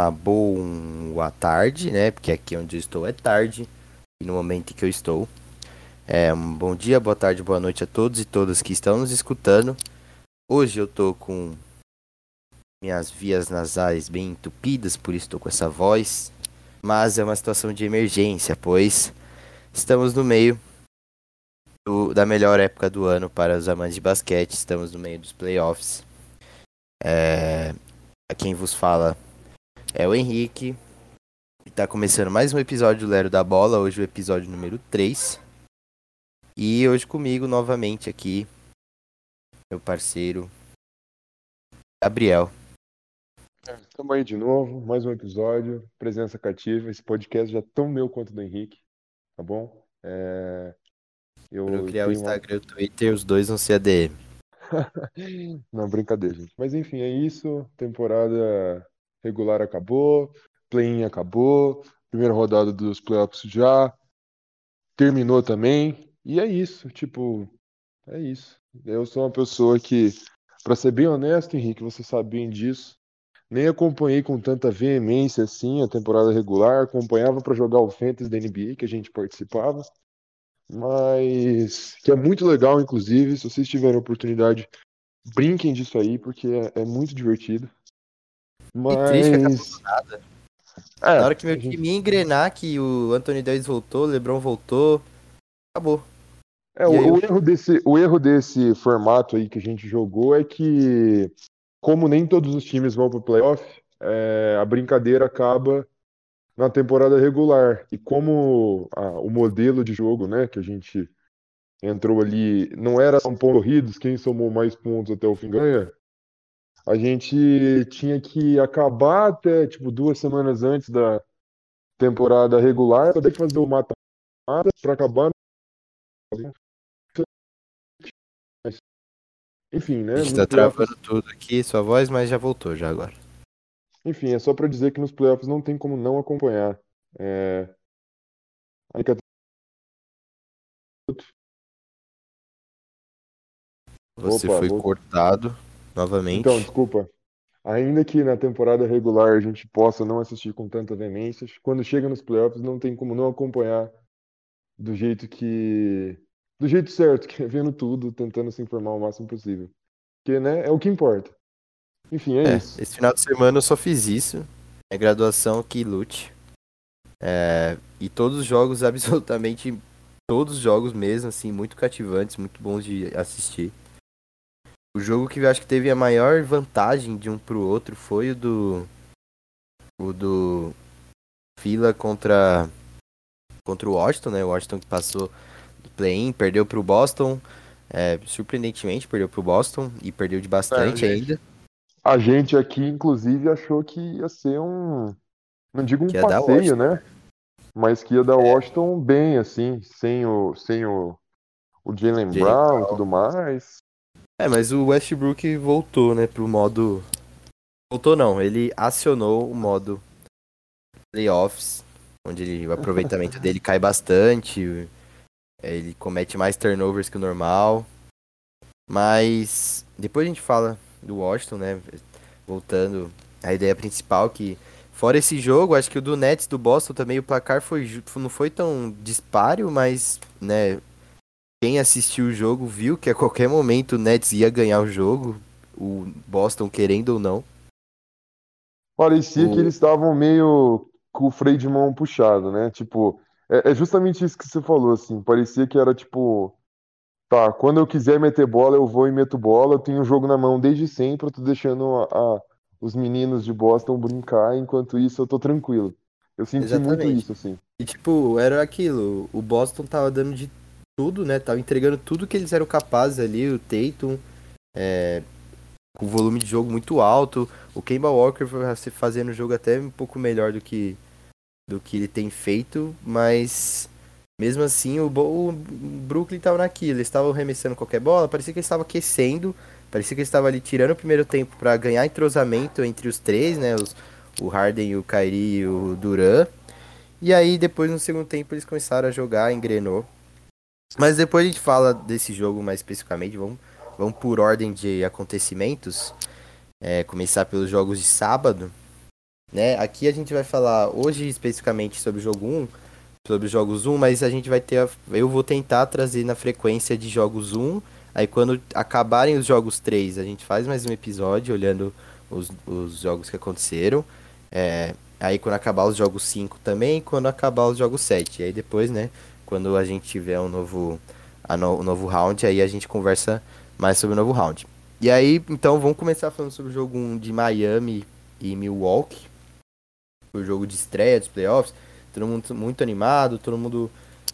uma boa tarde, né? Porque aqui onde eu estou é tarde. E no momento em que eu estou. É, um bom dia, boa tarde, boa noite a todos e todas que estão nos escutando. Hoje eu tô com minhas vias nasais bem entupidas, por isso estou com essa voz. Mas é uma situação de emergência, pois estamos no meio do, da melhor época do ano para os amantes de basquete. Estamos no meio dos playoffs. É, quem vos fala é o Henrique. Está começando mais um episódio do Lero da Bola, hoje o episódio número 3. E hoje comigo novamente aqui, meu parceiro Gabriel. Estamos aí de novo, mais um episódio, presença cativa. Esse podcast já é tão meu quanto do Henrique, tá bom? É... Eu eu criar o Instagram e o Twitter, os dois vão ser ADM. Não, brincadeira, gente. Mas enfim, é isso. Temporada regular acabou, play-in acabou, primeira rodada dos playoffs já terminou também. E é isso, tipo, é isso. Eu sou uma pessoa que, para ser bem honesto, Henrique, você sabe bem disso, nem acompanhei com tanta veemência assim a temporada regular, acompanhava para jogar o Fantasy da NBA que a gente participava, mas que é muito legal, inclusive, se vocês tiverem oportunidade, brinquem disso aí, porque é, é muito divertido. Mas... Que triste que nada. É, Na hora que meu time engrenar, que o Anthony Davis voltou, o LeBron voltou, acabou. É, o, o, erro desse, o erro desse formato aí que a gente jogou é que, como nem todos os times vão pro playoff, é, a brincadeira acaba na temporada regular. E como a, o modelo de jogo, né, que a gente entrou ali, não era pontos corridos, quem somou mais pontos até o fim ganha, a gente tinha que acabar até, tipo, duas semanas antes da temporada regular, para fazer o mata-mata para acabar enfim, né? A gente tá travando tudo aqui, sua voz, mas já voltou já agora. Enfim, é só para dizer que nos playoffs não tem como não acompanhar. É... Você Opa, foi vou... cortado novamente. Então, desculpa. Ainda que na temporada regular a gente possa não assistir com tanta veemência, quando chega nos playoffs não tem como não acompanhar do jeito que do jeito certo, que é vendo tudo, tentando se informar o máximo possível. Porque, né, é o que importa. Enfim, é, é isso. Esse final de semana eu só fiz isso. É graduação que lute. É, e todos os jogos, absolutamente todos os jogos mesmo, assim, muito cativantes, muito bons de assistir. O jogo que eu acho que teve a maior vantagem de um pro outro foi o do. O do. Fila contra. Contra o Washington, né? O Washington que passou play-in, perdeu pro Boston. É, surpreendentemente, perdeu pro Boston e perdeu de bastante é, ainda. A gente aqui, inclusive, achou que ia ser um. Não digo um que passeio, né? Mas que ia dar é. Washington bem, assim, sem o, sem o, o Jalen Brown e tudo mais. É, mas o Westbrook voltou, né, pro modo. Voltou não, ele acionou o modo playoffs, onde ele, o aproveitamento dele cai bastante. É, ele comete mais turnovers que o normal. Mas depois a gente fala do Washington, né? Voltando à ideia principal que fora esse jogo, acho que o do Nets do Boston também o placar foi não foi tão disparo, mas né, quem assistiu o jogo viu que a qualquer momento o Nets ia ganhar o jogo, o Boston querendo ou não. Parecia o... que eles estavam meio com o freio de mão puxado, né? Tipo, é, é justamente isso que você falou, assim. Parecia que era tipo. Tá, quando eu quiser meter bola, eu vou e meto bola. Eu tenho o jogo na mão desde sempre. Eu tô deixando a, a, os meninos de Boston brincar. Enquanto isso, eu tô tranquilo. Eu senti Exatamente. muito isso, assim. E, tipo, era aquilo. O Boston tava dando de tudo, né? Tava entregando tudo que eles eram capazes ali. O Tatum, é, com volume de jogo muito alto. O Kemba Walker fazendo o jogo até um pouco melhor do que do que ele tem feito, mas mesmo assim o, o Brooklyn estava naquilo, eles estavam remessando qualquer bola, parecia que ele estava aquecendo, parecia que ele estava ali tirando o primeiro tempo para ganhar entrosamento entre os três, né, os, o Harden, o Kyrie e o Duran. E aí depois no segundo tempo eles começaram a jogar, engrenou. Mas depois a gente fala desse jogo mais especificamente, vamos, vamos por ordem de acontecimentos. É, começar pelos jogos de sábado. né? Aqui a gente vai falar hoje especificamente sobre o jogo 1, sobre os jogos 1, mas a gente vai ter. A, eu vou tentar trazer na frequência de jogos 1. Aí quando acabarem os jogos 3, a gente faz mais um episódio olhando os, os jogos que aconteceram. É, aí quando acabar os jogos 5 também, quando acabar os jogos 7. Aí depois, né, quando a gente tiver um novo, no, um novo round, aí a gente conversa mais sobre o novo round. E aí, então, vamos começar falando sobre o jogo 1 de Miami e Milwaukee. O jogo de estreia dos playoffs todo mundo muito animado, todo mundo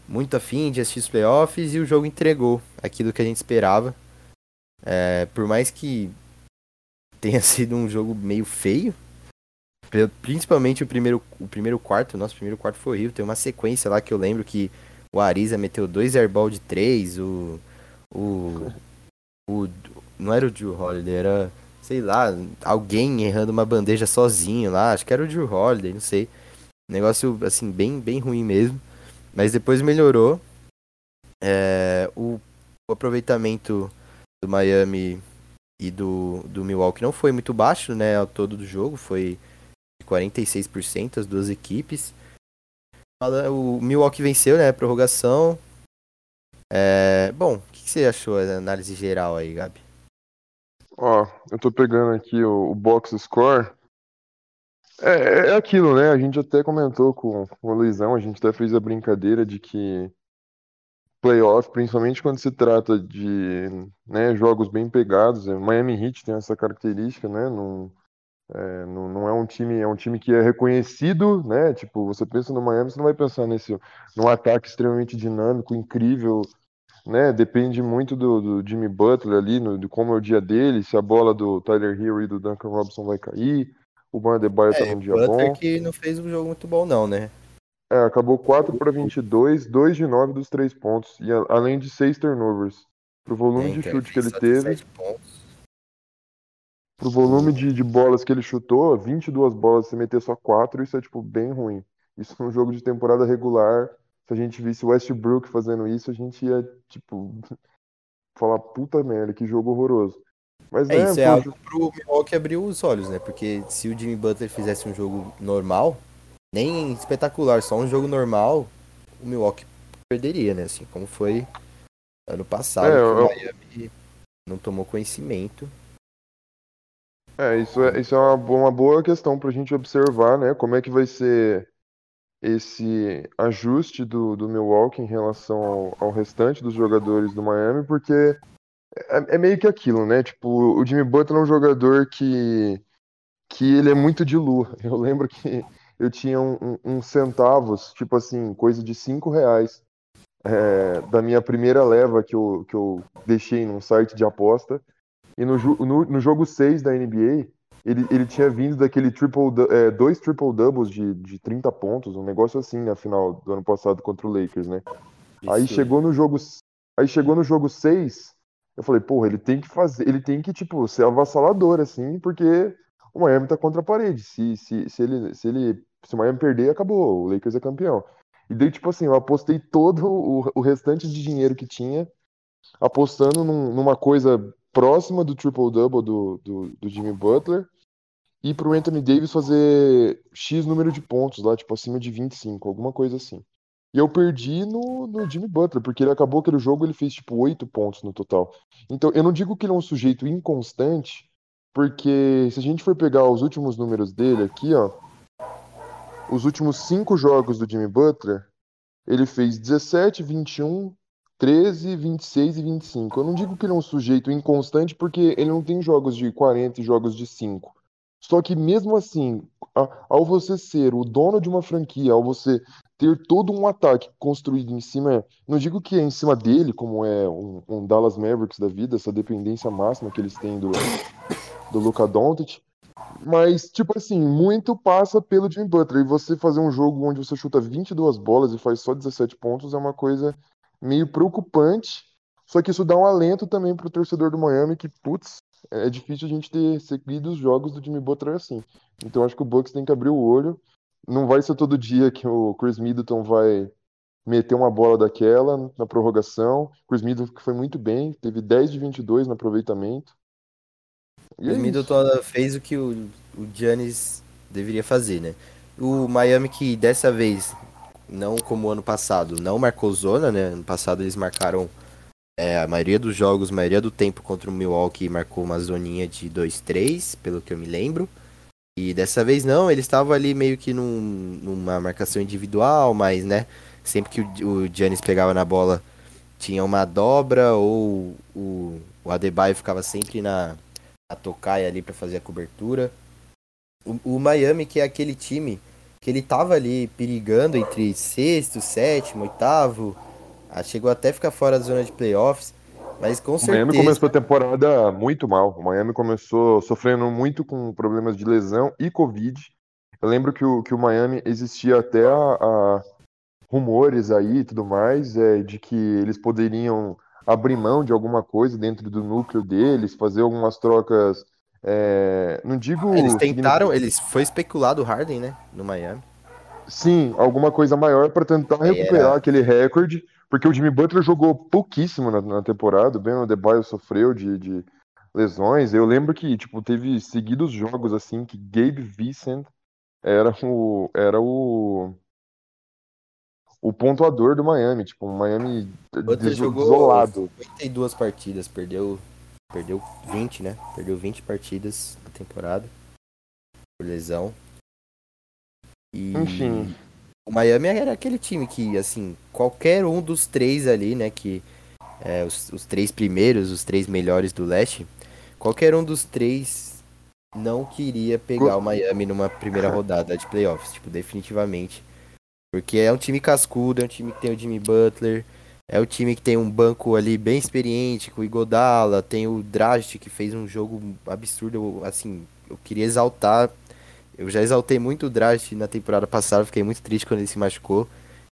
muito afim de assistir os playoffs e o jogo entregou aquilo que a gente esperava. É, por mais que tenha sido um jogo meio feio, principalmente o primeiro, o primeiro quarto, nosso primeiro quarto foi horrível. Tem uma sequência lá que eu lembro que o Ariza meteu dois airball de três, o, o, o não era o Drew Holiday, era, sei lá, alguém errando uma bandeja sozinho lá, acho que era o Drew Holiday, não sei. Negócio, assim, bem, bem ruim mesmo. Mas depois melhorou. É, o, o, aproveitamento do Miami e do, do Milwaukee não foi muito baixo, né, ao todo do jogo. Foi 46% as duas equipes. O Milwaukee venceu, né, prorrogação. É, bom, o que, você achou da análise geral aí, Gabi? Ó, eu tô pegando aqui o, o box score. É, é aquilo, né? A gente até comentou com, com o Luizão, a gente até fez a brincadeira de que playoff, principalmente quando se trata de né, jogos bem pegados, é, Miami Heat tem essa característica, né? Não, é, não, não é um time, é um time que é reconhecido, né? Tipo, você pensa no Miami, você não vai pensar nesse num ataque extremamente dinâmico, incrível, né? Depende muito do, do Jimmy Butler ali, no, de como é o dia dele, se a bola do Tyler Hero e do Duncan Robinson vai cair. O Bandebaio tá é, tá num dia Butler bom. que não fez um jogo muito bom, não, né? É, acabou 4 para 22, 2 de 9 dos 3 pontos. E além de 6 turnovers. Pro volume é, de chute que ele teve. Pro volume de, de bolas que ele chutou, 22 bolas, você meter só 4, isso é, tipo, bem ruim. Isso num jogo de temporada regular, se a gente visse o Westbrook fazendo isso, a gente ia, tipo, falar, puta merda, que jogo horroroso. Mas, é, né, isso é algo pro Milwaukee abrir os olhos, né? Porque se o Jimmy Butler fizesse um jogo normal, nem espetacular, só um jogo normal, o Milwaukee perderia, né? Assim como foi ano passado, é, eu... o Miami não tomou conhecimento. É, isso é, isso é uma, uma boa questão pra gente observar, né? Como é que vai ser esse ajuste do, do Milwaukee em relação ao, ao restante dos jogadores do Miami, porque é, é, meio que aquilo, né? Tipo, o Jimmy Butler é um jogador que, que ele é muito de lua. Eu lembro que eu tinha uns um, um centavos, tipo assim, coisa de cinco reais é, da minha primeira leva que eu, que eu deixei num site de aposta. E no, no, no jogo 6 da NBA, ele, ele tinha vindo daquele triple, é, dois triple doubles de, de 30 pontos, um negócio assim na final do ano passado contra o Lakers, né? Isso. Aí chegou no jogo. Aí chegou no jogo 6, eu falei, porra, ele tem que fazer, ele tem que, tipo, ser avassalador, assim, porque o Miami tá contra a parede. Se, se, se, ele, se ele. Se o Miami perder, acabou. O Lakers é campeão. E daí, tipo assim, eu apostei todo o, o restante de dinheiro que tinha, apostando num, numa coisa próxima do triple-double do, do, do, Jimmy Butler, e pro Anthony Davis fazer X número de pontos lá, tipo, acima de 25, alguma coisa assim. E eu perdi no, no Jimmy Butler, porque ele acabou aquele jogo, ele fez tipo oito pontos no total. Então, eu não digo que ele é um sujeito inconstante, porque se a gente for pegar os últimos números dele aqui, ó, os últimos cinco jogos do Jimmy Butler, ele fez 17, 21, 13, 26 e 25. Eu não digo que ele é um sujeito inconstante, porque ele não tem jogos de 40 e jogos de 5. Só que mesmo assim, ao você ser o dono de uma franquia, ao você ter todo um ataque construído em cima, não digo que é em cima dele, como é um, um Dallas Mavericks da vida, essa dependência máxima que eles têm do, do Luka Doncic, mas, tipo assim, muito passa pelo Jimmy Butler. E você fazer um jogo onde você chuta 22 bolas e faz só 17 pontos é uma coisa meio preocupante. Só que isso dá um alento também pro torcedor do Miami que, putz, é difícil a gente ter seguido os jogos do Jimmy Butler assim. Então acho que o Bucks tem que abrir o olho. Não vai ser todo dia que o Chris Middleton vai meter uma bola daquela na prorrogação. Chris Middleton foi muito bem, teve 10 de 22 no aproveitamento. E o é Middleton fez o que o, o Giannis deveria fazer, né? O Miami que dessa vez, não como ano passado, não marcou zona, né? Ano passado eles marcaram é, a maioria dos jogos, a maioria do tempo contra o Milwaukee marcou uma zoninha de 2-3, pelo que eu me lembro. E dessa vez não, ele estava ali meio que num, numa marcação individual, mas né, sempre que o, o Giannis pegava na bola tinha uma dobra ou o, o Adebayo ficava sempre na, na tocaia ali para fazer a cobertura. O, o, Miami, que é aquele time que ele tava ali perigando entre sexto, sétimo, oitavo, ah, chegou até ficar fora da zona de playoffs, mas com certeza... O Miami começou a temporada muito mal. O Miami começou sofrendo muito com problemas de lesão e Covid. Eu lembro que o, que o Miami existia até a, a rumores aí e tudo mais é, de que eles poderiam abrir mão de alguma coisa dentro do núcleo deles, fazer algumas trocas. É, não digo. Eles tentaram, eles foi especulado o Harden, né? No Miami. Sim, alguma coisa maior para tentar recuperar Era... aquele recorde, porque o Jimmy Butler jogou pouquíssimo na, na temporada, o Ben Adebayo sofreu de, de, lesões. Eu lembro que tipo teve seguidos jogos assim que Gabe Vincent era o era o o pontuador do Miami, tipo, um Miami des jogou desolado. 52 partidas, perdeu perdeu 20, né? Perdeu 20 partidas na temporada por lesão. E Enfim. o Miami era aquele time que, assim, qualquer um dos três ali, né, que é, os, os três primeiros, os três melhores do leste, qualquer um dos três não queria pegar o Miami numa primeira rodada de playoffs, tipo, definitivamente. Porque é um time cascudo, é um time que tem o Jimmy Butler, é o time que tem um banco ali bem experiente, com o Igodala, tem o Dragic que fez um jogo absurdo, assim, eu queria exaltar, eu já exaltei muito o Dragic na temporada passada, fiquei muito triste quando ele se machucou,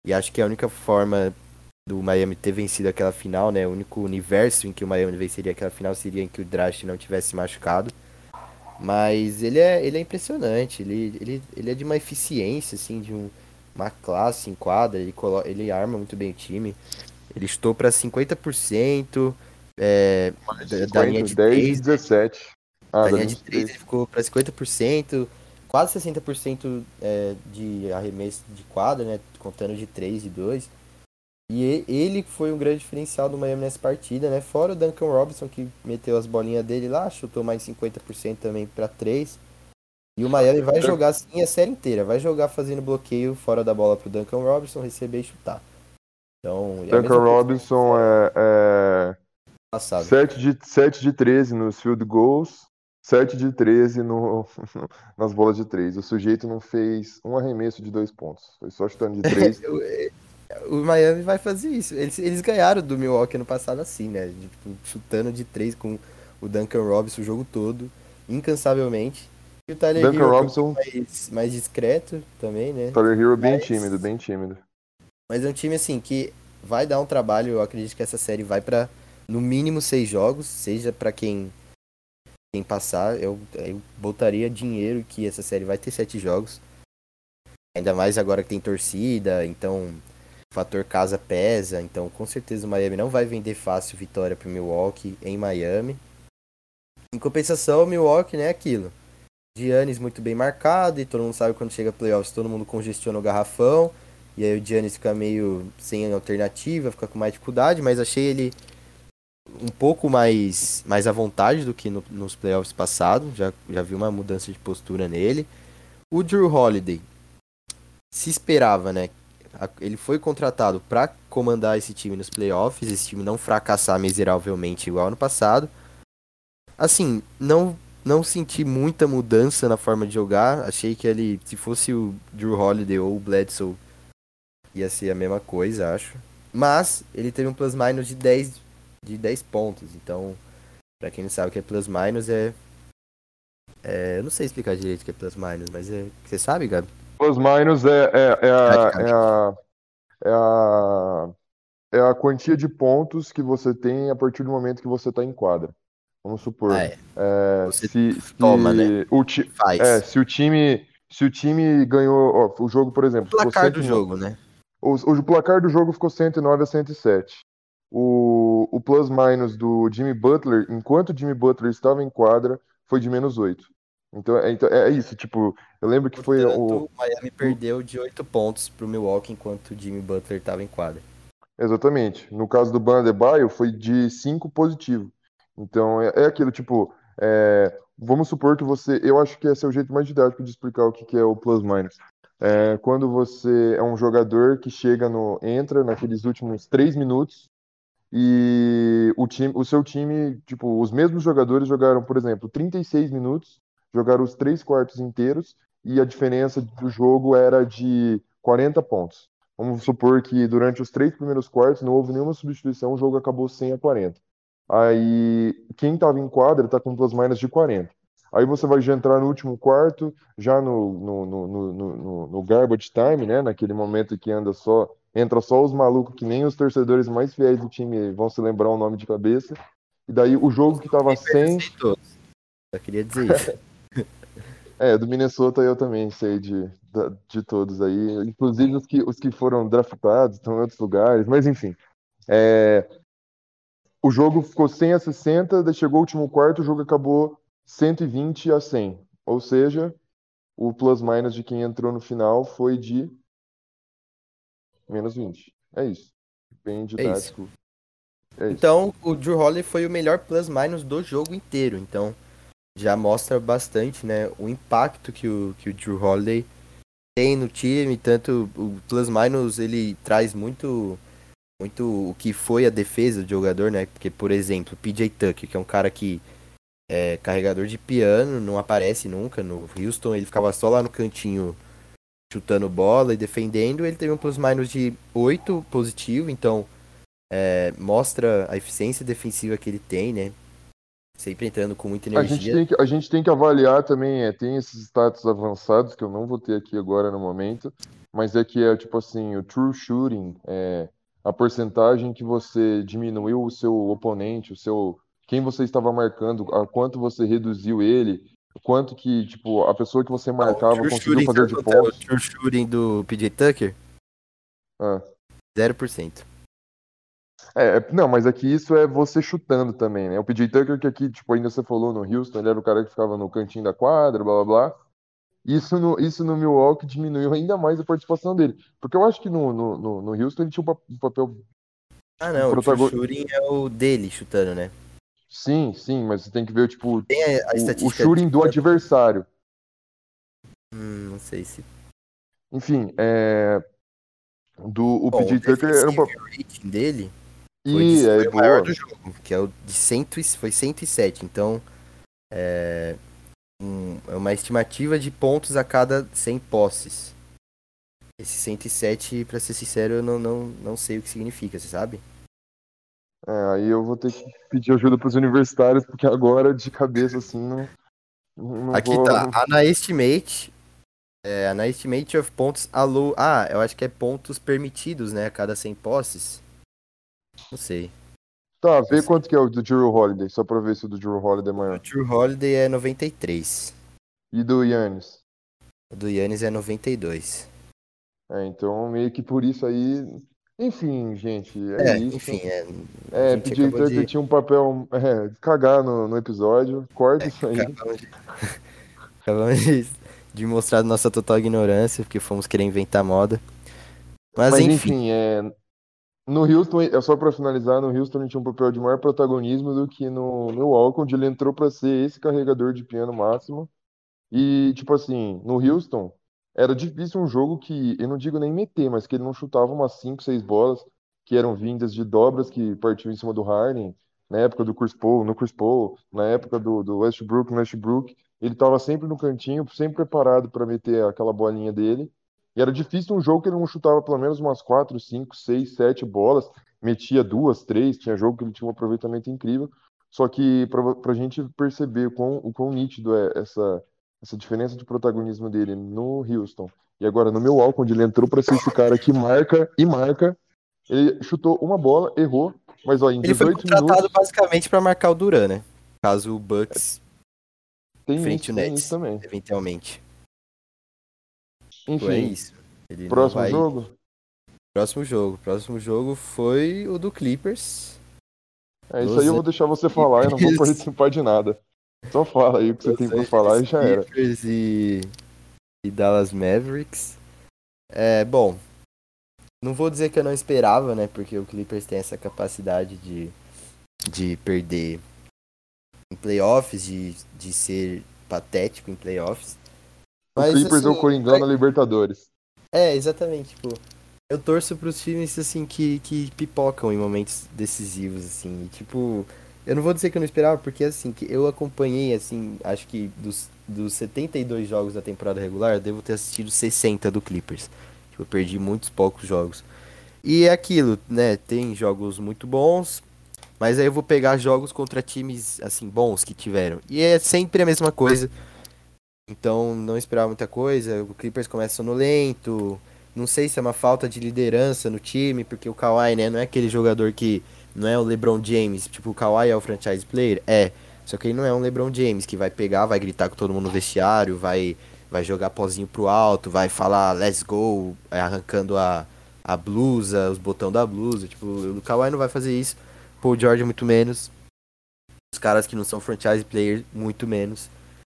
e acho que a única forma do Miami ter vencido aquela final, né, o único universo em que o Miami venceria aquela final seria em que o Dragic não tivesse machucado. Mas ele é, ele é impressionante, ele, ele, ele é de uma eficiência, assim, de um uma classe em quadra, ele, colo... ele arma muito bem o time. Ele estou para 50%. É, da, da linha de 10 3, 17. Ah, da linha de 3 ele ficou para 50%, quase 60% é, de arremesso de quadra, né? Contando de 3 e 2. E ele foi um grande diferencial do Miami nessa partida, né? Fora o Duncan Robinson, que meteu as bolinhas dele lá, chutou mais 50% também para 3. E o Miami vai jogar assim a série inteira. Vai jogar fazendo bloqueio fora da bola pro Duncan Robinson receber e chutar. Então, é Duncan Robinson é, é... Passado. 7, de, 7 de 13 nos field goals, 7 de 13 no, nas bolas de 3. O sujeito não fez um arremesso de dois pontos. Foi só chutando de 3. o Miami vai fazer isso. Eles, eles ganharam do Milwaukee no passado assim, né? Tipo, chutando de 3 com o Duncan Robinson o jogo todo, incansavelmente. E o Tyler Duncan Hero Robinson mais, mais discreto também, né? Tyler Hero bem mas, tímido, bem tímido. Mas é um time assim que vai dar um trabalho, eu acredito que essa série vai para no mínimo seis jogos, seja para quem quem passar, eu, eu botaria dinheiro que essa série vai ter sete jogos. Ainda mais agora que tem torcida, então o fator casa pesa, então com certeza o Miami não vai vender fácil vitória para Milwaukee em Miami. Em compensação, o Milwaukee, né, aquilo Giannis muito bem marcado, e todo mundo sabe quando chega playoffs, todo mundo congestiona o garrafão, e aí o Giannis fica meio sem alternativa, fica com mais dificuldade, mas achei ele um pouco mais, mais à vontade do que no, nos playoffs passados, já, já vi uma mudança de postura nele. O Drew Holiday, se esperava, né? Ele foi contratado para comandar esse time nos playoffs, esse time não fracassar miseravelmente igual ano passado. Assim, não não senti muita mudança na forma de jogar. Achei que ele, se fosse o Drew Holiday ou o Bledsoe, ia ser a mesma coisa, acho. Mas ele teve um plus minus de 10, de 10 pontos. Então, para quem não sabe o que é plus minus, é, é. Eu não sei explicar direito o que é plus minus, mas é. Você sabe, Gabi? Plus minus é, é, é, a, é, a, é, a, é a quantia de pontos que você tem a partir do momento que você está em quadra. Vamos supor. Ah, é. É, Você se, toma, se né? O ti, Faz. É, se o time. Se o time ganhou. Ó, o jogo, por exemplo. O placar do jogo, né? O, o, placar do jogo ficou 109 a 107. O, o plus minus do Jimmy Butler, enquanto o Jimmy Butler estava em quadra, foi de menos 8. Então, é, então, é isso, tipo, eu lembro que foi o. O Miami perdeu de 8 pontos pro Milwaukee enquanto o Jimmy Butler estava em quadra. Exatamente. No caso do Ban Adebayo, foi de 5 positivo. Então, é, é aquilo, tipo, é, vamos supor que você. Eu acho que esse é o jeito mais didático de explicar o que, que é o plus-minus. É, quando você é um jogador que chega no. entra naqueles últimos 3 minutos e o, time, o seu time, tipo, os mesmos jogadores jogaram, por exemplo, 36 minutos, jogaram os três quartos inteiros e a diferença do jogo era de 40 pontos. Vamos supor que durante os três primeiros quartos não houve nenhuma substituição, o jogo acabou 100 a 40. Aí quem estava em quadra está com plus minus de 40. Aí você vai já entrar no último quarto, já no, no, no, no, no garbage time, né? Naquele momento que anda só, entra só os malucos que nem os torcedores mais fiéis do time vão se lembrar o nome de cabeça. E daí o jogo que tava sem. Só queria dizer isso. É, do Minnesota eu também sei de, de todos aí. Inclusive os que, os que foram draftados, estão em outros lugares, mas enfim. É, o jogo ficou 100 a 60, daí chegou o último quarto, o jogo acabou 120 a 100. Ou seja, o plus-minus de quem entrou no final foi de menos 20. É isso. Bem didático. É isso. Então, o Drew Holiday foi o melhor plus-minus do jogo inteiro. Então, já mostra bastante, né, o impacto que o, que o Drew Holiday tem no time, tanto o plus minus ele traz muito muito o que foi a defesa do jogador, né? Porque por exemplo, PJ Tucker, que é um cara que é carregador de piano, não aparece nunca no Houston, ele ficava só lá no cantinho chutando bola e defendendo, ele teve um plus minus de 8 positivo, então é, mostra a eficiência defensiva que ele tem, né? Sempre entrando com muita energia. A gente tem que, a gente tem que avaliar também, é, tem esses status avançados que eu não vou ter aqui agora no momento, mas é que é tipo assim, o true shooting, é, a porcentagem que você diminuiu o seu oponente, o seu quem você estava marcando, a quanto você reduziu ele, quanto que, tipo, a pessoa que você marcava ah, conseguiu fazer de pontos. O shooting do PJ Tucker? Ah. 0%. É, é, não, mas aqui isso é você chutando também, né? O PJ Tucker, que aqui, tipo, ainda você falou no Houston, ele era o cara que ficava no cantinho da quadra, blá blá blá. Isso no, isso no Milwaukee diminuiu ainda mais a participação dele. Porque eu acho que no, no, no, no Houston ele tinha um papel. Ah, não, protagon... o shooting é o dele chutando, né? Sim, sim, mas você tem que ver, tipo, tem a, a o, o shooting do adversário. Hum, não sei se. Enfim, é. Do, o Bom, PJ Tucker era um. rating dele foi, e, foi é, o maior do jogo, que é o de 100, foi 107. Então, é, um, é uma estimativa de pontos a cada 100 posses. Esse 107, pra ser sincero, eu não, não, não sei o que significa, você sabe? É, aí eu vou ter que pedir ajuda pros universitários, porque agora, de cabeça, assim, não. não Aqui vou... tá, a na estimate. É, a na estimate of pontos alô. Ah, eu acho que é pontos permitidos, né? A cada 100 posses. Não sei. Tá, vê quanto que é o do Drew Holiday, só pra ver se o do Drew Holiday é maior. O Drew Holiday é 93. E do Yannis? O do Yannis é 92. É, então meio que por isso aí. Enfim, gente, é, é isso. Enfim, é. É, pedir então de... que tinha um papel. É, cagar no, no episódio. Corta é, isso aí. Acabamos de, acabamos de, de mostrar nossa total ignorância, porque fomos querer inventar moda. Mas, Mas enfim, enfim é, no Houston, é só para finalizar, no Houston ele tinha um papel de maior protagonismo do que no Milwaukee, onde ele entrou para ser esse carregador de piano máximo. E, tipo assim, no Houston, era difícil um jogo que, eu não digo nem meter, mas que ele não chutava umas 5, 6 bolas que eram vindas de dobras que partiam em cima do Harden, na época do Chris Paul, no Chris Paul, na época do, do Westbrook, no Westbrook. Ele estava sempre no cantinho, sempre preparado para meter aquela bolinha dele. E era difícil um jogo que ele não chutava pelo menos umas 4, 5, 6, 7 bolas, metia duas, três, tinha jogo que ele tinha um aproveitamento incrível. Só que para a gente perceber o quão, o quão nítido é essa, essa diferença de protagonismo dele no Houston e agora no Milwaukee, onde ele entrou para ser esse cara que marca e marca, ele chutou uma bola, errou, mas ó, em ele 18 foi contratado minutos... basicamente para marcar o Duran, né? Caso o Bucks tem frente isso, o Nets, também. eventualmente. Enfim, é isso. Ele próximo vai... jogo? Próximo jogo. Próximo jogo foi o do Clippers. É isso aí, eu vou deixar você falar, eu não vou participar de nada. Só fala aí o que você tem pra falar e já era. Clippers e, e Dallas Mavericks. É, bom, não vou dizer que eu não esperava, né? Porque o Clippers tem essa capacidade de, de perder em playoffs, de, de ser patético em playoffs. Mas, o Clippers assim, é o Coringão na Libertadores. É, exatamente, tipo, eu torço pros times, assim, que, que pipocam em momentos decisivos, assim, e, tipo, eu não vou dizer que eu não esperava, porque, assim, que eu acompanhei, assim, acho que dos, dos 72 jogos da temporada regular, devo ter assistido 60 do Clippers. Tipo, eu perdi muitos poucos jogos. E é aquilo, né, tem jogos muito bons, mas aí eu vou pegar jogos contra times, assim, bons que tiveram. E é sempre a mesma coisa. Então não esperava muita coisa. O Clippers começa sonolento. Não sei se é uma falta de liderança no time, porque o Kawhi, né, não é aquele jogador que não é o LeBron James, tipo o Kawhi é o franchise player, é. Só que ele não é um LeBron James que vai pegar, vai gritar com todo mundo no vestiário, vai vai jogar pozinho pro alto, vai falar let's go, arrancando a, a blusa, os botões da blusa, tipo, o Kawhi não vai fazer isso. Paul George muito menos. Os caras que não são franchise player muito menos.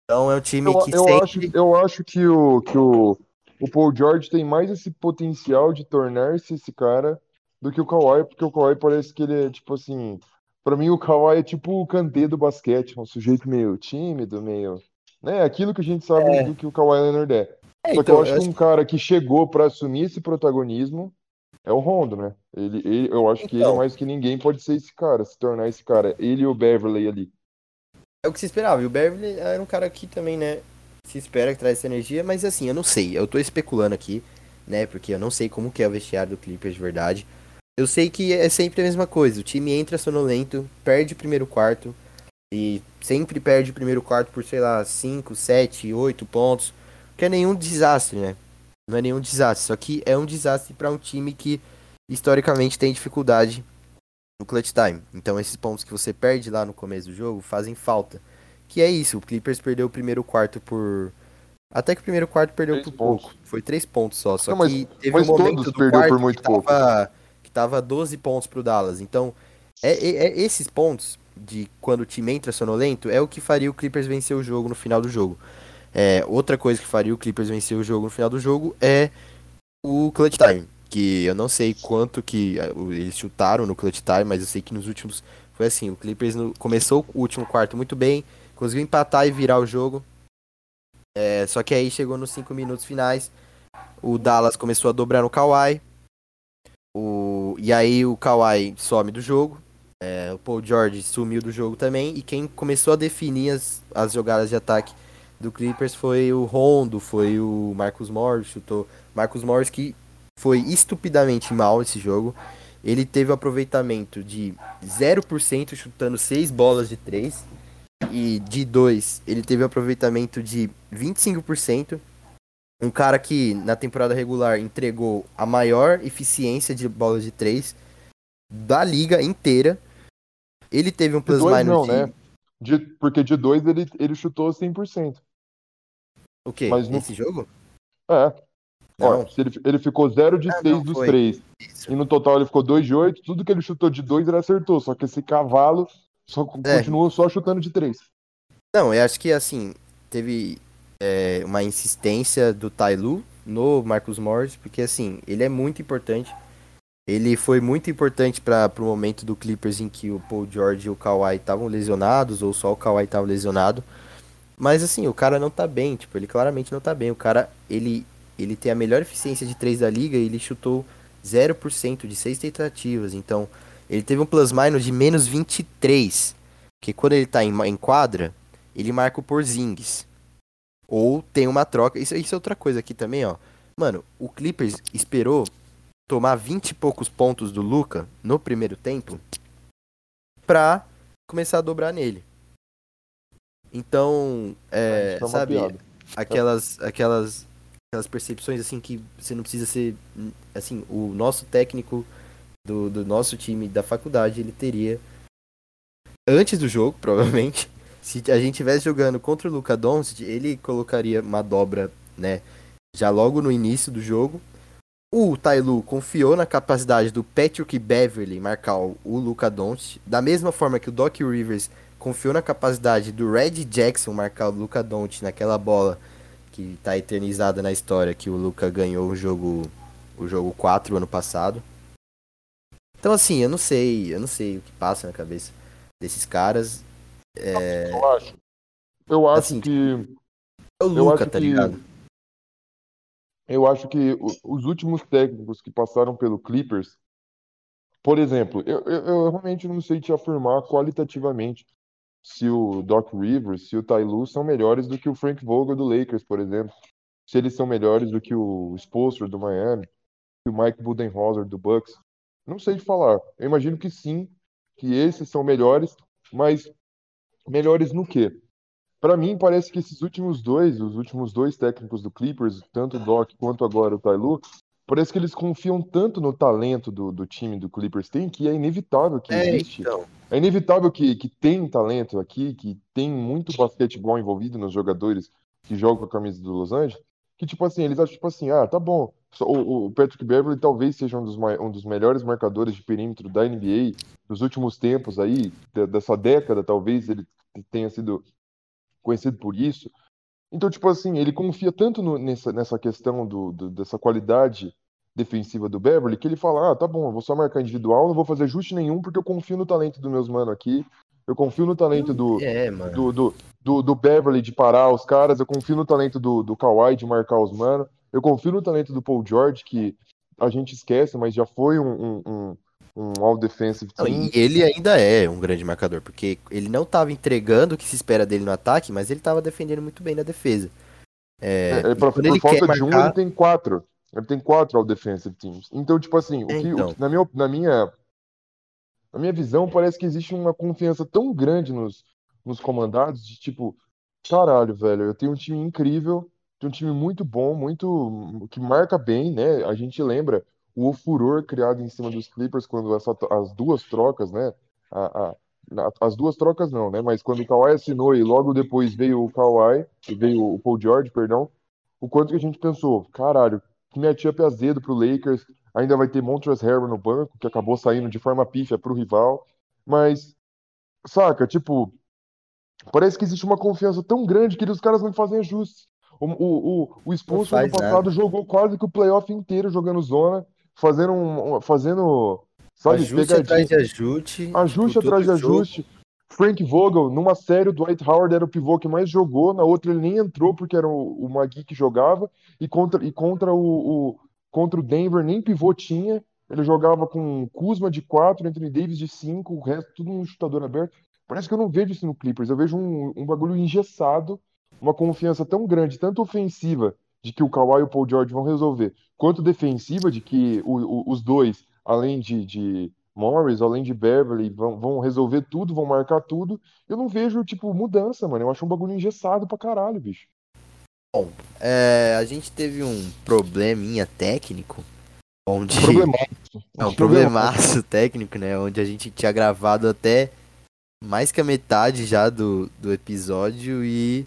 Então é um time eu, que eu sempre... Acho, eu acho que o, que o, o Paul George tem mais esse potencial de tornar-se esse cara do que o Kawhi, porque o Kawhi parece que ele é, tipo assim... Pra mim, o Kawhi é tipo o Kanté do basquete, um sujeito meio tímido, meio... Né? Aquilo que a gente sabe é. do que o Kawhi Leonard é. é Só então, que eu acho eu que um cara que chegou para assumir esse protagonismo é o Rondo, né? Ele, ele eu acho então, que ele, então. mais que ninguém, pode ser esse cara, se tornar esse cara. Ele e o Beverly ali. É o que se esperava. E o Beverly era um cara que também, né? Se espera que traz essa energia, mas assim, eu não sei. Eu tô especulando aqui, né? Porque eu não sei como que é o vestiário do Clippers de verdade. Eu sei que é sempre a mesma coisa. O time entra sonolento, perde o primeiro quarto. E sempre perde o primeiro quarto por, sei lá, 5, 7, 8 pontos. Que é nenhum desastre, né? Não é nenhum desastre. Só que é um desastre para um time que historicamente tem dificuldade no clutch time. Então esses pontos que você perde lá no começo do jogo fazem falta. Que é isso, o Clippers perdeu o primeiro quarto por. Até que o primeiro quarto perdeu três por pontos. pouco. Foi três pontos só. Só Não, que teve um momento do quarto por muito pouco. Tava, que tava 12 pontos pro Dallas. Então, é, é, é, esses pontos de quando o time entra sonolento é o que faria o Clippers vencer o jogo no final do jogo. É, outra coisa que faria o Clippers vencer o jogo no final do jogo é o clutch time que eu não sei quanto que eles chutaram no clutch time, mas eu sei que nos últimos foi assim, o Clippers no, começou o último quarto muito bem, conseguiu empatar e virar o jogo. É, só que aí chegou nos cinco minutos finais, o Dallas começou a dobrar no Kawhi. O, e aí o Kawhi some do jogo. É, o Paul George sumiu do jogo também. E quem começou a definir as, as jogadas de ataque do Clippers foi o Rondo, foi o Marcus Morris, chutou. Marcus Morris que foi estupidamente mal esse jogo. Ele teve um aproveitamento de 0% chutando 6 bolas de 3. E de 2, ele teve um aproveitamento de 25%. Um cara que na temporada regular entregou a maior eficiência de bolas de 3 da liga inteira. Ele teve um plus minus não, de... né? De, porque de 2 ele, ele chutou 100%. O quê? Mas Nesse jogo? É. Ó, ele, ele ficou 0 de 6 ah, dos 3. E no total ele ficou 2 de 8. Tudo que ele chutou de 2 ele acertou. Só que esse cavalo só é. continuou só chutando de 3. Não, eu acho que assim, teve é, uma insistência do Tailu no Marcus Morris, porque assim, ele é muito importante. Ele foi muito importante para o momento do Clippers em que o Paul George e o Kawhi estavam lesionados, ou só o Kawhi estava lesionado. Mas assim, o cara não tá bem, tipo, ele claramente não tá bem. O cara, ele ele tem a melhor eficiência de 3 da liga e ele chutou 0% de 6 tentativas. Então, ele teve um plus minus de menos 23. Que quando ele tá em, em quadra, ele marca o Porzingis. Ou tem uma troca. Isso, isso é outra coisa aqui também, ó. Mano, o Clippers esperou tomar 20 e poucos pontos do Luca no primeiro tempo pra começar a dobrar nele. Então, é, é sabe, aquelas, aquelas aquelas percepções assim que você não precisa ser assim o nosso técnico do, do nosso time da faculdade ele teria antes do jogo provavelmente se a gente estivesse jogando contra o Luca Doncic ele colocaria uma dobra né já logo no início do jogo o Tailu confiou na capacidade do Patrick Beverly marcar o Luca Doncic da mesma forma que o Doc Rivers confiou na capacidade do Red Jackson marcar o Luca Doncic naquela bola que tá eternizada na história que o Luca ganhou o jogo o jogo 4 ano passado. Então assim, eu não sei, eu não sei o que passa na cabeça desses caras. É... Eu acho. Eu acho Assim, que. É o Eu Luca, acho tá que- ligado? Eu acho que os últimos técnicos que passaram pelo Clippers, por exemplo, eu, eu, eu realmente não sei te afirmar qualitativamente se o Doc Rivers, se o Ty Lue são melhores do que o Frank Vogel do Lakers, por exemplo. Se eles são melhores do que o Spoelstra do Miami, que o Mike Budenholzer do Bucks. Não sei te falar. Eu imagino que sim, que esses são melhores, mas melhores no quê? Pra mim, parece que esses últimos dois, os últimos dois técnicos do Clippers, tanto o Doc quanto agora o Lue, parece que eles confiam tanto no talento do, do time do Clippers tem que é inevitável que É, existe. então. É inevitável que, que tem talento aqui, que tem muito basquetebol envolvido nos jogadores que jogam com a camisa do Los Angeles, que tipo assim, eles acham tipo assim, ah, tá bom, o, o Patrick Beverly talvez seja um dos, um dos melhores marcadores de perímetro da NBA dos últimos tempos aí, de- dessa década, talvez ele tenha sido conhecido por isso. Então, tipo assim, ele confia tanto no- nessa, nessa questão do, do- dessa qualidade defensiva do Beverly que ele fala: ah, tá bom, eu vou só marcar individual, não vou fazer ajuste nenhum porque eu confio no talento dos meus mano aqui, eu confio no talento do, É, do, do, do, do Beverly de parar os caras, eu confio no talento do, do Kawhi de marcar os mano, eu confio no talento do Paul George, que a gente esquece, mas já foi um, um, um, um all-defensive team. ele ainda é um grande marcador, porque ele não tava entregando o que se espera dele no ataque, mas ele tava defendendo muito bem na defesa. É, É, pra- quando por falta de um, marcar- ele tem quatro. Ele tem quatro all-defensive teams. Então, tipo assim, o É, que, o então. que- na minha, na minha, na minha visão, parece que existe uma confiança tão grande nos, nos comandados de tipo, caralho, velho, eu tenho um time incrível, tenho um time muito bom, muito que marca bem, né? A gente lembra o furor criado em cima dos Clippers quando essa- as duas trocas, né? A, a- as duas trocas não, né? Mas quando o Kawhi assinou e logo depois veio o Kawhi, veio o Paul George, perdão, o quanto que a gente pensou, caralho, que matchup azedo pro Lakers, ainda vai ter Montrezl Harrell no banco, que acabou saindo de forma pífia pro rival, mas, saca, tipo, parece que existe uma confiança tão grande que os caras não fazem ajustes. O, o, o, o ano faz passado jogou quase que o playoff inteiro jogando zona, fazendo, um, fazendo, sabe, ajuste atrás de ajuste. Ajuste atrás de todo jogo. ajuste. Frank Vogel, numa série, o Dwight Howard era o pivô que mais jogou, na outra ele nem entrou porque era o, o Magui que jogava, e contra, e contra o, o- contra o Denver nem pivô tinha, ele jogava com Kuzma de 4, Anthony Davis de 5, o resto tudo um chutador aberto. Parece que eu não vejo isso no Clippers, eu vejo um, um bagulho engessado, uma confiança tão grande, tanto ofensiva, de que o Kawhi e o Paul George vão resolver, quanto defensiva, de que o- o- os dois, além de, de Morris, além de Beverly, vão, vão resolver tudo, vão marcar tudo. Eu não vejo, tipo, mudança, mano. Eu acho um bagulho engessado pra caralho, bicho. É, a gente teve um probleminha técnico, onde... Problemático. É um problemaço técnico, né? Onde a gente tinha gravado até mais que a metade já do, do episódio e,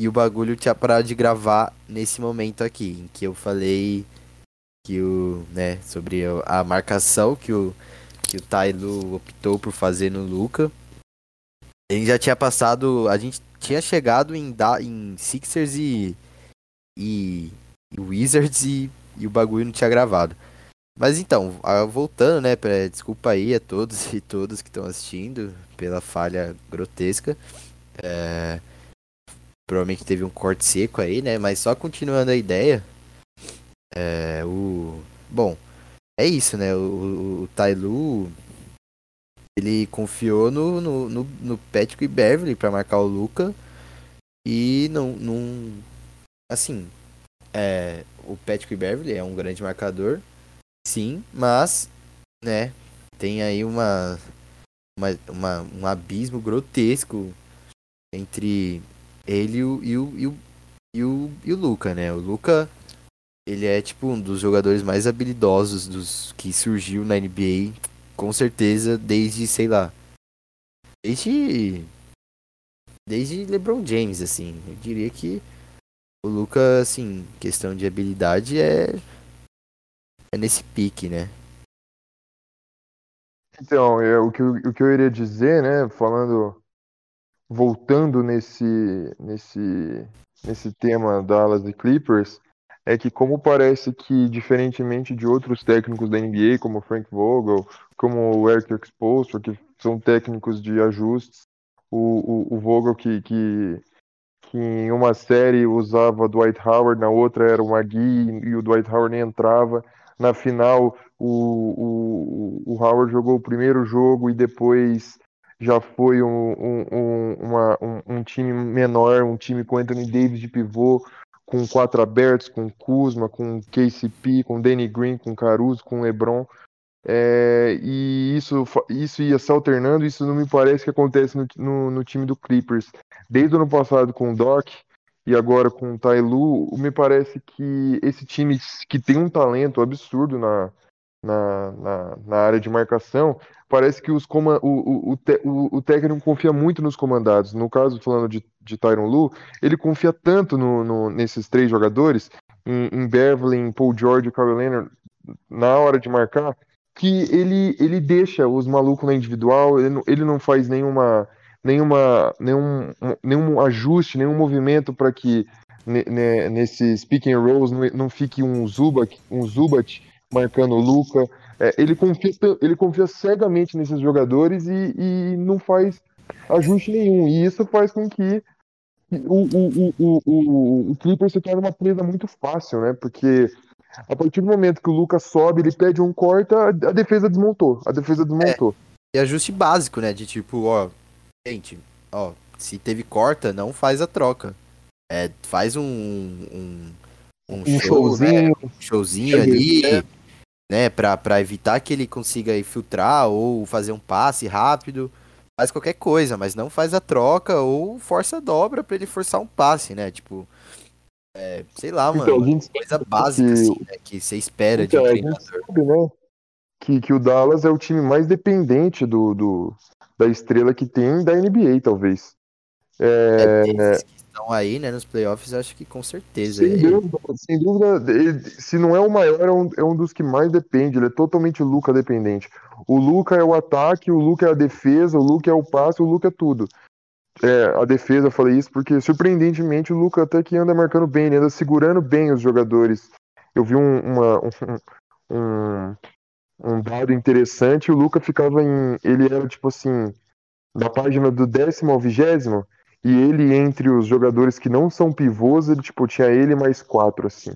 e o bagulho tinha parado de gravar nesse momento aqui, em que eu falei que o, né, sobre a marcação que o, que o Tailu optou por fazer no Luca. Ele já tinha passado, a gente tinha chegado em, da, em Sixers e, e, e Wizards e, e o bagulho não tinha gravado. Mas então, voltando, né, pra, desculpa aí a todos e todas que estão assistindo pela falha grotesca. É, provavelmente teve um corte seco aí, né, mas só continuando a ideia. É, o, bom, é isso, né, o, o, Tailu, ele confiou no, no, no, no Patrick Beverly pra marcar o Luca e não, não assim, é, o Patrick Beverly é um grande marcador, Sim, mas, né, tem aí uma, uma, uma- um abismo grotesco entre ele e o, e o, e o, e o, e o Luca, né? O Luca, ele é tipo um dos jogadores mais habilidosos dos que surgiu na NBA, com certeza, desde, sei lá, desde, desde LeBron James, assim. Eu diria que o Luca, assim, questão de habilidade é é nesse pique, né? Então, é, o que, eu- o que eu iria dizer, né, falando voltando nesse, nesse, nesse tema Dallas e Clippers, é que como parece que, diferentemente de outros técnicos da NBA, como Frank Vogel, como o Eric Expostor, que são técnicos de ajustes, o, o, o Vogel que, que, que em uma série usava Dwight Howard, na outra era o Magui e o Dwight Howard nem entrava. Na final, o, o, o Howard jogou o primeiro jogo e depois já foi um, um, uma, um, um, time menor, um time com Anthony Davis de pivô, com quatro abertos, com Kuzma, com KCP, com Danny Green, com Caruso, com LeBron. É, e isso, isso ia se alternando, isso não me parece que acontece no, no, no, time do Clippers. Desde o ano passado com o Doc e agora com o Tai Lu, me parece que esse time que tem um talento absurdo na, na, na, na área de marcação, parece que os o, o, o, o, o, técnico confia muito nos comandados. No caso, falando de, de Tyron Lu, ele confia tanto no, no nesses três jogadores, em, em Beverly, em Paul George e Kawhi Leonard, na hora de marcar, que ele, ele deixa os malucos na individual, ele não, ele não faz nenhuma, nenhuma, nenhum, nenhum ajuste, nenhum movimento para que nesses pick and rolls não, não fique um Zubat, um Zubat marcando o Luca. É, ele, confia, ele confia cegamente nesses jogadores e, e não faz ajuste nenhum. E isso faz com que o, o, o, o, o Clipper se torne uma presa muito fácil, né? Porque a partir do momento que o Lucas sobe, ele pede um corta, a defesa desmontou. A defesa desmontou. É, e ajuste básico, né? De tipo, ó, gente, ó, se teve corta, não faz a troca. É, faz um, um, um, um show, showzinho, né? um showzinho ali, é. Né? Pra, pra evitar que ele consiga infiltrar ou fazer um passe rápido. Faz qualquer coisa, mas não faz a troca ou força a dobra para ele forçar um passe, né? Tipo, é, sei lá, então, mano, coisa básica, que... assim, né, que você espera então, de um treinador. Sabe, né, que, que o Dallas é o time mais dependente do, do da estrela que tem da NBA, talvez. É... é que estão aí, né, nos playoffs, acho que com certeza. Sem, é dúvida, sem dúvida, ele, se não é o maior, é um, é um dos que mais depende, ele é totalmente Luca dependente. O Luca é o ataque, o Luca é a defesa, o Luca é o passe, o Luca é tudo é, a defesa, eu falei isso porque surpreendentemente o Luca até que anda marcando bem, ele anda segurando bem os jogadores. Eu vi um, uma, um, um, um, dado interessante, o Luca ficava em. Ele era tipo assim, da página do décimo ao vigésimo, e ele entre os jogadores que não são pivôs, ele tipo, tinha ele mais quatro, assim.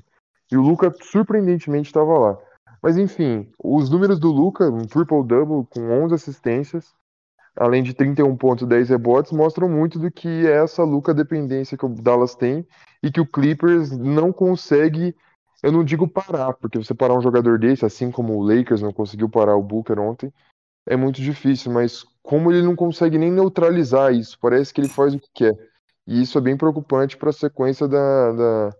E o Luca surpreendentemente estava lá. Mas enfim, os números do Luca, um triple-double com 11 assistências, além de 31 pontos e 10 rebotes, mostram muito do que é essa Luca dependência que o Dallas tem e que o Clippers não consegue, eu não digo parar, porque você parar um jogador desse, assim como o Lakers não conseguiu parar o Booker ontem, é muito difícil, mas como ele não consegue nem neutralizar isso, parece que ele faz o que quer. E isso é bem preocupante para a sequência da, da,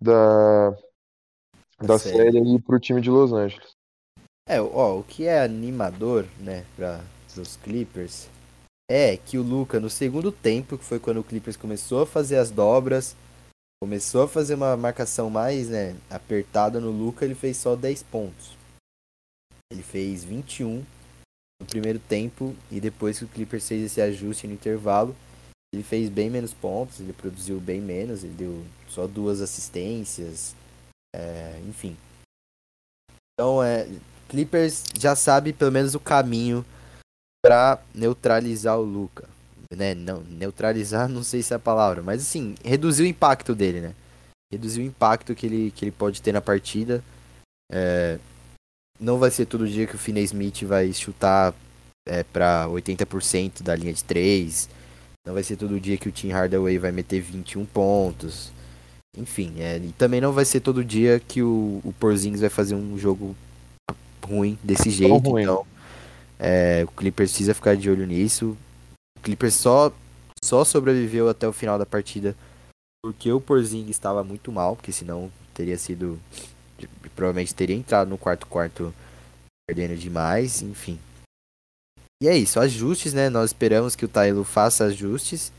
da, da série aí para o time de Los Angeles. É, ó, o que é animador, né, para dos Clippers é que o Luca, no segundo tempo, que foi quando o Clippers começou a fazer as dobras, começou a fazer uma marcação mais né, apertada no Luca, ele fez só 10 pontos. Ele fez 21 no primeiro tempo e depois que o Clippers fez esse ajuste no intervalo, ele fez bem menos pontos, ele produziu bem menos, ele deu só duas assistências, é, enfim. Então, é, Clippers já sabe pelo menos o caminho para neutralizar o Luca. Né? Não, neutralizar não sei se é a palavra, mas assim, reduzir o impacto dele, né? Reduzir o impacto que ele, que ele pode ter na partida. É, não vai ser todo dia que o Finney Smith vai chutar é, para 80% da linha de 3. Não vai ser todo dia que o Tim Hardaway vai meter 21 pontos. Enfim, é, e também não vai ser todo dia que o, o Porzingis vai fazer um jogo ruim desse jeito. Ruim. Então, é, o Clippers precisa ficar de olho nisso. O Clippers só, só sobreviveu até o final da partida porque o Porzing estava muito mal, porque senão teria sido. Provavelmente teria entrado no quarto quarto perdendo demais, enfim. E é isso, ajustes, né? Nós esperamos que o Tylo faça ajustes.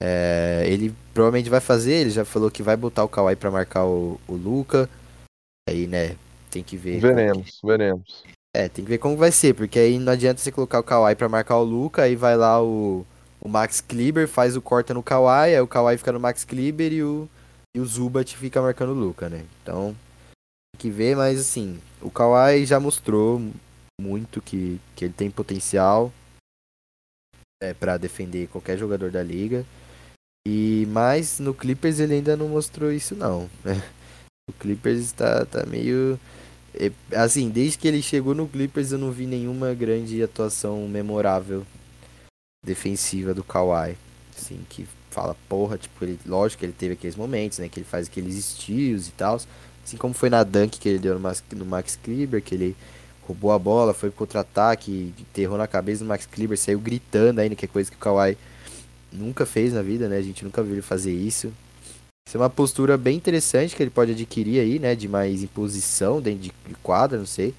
É, ele provavelmente vai fazer, ele já falou que vai botar o Kawhi para marcar o, o Luca. Aí, né, tem que ver. Veremos, veremos. É, tem que ver como vai ser, porque aí não adianta você colocar o Kawhi pra marcar o Luca, aí vai lá o, o Max Kleber faz o corta no Kawhi, aí o Kawhi fica no Max Kleber e o, e o Zubat fica marcando o Luca, né? Então, que ver, mas assim, o Kawhi já mostrou muito que, que ele tem potencial é, para defender qualquer jogador da liga. E mas no Clippers ele ainda não mostrou isso não. O Clippers está tá meio é, assim, desde que ele chegou no Clippers eu não vi nenhuma grande atuação memorável defensiva do Kawhi. Assim, que fala, porra, tipo, ele, lógico que ele teve aqueles momentos, né, que ele faz aqueles estilos e tal, assim como foi na dunk que ele deu no Max, no Max Kleber, que ele roubou a bola, foi contra-ataque, enterrou na cabeça do Max Kleber, saiu gritando ainda, que é coisa que o Kawhi nunca fez na vida, né? A gente nunca viu ele fazer isso. Isso é uma postura bem interessante que ele pode adquirir aí, né? De mais imposição dentro de quadra, não sei.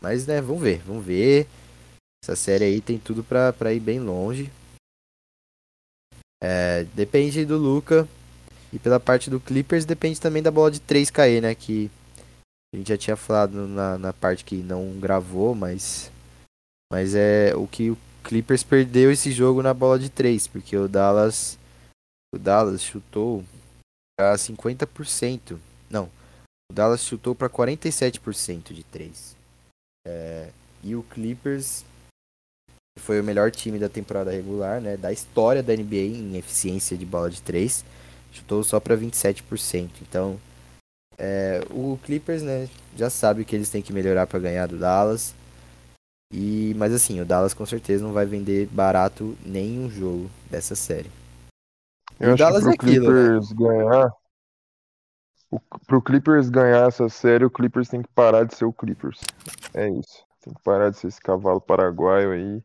Mas, né, vamos ver, vamos ver. Essa série aí tem tudo pra, pra ir bem longe. É, depende do Luca. E pela parte do Clippers, depende também da bola de 3 cair, né? Que a gente já tinha falado na, na parte que não gravou, mas. Mas é o que o Clippers perdeu esse jogo na bola de 3, porque o Dallas. O Dallas chutou para 50%. Não. O Dallas chutou para 47% de 3. É, e o Clippers foi o melhor time da temporada regular, né? Da história da NBA em eficiência de bola de 3. Chutou só para 27%. Então, é, o Clippers, né, já sabe que eles têm que melhorar para ganhar do Dallas. E, mas assim, o Dallas com certeza não vai vender barato nenhum jogo dessa série. Eu o acho Dallas que pro é aquilo, né? Clippers né? ganhar, o, pro Clippers ganhar essa série, o Clippers tem que parar de ser o Clippers. É isso. Tem que parar de ser esse cavalo paraguaio aí.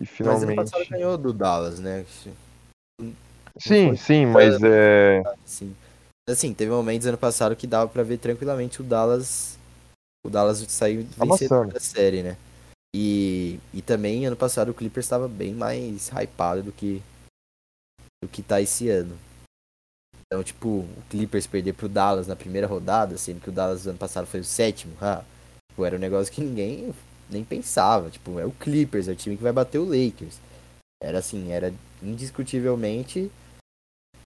E finalmente. Mas ano passado ganhou do Dallas, né? Sim, sim, mas é. Sim. Assim, teve momentos ano passado que dava para ver tranquilamente o Dallas. O Dallas saiu vencedor da série, né? E, e também ano passado o Clippers estava bem mais hypado do que do que tá esse ano. Então, tipo, o Clippers perder pro Dallas na primeira rodada, sendo que o Dallas ano passado foi o sétimo, ah, tipo, era um negócio que ninguém nem pensava. Tipo, é o Clippers, é o time que vai bater o Lakers. Era assim, era indiscutivelmente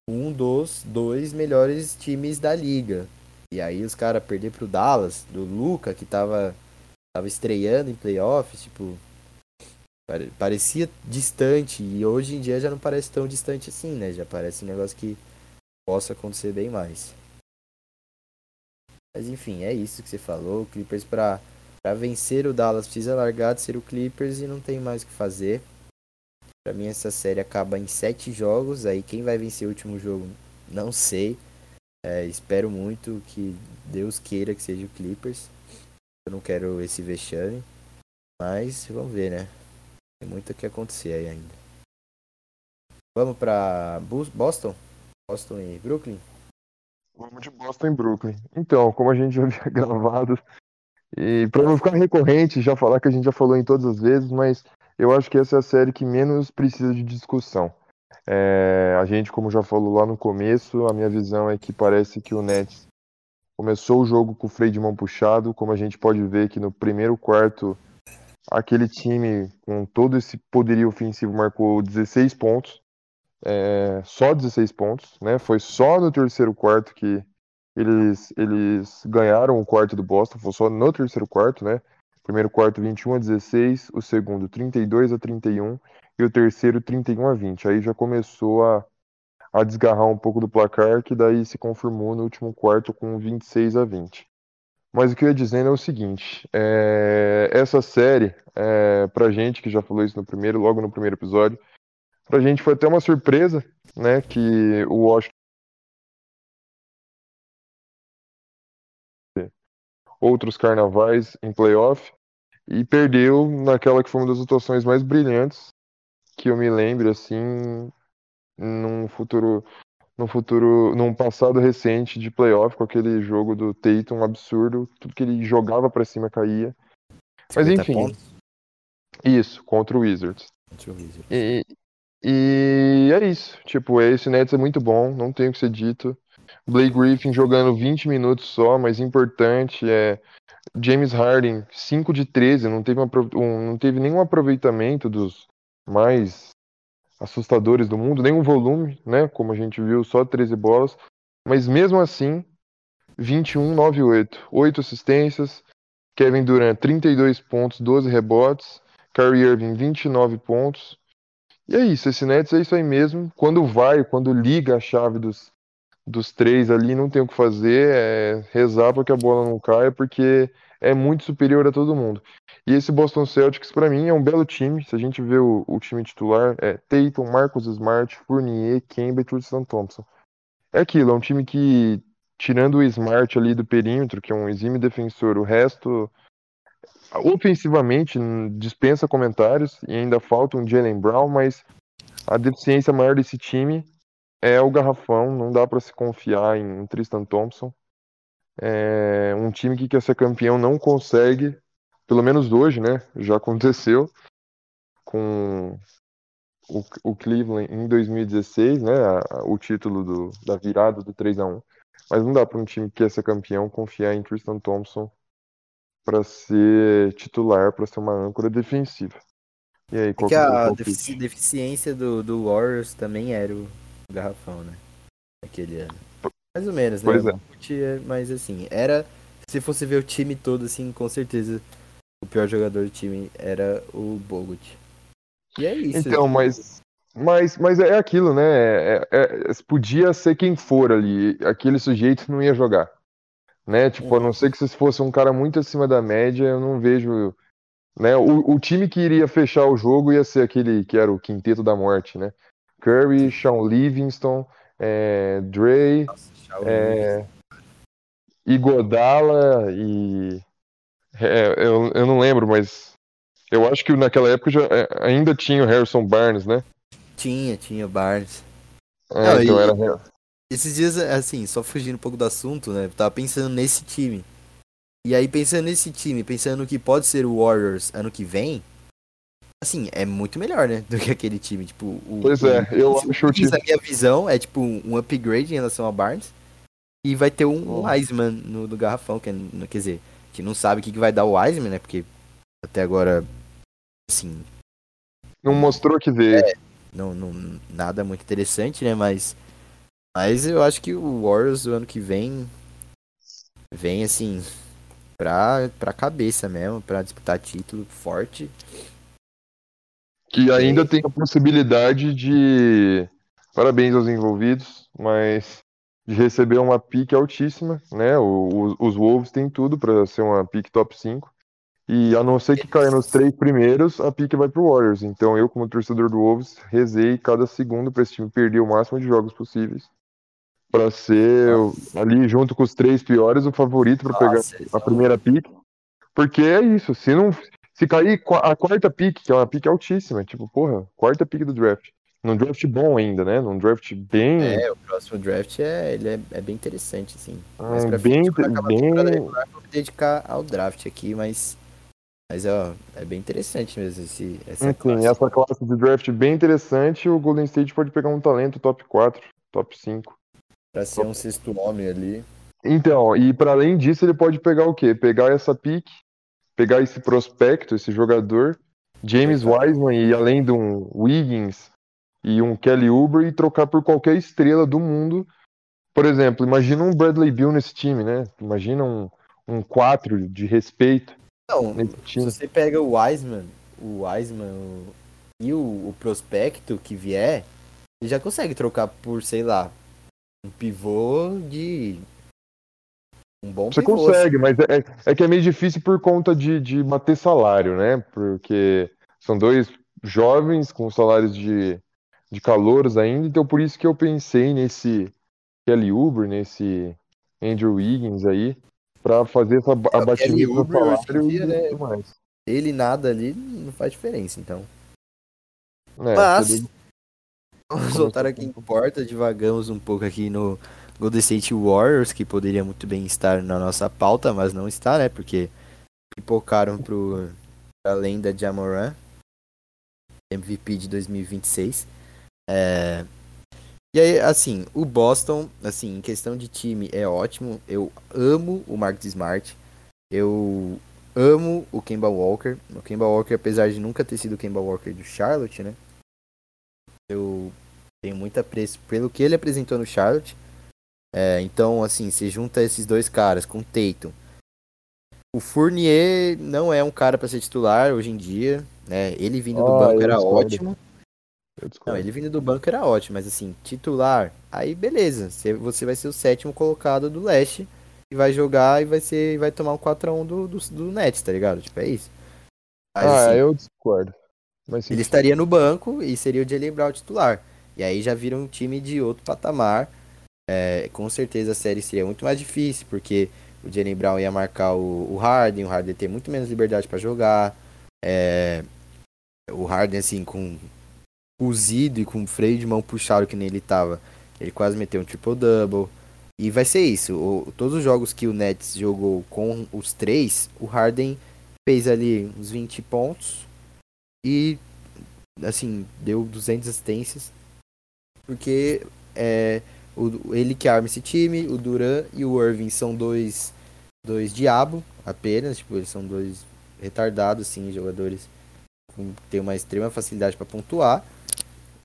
um dos dois melhores times da liga. E aí os caras perder pro Dallas, do Luca, que tava, tava estreando em playoffs, tipo. Parecia distante. E hoje em dia já não parece tão distante assim, né? Já parece um negócio que possa acontecer bem mais. Mas enfim, é isso que você falou. O Clippers pra vencer o Dallas precisa largar de ser o Clippers e não tem mais o que fazer. Para mim essa série acaba em sete jogos. Aí quem vai vencer o último jogo, não sei. É, espero muito que Deus queira que seja o Clippers. Eu não quero esse vexame. Mas vamos ver, né? Tem muito o que acontecer aí ainda. Vamos para Boston? Boston e Brooklyn? Vamos de Boston e Brooklyn. Então, como a gente já havia gravado, e para não ficar recorrente, já falar que a gente já falou em todas as vezes, mas eu acho que essa é a série que menos precisa de discussão. É, a gente, como já falou lá no começo, a minha visão é que parece que o Nets começou o jogo com o freio de mão puxado, como a gente pode ver que no primeiro quarto aquele time com todo esse poderio ofensivo marcou 16 pontos, é, só 16 pontos, né? Foi só no terceiro quarto que eles, eles ganharam o quarto do Boston, foi só no terceiro quarto, né? Primeiro quarto 21 a 16, o segundo 32 a 31 e o terceiro 31 a 20. Aí já começou a, a desgarrar um pouco do placar, que daí se confirmou no último quarto com 26 a 20. Mas o que eu ia dizendo é o seguinte: é, essa série, é, pra gente que já falou isso no primeiro, logo no primeiro episódio, pra gente foi até uma surpresa, né? Que o Washington outros carnavais em playoff e perdeu naquela que foi uma das atuações mais brilhantes que eu me lembro assim num futuro num futuro num passado recente de playoff com aquele jogo do Tatum absurdo tudo que ele jogava para cima caía. Mas enfim. pontos. isso contra o Wizards, contra o Wizards. E, e é isso. Tipo esse Nets é muito bom não tem o que ser dito. Blake Griffin jogando 20 minutos só mas importante é James Harden, 5 de 13, não teve, uma, um, não teve nenhum aproveitamento dos mais assustadores do mundo, nenhum volume, né? Como a gente viu, só 13 bolas. Mas mesmo assim, 21, 9, 8. 8 assistências. Kevin Durant, 32 pontos, 12 rebotes. Kyrie Irving, 29 pontos. E é isso, esse Nets é isso aí mesmo. Quando vai, quando liga a chave dos, dos três ali, não tem o que fazer, é rezar para que a bola não caia, porque é muito superior a todo mundo. E esse Boston Celtics, para mim, é um belo time. Se a gente vê o, o time titular, é Tatum, Marcus Smart, Fournier, Kemba e Tristan Thompson. É aquilo, é um time que, tirando o Smart ali do perímetro, que é um exímio defensor, o resto ofensivamente dispensa comentários e ainda falta um Jalen Brown, mas a deficiência maior desse time é o garrafão, não dá para se confiar em Tristan Thompson. É um time que quer ser campeão não consegue, pelo menos hoje, né? Já aconteceu com o, o Cleveland em 2016, né? A, o título do, da virada do 3 a 1 Mas não dá para um time que quer ser campeão confiar em Tristan Thompson para ser titular, para ser uma âncora defensiva. E aí, qual é que a defici deficiência do, do Warriors também era o garrafão, né? Aquele ano. Mais ou menos, né? Pois é. Mas assim, era. Se fosse ver o time todo, assim, com certeza o pior jogador do time era o Bogut. E é isso. Então, tipo... mas. Mas, mas é aquilo, né? É, é, é, podia ser quem for ali. Aquele sujeito não ia jogar né? Tipo, a não ser que se fosse um cara muito acima da média, eu não vejo. Né? O, o time que iria fechar o jogo ia ser aquele que era o quinteto da morte, né? Curry, Sean Livingston, é, Dre, é, Igodala e. É, eu, eu não lembro, mas eu acho que naquela época já, é, ainda tinha o Harrison Barnes, né? Tinha, tinha o Barnes. É, não, então e... era esses dias, assim, só fugindo um pouco do assunto, né? Eu tava pensando nesse time. E aí, pensando nesse time, pensando no que pode ser o Warriors ano que vem, assim, é muito melhor, né? Do que aquele time. Tipo, o, pois é, o, eu acho que. A minha visão é, tipo, um upgrade em relação ao Barnes. E vai ter um oh. Wiseman no, no garrafão, que é, quer dizer, que não sabe o que, que vai dar o Wiseman, né? Porque até agora, assim. Não mostrou que veio. É, não, não, nada muito interessante, né? Mas mas eu acho que o Warriors o ano que vem vem assim pra, pra cabeça mesmo, pra disputar título forte. Que ainda tem a possibilidade de. Parabéns aos envolvidos, mas de receber uma pique altíssima, né? O, o, os Wolves têm tudo para ser uma pique top 5. E a não ser que caia nos três primeiros, a pique vai pro Warriors. Então eu, como torcedor do Wolves, rezei cada segundo para esse time perder o máximo de jogos possíveis para ser ali junto com os três piores o favorito para pegar a primeira pick. Porque é isso, se não se cair a quarta pick, que é uma pick altíssima, tipo, porra, quarta pick do draft. Num draft bom ainda, né? Num draft bem. É, o próximo draft é, ele é, é bem interessante, assim. Mas pra bem, frente, bem... Vou me dedicar ao draft aqui, mas. Mas ó, é bem interessante mesmo esse, essa Enfim, classe. essa classe de draft bem interessante. O Golden State pode pegar um talento top 4, top 5. Pra ser um sexto homem ali. Então, e para além disso, ele pode pegar o quê? Pegar essa pique, pegar esse prospecto, esse jogador, James Wiseman e além de um Wiggins e um Kelly Oubre e trocar por qualquer estrela do mundo. Por exemplo, imagina um Bradley Beal nesse time, né? Imagina um, um 4 de respeito. Não, se você pega o Wiseman, o Wiseman o... e o, o prospecto que vier, ele já consegue trocar por, sei lá, um pivô de. Um bom Você pivô, consegue, assim. mas é, é que é meio difícil por conta de, de bater salário, né? Porque são dois jovens com salários de, de calouros ainda, então por isso que eu pensei nesse Kelly Uber, nesse Andrew Wiggins aí, para fazer essa abatimento do salário dia, né, mais. Ele nada ali não faz diferença, então. É, Mas, Vamos voltar aqui em porta, divagamos um pouco aqui no Golden State Warriors, que poderia muito bem estar na nossa pauta, mas não está, né? Porque pipocaram pro a lenda de Amoran, MVP de 2026. É... E aí, assim, o Boston, assim, em questão de time é ótimo. Eu amo o Marcus Smart. Eu amo o Kemba Walker. O Kemba Walker, apesar de nunca ter sido o Kemba Walker do Charlotte, né? Eu tenho muito apreço pelo que ele apresentou no Charlotte. É, então, assim, se junta esses dois caras com o Tatum. O Fournier não é um cara para ser titular hoje em dia, né? Ele vindo do Ah, banco era discordo. ótimo. Não, ele vindo do banco era ótimo, mas assim, titular, aí beleza. Você, vai ser o sétimo colocado do leste e vai jogar e vai ser, vai tomar um 4x1 do, do, do Nets, tá ligado? Tipo, é isso. Mas, Ah, assim, eu discordo. Mas ele estaria no banco e seria o Jalen Brown titular. E aí já vira um time de outro patamar. É, com certeza a série seria muito mais difícil, porque o Jalen Brown ia marcar o, o Harden, o Harden ia ter muito menos liberdade para jogar. É, o Harden, assim, com cozido e com freio de mão puxado que nem ele tava, ele quase meteu um triple-double. E vai ser isso. O- todos os jogos que o Nets jogou com os três, o Harden fez ali uns 20 pontos e assim, deu 200 assistências. Porque é o, ele que arma esse time, o Duran e o Irving são dois dois diabo apenas, tipo, eles são dois retardados assim, jogadores com tem uma extrema facilidade para pontuar.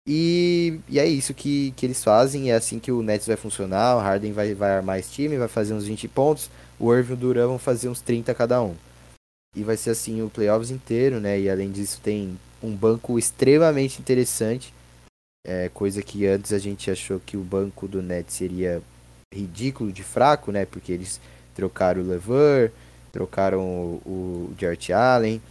E, e é isso que, que eles fazem, é assim que o Nets vai funcionar, o Harden vai, vai armar esse time, vai fazer uns 20 pontos, o Irving e o Duran vão fazer uns 30 cada um. E vai ser assim o playoffs inteiro, né? E além disso tem um banco extremamente interessante, é, coisa que antes a gente achou que o banco do Nets seria ridículo de fraco, né? Porque eles trocaram o Lever, trocaram o, o Jarrett Allen.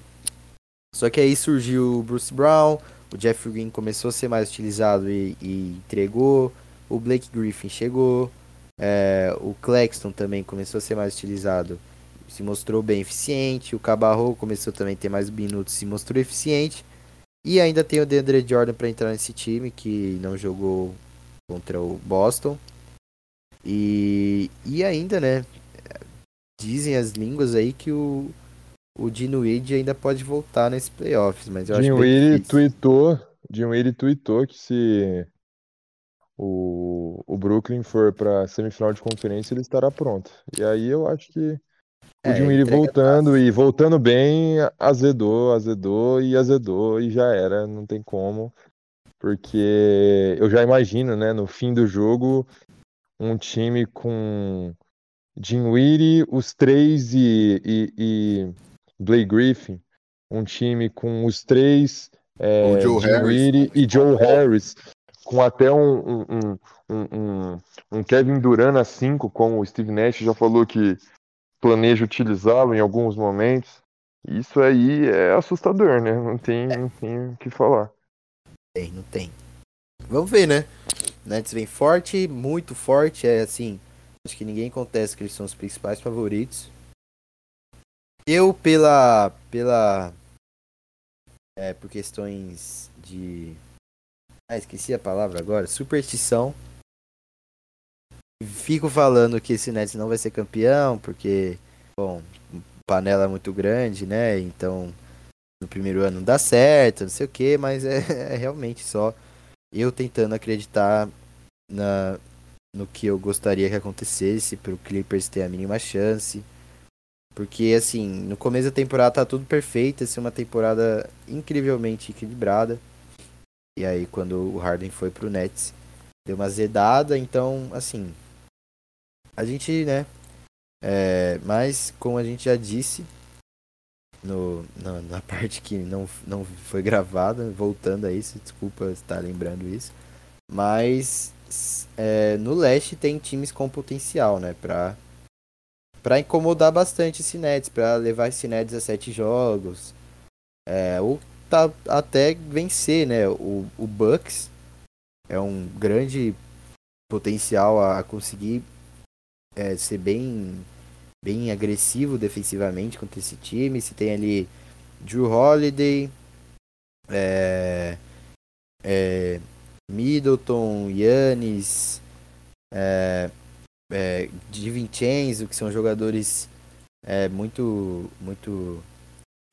Só que aí surgiu o Bruce Brown, o Jeff Green começou a ser mais utilizado e, e entregou, o Blake Griffin chegou, é, o Claxton também começou a ser mais utilizado, se mostrou bem eficiente, o Cabarro começou também a ter mais minutos, se mostrou eficiente, e ainda tem o DeAndre Jordan para entrar nesse time que não jogou contra o Boston. E, e ainda, né? Dizem as línguas aí que o, o Dinwiddie ainda pode voltar nesse playoffs, mas eu acho difícil. tweetou, Dinwiddie tweetou que se o, o Brooklyn for para semifinal de conferência, ele estará pronto. E aí eu acho que o É, Dinwiddie entrega voltando e voltando bem, azedou, azedou e azedou e já era, não tem como. Porque eu já imagino, né, no fim do jogo, um time com Dinwiddie, os três e, e, e Blake Griffin, um time com os três, é, Dinwiddie e Joe Harris, com até um, um, um, um, um- um Kevin Durant a 5, como o Steve Nash já falou que planeja utilizá-lo em alguns momentos. Isso aí é assustador, né? Não tem, não tem o que falar. tem, não tem. Vamos ver, né? Nets vem forte, muito forte, é assim. Acho que ninguém contesta que eles são os principais favoritos. Eu pela pela é, por questões de ah, esqueci a palavra agora, superstição. Fico falando que esse Nets não vai ser campeão porque bom, panela é muito grande, né? Então no primeiro ano não dá certo, não sei o que, mas é, é realmente só eu tentando acreditar na, no que eu gostaria que acontecesse para o Clippers ter a mínima chance. Porque, assim, no começo da temporada tá tudo perfeito, ser uma temporada incrivelmente equilibrada. E aí, quando o Harden foi pro Nets, deu uma zedada. Então, assim, a gente, né? É, mas, como a gente já disse, no, na, na parte que não, não foi gravada, voltando a isso, desculpa estar lembrando isso. Mas é, no leste tem times com potencial, né? Pra, pra incomodar bastante esse Nets, pra levar esse Nets a sete jogos. É, ou tá, até vencer, né? O, o Bucks é um grande potencial a, a conseguir é, ser bem, bem agressivo defensivamente contra esse time. Se tem ali Drew Holiday, é, é, Middleton, Yannis, é, é, Di Vincenzo, que são jogadores é, muito, muito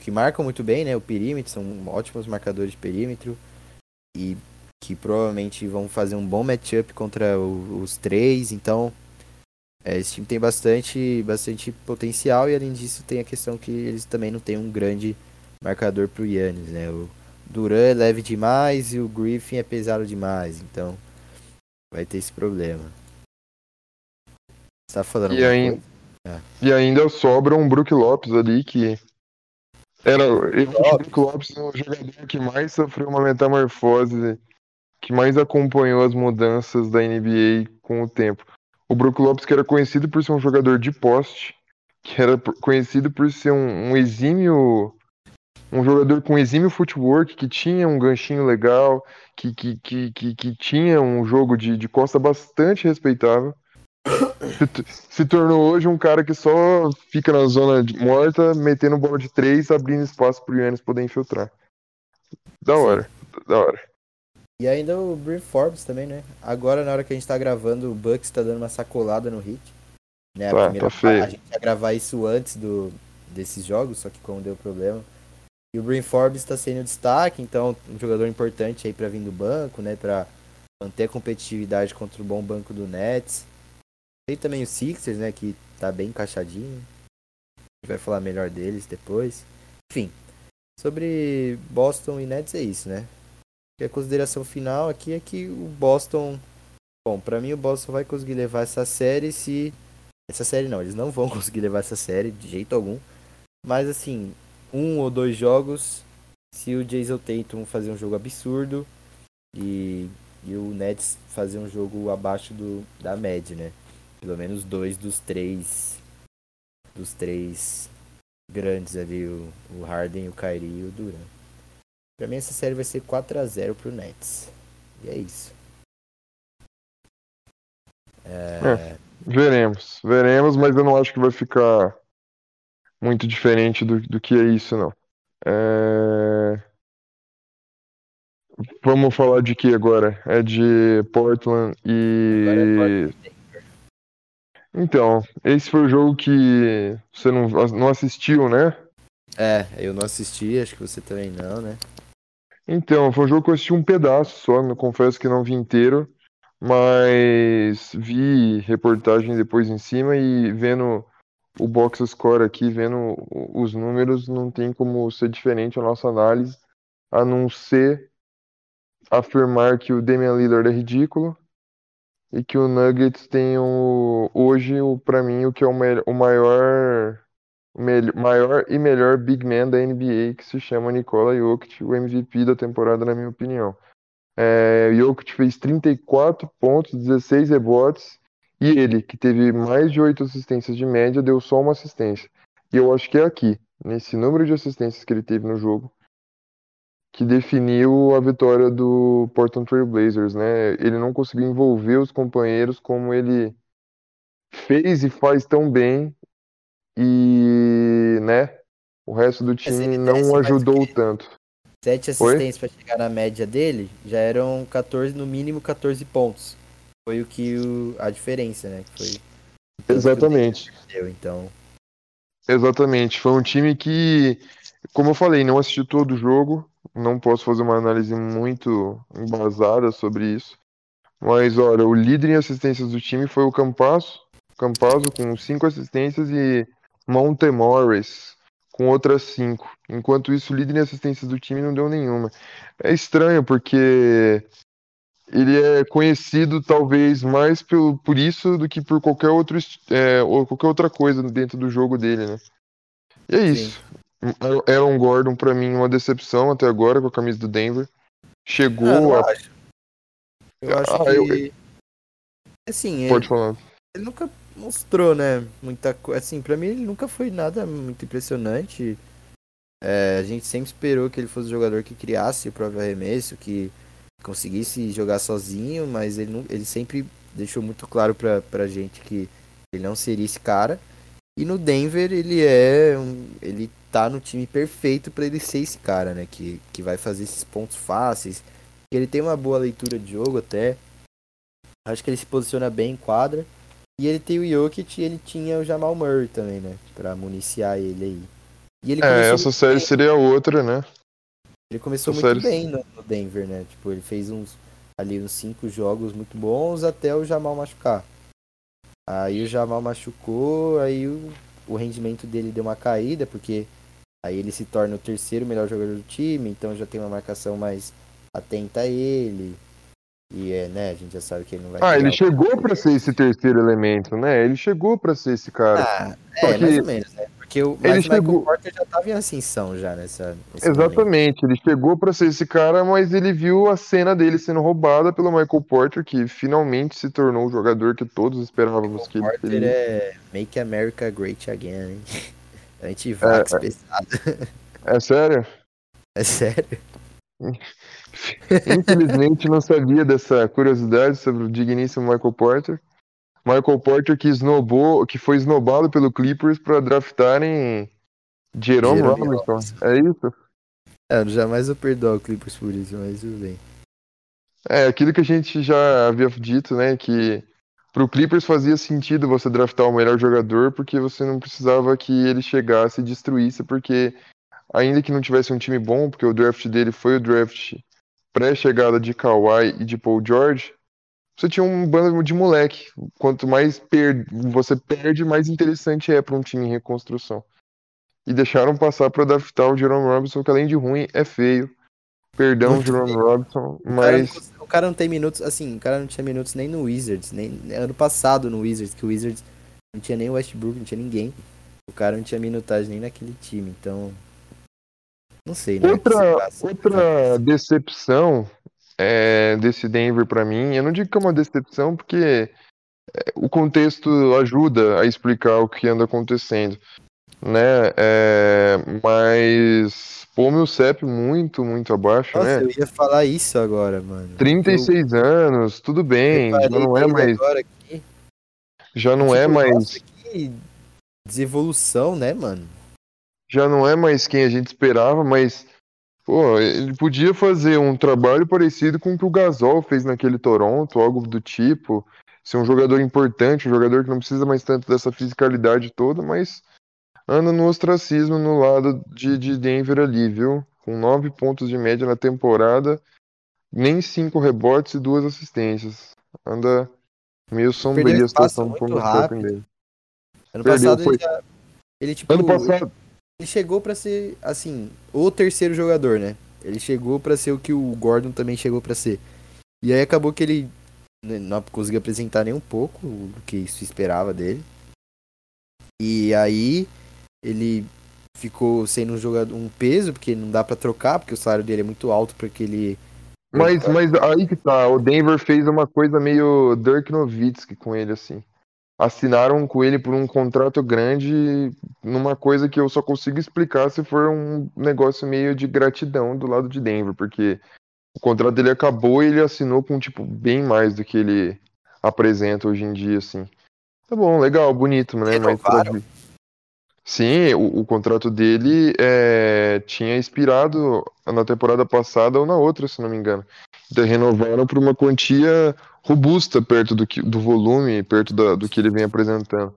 que marcam muito bem, né, o perímetro, são ótimos marcadores de perímetro e que provavelmente vão fazer um bom matchup contra os três, então é, esse time tem bastante, bastante potencial e além disso tem a questão que eles também não têm um grande marcador pro Yannis, né, o, Duran é leve demais e o Griffin é pesado demais, então vai ter esse problema. Você tá falando e, ainda, é. e ainda sobra um Brook Lopes ali que era eu acho o Brook Lopes é o jogador que mais sofreu uma metamorfose, que mais acompanhou as mudanças da NBA com o tempo. O Brook Lopes que era conhecido por ser um jogador de poste, que era conhecido por ser um, um exímio um jogador com exímio footwork, que tinha um ganchinho legal, que, que, que, que, que tinha um jogo de, de costa bastante respeitável. Se, se, tornou hoje um cara que só fica na zona morta, metendo bola de três, abrindo espaço pro Yannis poder infiltrar. Da hora, da hora. E ainda o Bryn Forbes também, né? Agora, na hora que a gente tá gravando, o Bucks tá dando uma sacolada no hit. Né? A, tá, primeira, tá a gente ia gravar isso antes do, desses jogos, só que como deu problema, e o Bryn Forbes está sendo destaque, então um jogador importante aí para vir do banco, né, para manter a competitividade contra o bom banco do Nets. Tem também o Sixers, né, que tá bem encaixadinho. A gente vai falar melhor deles depois. Enfim, sobre Boston e Nets é isso, né? E a consideração final aqui é que o Boston, bom, para mim o Boston vai conseguir levar essa série se essa série não, eles não vão conseguir levar essa série de jeito algum. Mas assim, um ou dois jogos se o Jason Tatum fazer um jogo absurdo e, e o Nets fazer um jogo abaixo do, da média, né? Pelo menos dois dos três dos três grandes ali, o, o Harden, o Kyrie e o Durant. Pra mim essa série vai ser 4 a 0 pro Nets. E é isso. É... É, veremos, veremos, mas eu não acho que vai ficar muito diferente do, do que é isso, não. É... Vamos falar de que agora? É de Portland e. Então, esse foi o jogo que você não, não assistiu, né? É, eu não assisti, acho que você também não, né? Então, foi um jogo que eu assisti um pedaço só, eu confesso que não vi inteiro, mas vi reportagem depois em cima e vendo o box score aqui, vendo os números, não tem como ser diferente a nossa análise, a não ser afirmar que o Damian Lillard é ridículo e que o Nuggets tem o, hoje, para mim, o que é o, o maior, maior e melhor big man da NBA, que se chama Nikola Jokic, o MVP da temporada, na minha opinião. É, Jokic fez 34 pontos, 16 rebotes e ele, que teve mais de oito assistências de média, deu só uma assistência. E eu acho que é aqui, nesse número de assistências que ele teve no jogo, que definiu a vitória do Portland Trail Blazers, né? Ele não conseguiu envolver os companheiros como ele fez e faz tão bem e, né? O resto do time não ajudou tanto. Sete assistências para chegar na média dele já eram 14, no mínimo 14 pontos foi o que o, a diferença, né? Foi Exatamente. Então. Exatamente. Foi um time que, como eu falei, não assisti todo o jogo. Não posso fazer uma análise muito embasada sobre isso. Mas olha, o líder em assistências do time foi o Campasso. Campasso com cinco assistências e Monte Morris com outras cinco. Enquanto isso, o líder em assistências do time não deu nenhuma. É estranho porque ele é conhecido talvez mais por, por isso do que por qualquer outro é, ou qualquer outra coisa dentro do jogo dele, né? E é isso. Aaron Gordon para mim uma decepção até agora com a camisa do Denver. Chegou ah, a acho. Eu acho ah, que eu... assim, Pode ele... falar. Ele nunca mostrou, né, muita coisa, assim, para mim ele nunca foi nada muito impressionante. É, a gente sempre esperou que ele fosse um jogador que criasse o próprio arremesso, que conseguisse jogar sozinho, mas ele, não, ele sempre deixou muito claro pra, pra gente que ele não seria esse cara. E no Denver ele é um, ele tá no time perfeito para ele ser esse cara, né, que, que vai fazer esses pontos fáceis. Ele tem uma boa leitura de jogo até. Acho que ele se posiciona bem em quadra. E ele tem o Jokic e ele tinha o Jamal Murray também, né, para municiar ele aí. E ele é, essa série seria outra, né? Ele começou muito série... bem no, no, Denver, né? Tipo, ele fez uns ali uns cinco jogos muito bons até o Jamal machucar. Aí o Jamal machucou, aí o, o rendimento dele deu uma caída, porque Aí ele se torna o terceiro melhor jogador do time, então já tem uma marcação mais atenta a ele. E é, né, a gente já sabe que ele não vai. Ah, ele chegou para ser esse terceiro elemento, né? Ele chegou para ser esse cara. Ah, é, que... mais ou menos, né? Porque o ele chegou... Michael Porter já tava em ascensão já nessa. Exatamente, momento. ele chegou para ser esse cara, mas ele viu a cena dele sendo roubada pelo Michael Porter, que finalmente se tornou o jogador que todos esperávamos Michael que ele. Porter é Make America Great Again, hein? Anti-vax é, é, pesado. É sério? É sério? Infelizmente não sabia dessa curiosidade sobre o digníssimo Michael Porter. Michael Porter que snobou, que foi snobado pelo Clippers para draftarem Jerome, Jerome Robinson. Robinson. É isso? É, eu jamais vou perdoar o Clippers por isso, mas tudo bem. É, aquilo que a gente já havia dito, né, que pro Clippers fazia sentido você draftar o melhor jogador porque você não precisava que ele chegasse e destruísse, porque ainda que não tivesse um time bom, porque o draft dele foi o draft pré-chegada de Kawhi e de Paul George, você tinha um bando de moleque. Quanto mais per você perde, mais interessante é para um time em reconstrução. E deixaram passar para draftar o Jerome Robinson, que além de ruim, é feio. Perdão, Muito Jerome feio. Robinson, mas. O cara, o cara, não tem minutos, assim, o cara não tinha minutos nem no Wizards, nem ano passado no Wizards, que o Wizards não tinha nem o Westbrook, não tinha ninguém. O cara não tinha minutagem nem naquele time, então não sei, né? Outra, outra decepção é, desse Denver para mim, eu não digo que é uma decepção porque é, o contexto ajuda a explicar o que anda acontecendo, né? É, mas pô, meu CEP muito, muito abaixo, Nossa, né? eu ia falar isso agora, mano. 36 eu... anos, tudo bem, já não é mais. Já não é tipo, é mais. Nossa, que desevolução, né, mano? Já não é mais quem a gente esperava, mas pô, ele podia fazer um trabalho parecido com o que o Gasol fez naquele Toronto, algo do tipo, ser um jogador importante, um jogador que não precisa mais tanto dessa fisicalidade toda, mas anda no ostracismo no lado de, de Denver ali, viu? Com nove pontos de média na temporada, nem cinco rebotes e duas assistências. Anda meio sombria a situação como rápido. Ano Perdeu, passado foi... ele, já... ele tipo, ano passado ele chegou para ser, assim, o terceiro jogador, né? Ele chegou para ser o que o Gordon também chegou para ser. E aí acabou que ele né, não conseguiu apresentar nem um pouco o que se esperava dele. E aí ele ficou sendo um jogador um peso, porque não dá para trocar, porque o salário dele é muito alto para ele mas, mas aí que tá, o Denver fez uma coisa meio Dirk Nowitzki com ele, assim assinaram com ele por um contrato grande numa coisa que eu só consigo explicar se for um negócio meio de gratidão do lado de Denver, porque o contrato dele acabou e ele assinou com tipo bem mais do que ele apresenta hoje em dia, assim. Tá bom, legal, bonito, né? Mas Sim, o, o, contrato dele é, tinha expirado na temporada passada ou na outra, se não me engano. Então renovaram por uma quantia robusta perto do, que, do volume, perto da, do que ele vem apresentando.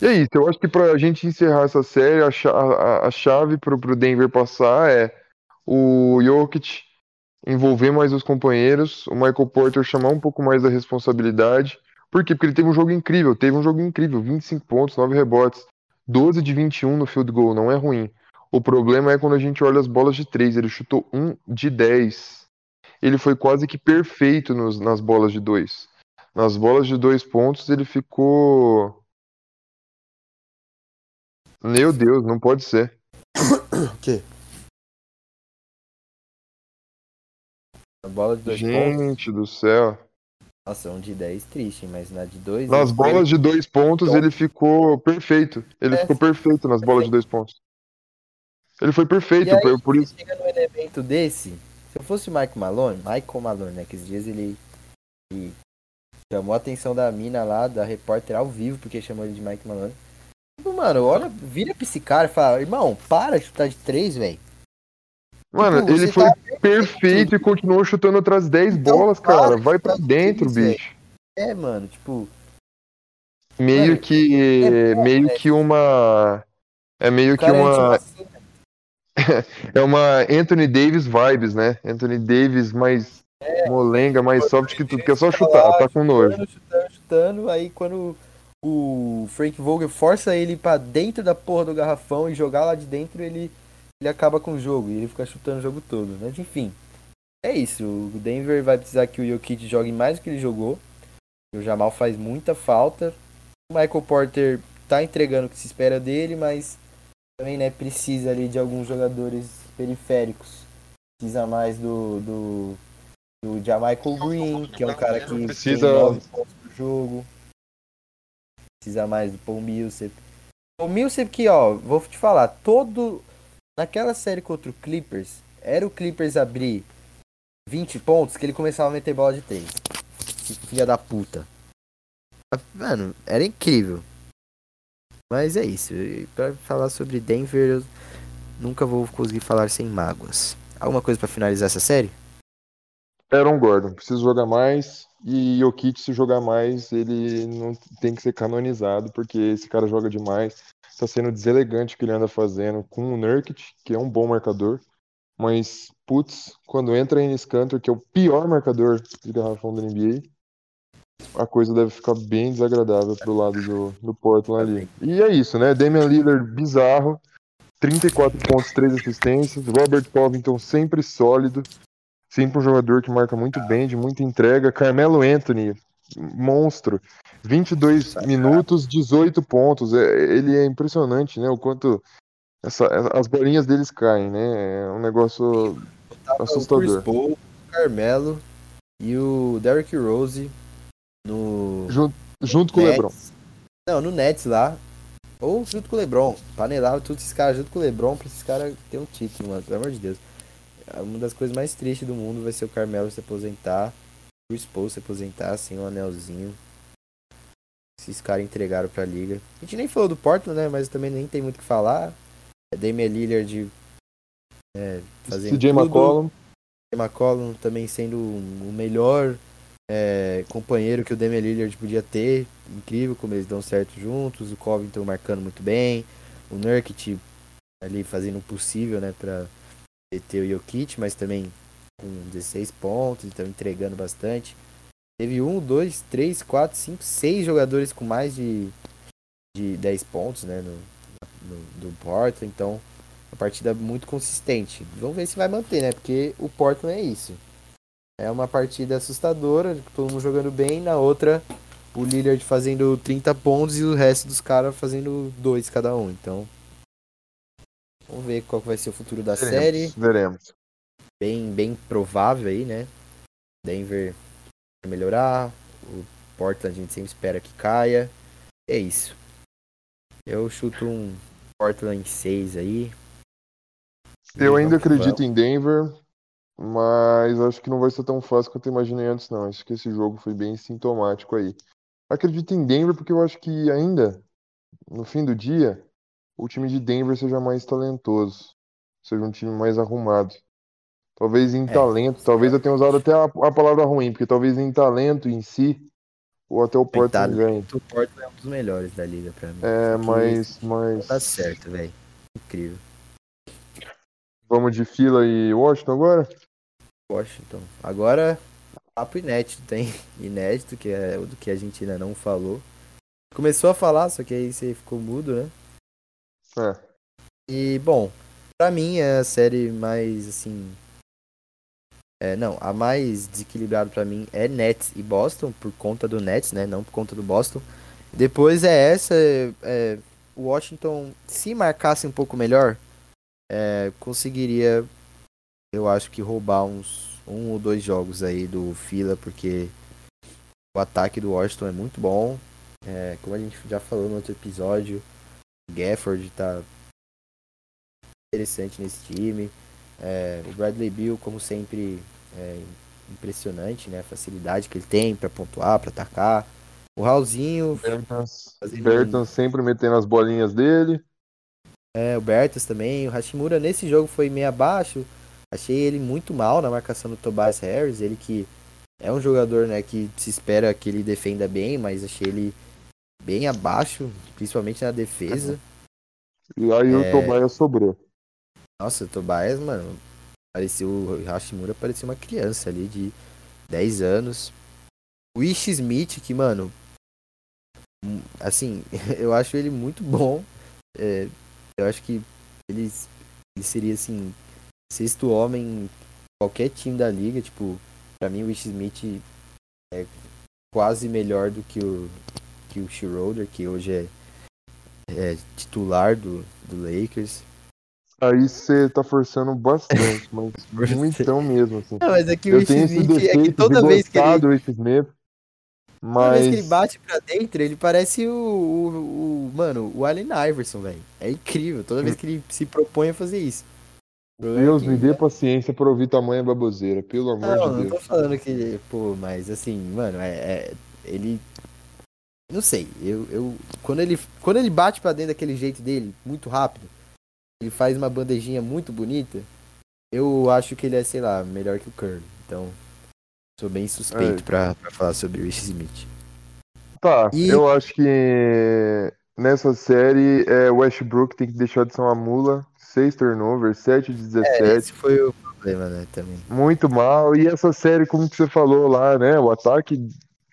E é isso, eu acho que pra gente encerrar essa série, a, a, a chave pro, pro Denver passar é o Jokic envolver mais os companheiros, o Michael Porter chamar um pouco mais da responsabilidade. Por quê? Porque ele teve um jogo incrível, teve um jogo incrível, 25 pontos, 9 rebotes, 12 de 21 no field goal, não é ruim. O problema é quando a gente olha as bolas de 3, ele chutou 1 de 10 ele foi quase que perfeito nos, nas bolas de dois. Nas bolas de dois pontos ele ficou. Meu Deus, não pode ser. O quê? A bola de dois Gente pontos. do céu. Nossa, um de 10 triste, mas na de dois. Nas bolas foi... de dois pontos ele ficou perfeito. Ele é, ficou perfeito nas perfeito. bolas de dois pontos. Ele foi perfeito, e aí, por isso. Chega num elemento desse, se eu fosse o Mike Malone, Michael Malone, né? Que esses dias ele, ele, chamou a atenção da mina lá, da repórter ao vivo, porque chamou ele de Mike Malone. Tipo, mano, olha, vira pra esse cara e fala, irmão, para de chutar de três, velho. Mano, tipo, ele foi tá perfeito e continuou chutando outras 10 então, bolas, cara. Vai pra dentro, bicho. É, mano, tipo. Meio mano, que. É meio que uma. É meio que uma. É uma Anthony Davis vibes, né? Anthony Davis mais é, molenga, mais soft que tudo, que é só chutar, tá com nojo. Chutando, chutando, chutando, aí quando o Frank Vogel força ele para dentro da porra do garrafão e jogar lá de dentro, ele, ele acaba com o jogo e ele fica chutando o jogo todo. Mas enfim, é isso. O Denver vai precisar que o Jokic jogue mais do que ele jogou. O Jamal faz muita falta. O Michael Porter tá entregando o que se espera dele, mas também né, precisa ali de alguns jogadores periféricos. Precisa mais do, do, do Jamaica Green, que é um cara que precisa pontos por jogo. Precisa mais do Paul Millsap. O Millsap que, ó, vou te falar, todo... Naquela série contra o Clippers, era o Clippers abrir 20 pontos que ele começava a meter bola de 3. Filha da puta. Mano, era incrível. Mas é isso. Para falar sobre Denver, eu nunca vou conseguir falar sem mágoas. Alguma coisa para finalizar essa série? Aaron Gordon, precisa jogar mais. E Jokic, se jogar mais, ele não tem que ser canonizado, porque esse cara joga demais. Tá sendo deselegante o que ele anda fazendo com o Nurkic, que é um bom marcador. Mas, putz, quando entra em Cantor, que é o pior marcador de garrafão da NBA, a coisa deve ficar bem desagradável pro lado do, do Portland ali. E é isso, né? Damian Lillard bizarro, 34 pontos, 3 assistências. Robert Covington sempre sólido, sempre um jogador que marca muito bem, de muita entrega. Carmelo Anthony, monstro, 22 minutos, 18 pontos. É, ele é impressionante, né? O quanto essa, as bolinhas deles caem, né? É um negócio assustador. O Paul, o Carmelo e o Derrick Rose no. Junto, junto com o Lebron. Não, no Nets lá. Ou junto com o Lebron. Panelava todos esses caras junto com o Lebron pra esses caras terem um título, mano. Pelo amor de Deus. Uma das coisas mais tristes do mundo vai ser o Carmelo se aposentar. O Paul se aposentar sem um anelzinho. Esses caras entregaram pra liga. A gente nem falou do Portland, né? Mas também nem tem muito o que falar. É Damian Lillard é, fazendo CJ McCollum. CJ McCollum também sendo o melhor é, companheiro que o Damian Lillard podia ter. Incrível como eles dão certo juntos. O Covington marcando muito bem. O Nurkic ali fazendo o possível, né, pra ter o Jokic, mas também com 16 pontos, então entregando bastante. Teve um, dois, três, quatro, cinco, seis jogadores com mais de, de 10 pontos, né, no, no, do Portland, então uma partida muito consistente. Vamos ver se vai manter, né? Porque o Portland é isso. É uma partida assustadora, todo mundo jogando bem, na outra o Lillard fazendo 30 pontos e o resto dos caras fazendo dois cada um. Então, vamos ver qual vai ser o futuro da veremos, série. Veremos. Bem, bem provável aí, né? Denver melhorar, o Portland a gente sempre espera que caia. É isso. Eu chuto um Portland 6 aí. Eu ainda acredito em Denver, mas acho que não vai ser tão fácil quanto eu imaginei antes, não. Acho que esse jogo foi bem sintomático aí. Acredito em Denver porque eu acho que ainda, no fim do dia, o time de Denver seja mais talentoso, seja um time mais arrumado. Talvez em é, talento, talvez eu tenha usado até a, a palavra ruim, porque talvez em talento em si ou até o Portland ganha. O Portland é um dos melhores da liga pra mim. É, mas, mas. Tá certo, velho. Incrível. Vamos de fila e Washington agora? Washington. Agora, papo inédito, tem inédito, que é o do que a gente ainda não falou. Começou a falar, só que aí você ficou mudo, né? É. E, bom, pra mim é a série mais, assim, é, não, a mais desequilibrada para mim é Nets e Boston, por conta do Nets, né? Não por conta do Boston. Depois é essa, é, Washington, se marcasse um pouco melhor, é, conseguiria, eu acho que roubar uns um ou dois jogos aí do Fila, porque o ataque do Washington é muito bom. É, como a gente já falou no outro episódio, Gafford tá interessante nesse time. É, o Bradley Bill, como sempre, é impressionante, né? A facilidade que ele tem para pontuar, para atacar. O Raulzinho. Bertans, Bertans sempre metendo as bolinhas dele. É, o Bertas também. O Hashimura nesse jogo foi meio abaixo. Achei ele muito mal na marcação do Tobias Harris. Ele que é um jogador né, que se espera que ele defenda bem, mas achei ele bem abaixo, principalmente na defesa. E aí é... o Tobias sobrou. Nossa, o Tobias, mano, parecia o Hashimura parecia uma criança ali de 10 anos. O Ish Smith, que, mano, assim, eu acho ele muito bom. É, eu acho que ele, ele seria assim, sexto homem em qualquer time da liga. Tipo, pra mim o Wish Smith é quase melhor do que o, que o Schroeder, que hoje é, é titular do, do Lakers. Aí você tá forçando bastante, mas muito mesmo, assim. Não, mas é que o esse defeito é que toda vez que ele... Smith, mas... Toda vez que ele bate pra dentro, ele parece o, o, o mano, o Allen Iverson, velho. É incrível, toda vez que ele se propõe a fazer isso. Deus, me dê paciência pra ouvir tamanha baboseira, pelo amor não, de Deus. Não tô falando que, pô, mas assim, mano, é, é ele não sei, eu, eu quando ele quando ele bate para dentro daquele jeito dele, muito rápido, ele faz uma bandejinha muito bonita, eu acho que ele é, sei lá, melhor que o Curry. Então, sou bem suspeito é. pra, pra falar sobre o Rich Smith. Tá, e... eu acho que nessa série é, Westbrook tem que deixar de ser uma mula. 6 turnovers, 7 de 17. É, esse foi o problema, né, também. Muito mal. E essa série, como que você falou lá, né? O ataque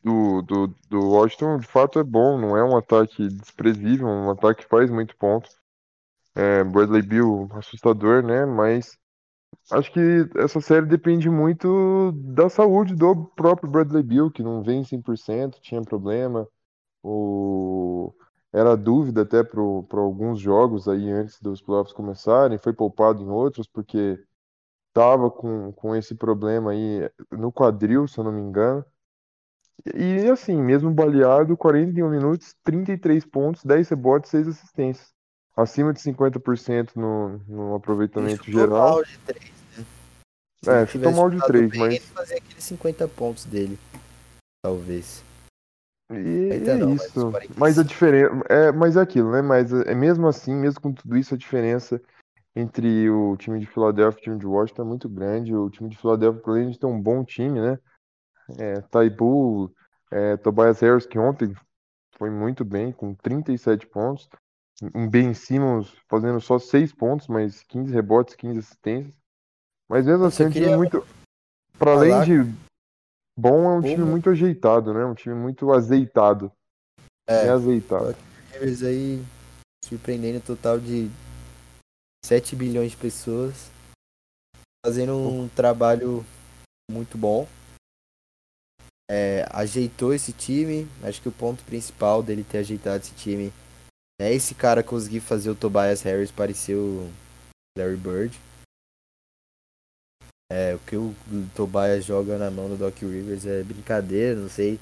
do, do, do Washington, de fato, é bom. Não é um ataque desprezível, um ataque que faz muito ponto. É, Bradley Bill, assustador, né? Mas acho que essa série depende muito da saúde do próprio Bradley Bill, que não vem 100%, tinha problema. O... Era dúvida até para alguns jogos aí antes dos playoffs começarem, foi poupado em outros porque estava com, com esse problema aí no quadril, se eu não me engano. E assim, mesmo baleado, 41 minutos, 33 pontos, 10 rebotes, 6 assistências acima de 50% no, no aproveitamento chutou geral. Mal de 3, né? Se é, chutou mal de 3, bem, mas. Ele fazia aqueles 50 pontos dele, talvez. E é isso. Mas, mas a diferença. É, mas é aquilo, né? Mas é mesmo assim, mesmo com tudo isso, a diferença entre o time de Filadélfia e o time de Washington é muito grande. O time de Filadélfia, por de ter um bom time, né? É, Taibu, é, Tobias Harris, que ontem foi muito bem, com 37 pontos um Ben Simmons fazendo só 6 pontos, mas 15 rebotes, 15 assistências. Mas mesmo assim, é um time muito. Para além de bom, é um time muito ajeitado, né? Um time muito azeitado. É, é azeitado. Eles aí surpreendendo o total de 7 bilhões de pessoas. Fazendo um trabalho muito bom. É, ajeitou esse time. Acho que o ponto principal dele ter ajeitado esse time é esse cara conseguir fazer o Tobias Harris parecer o Larry Bird. É, o que o Tobias joga na mão do Doc Rivers é brincadeira, não sei.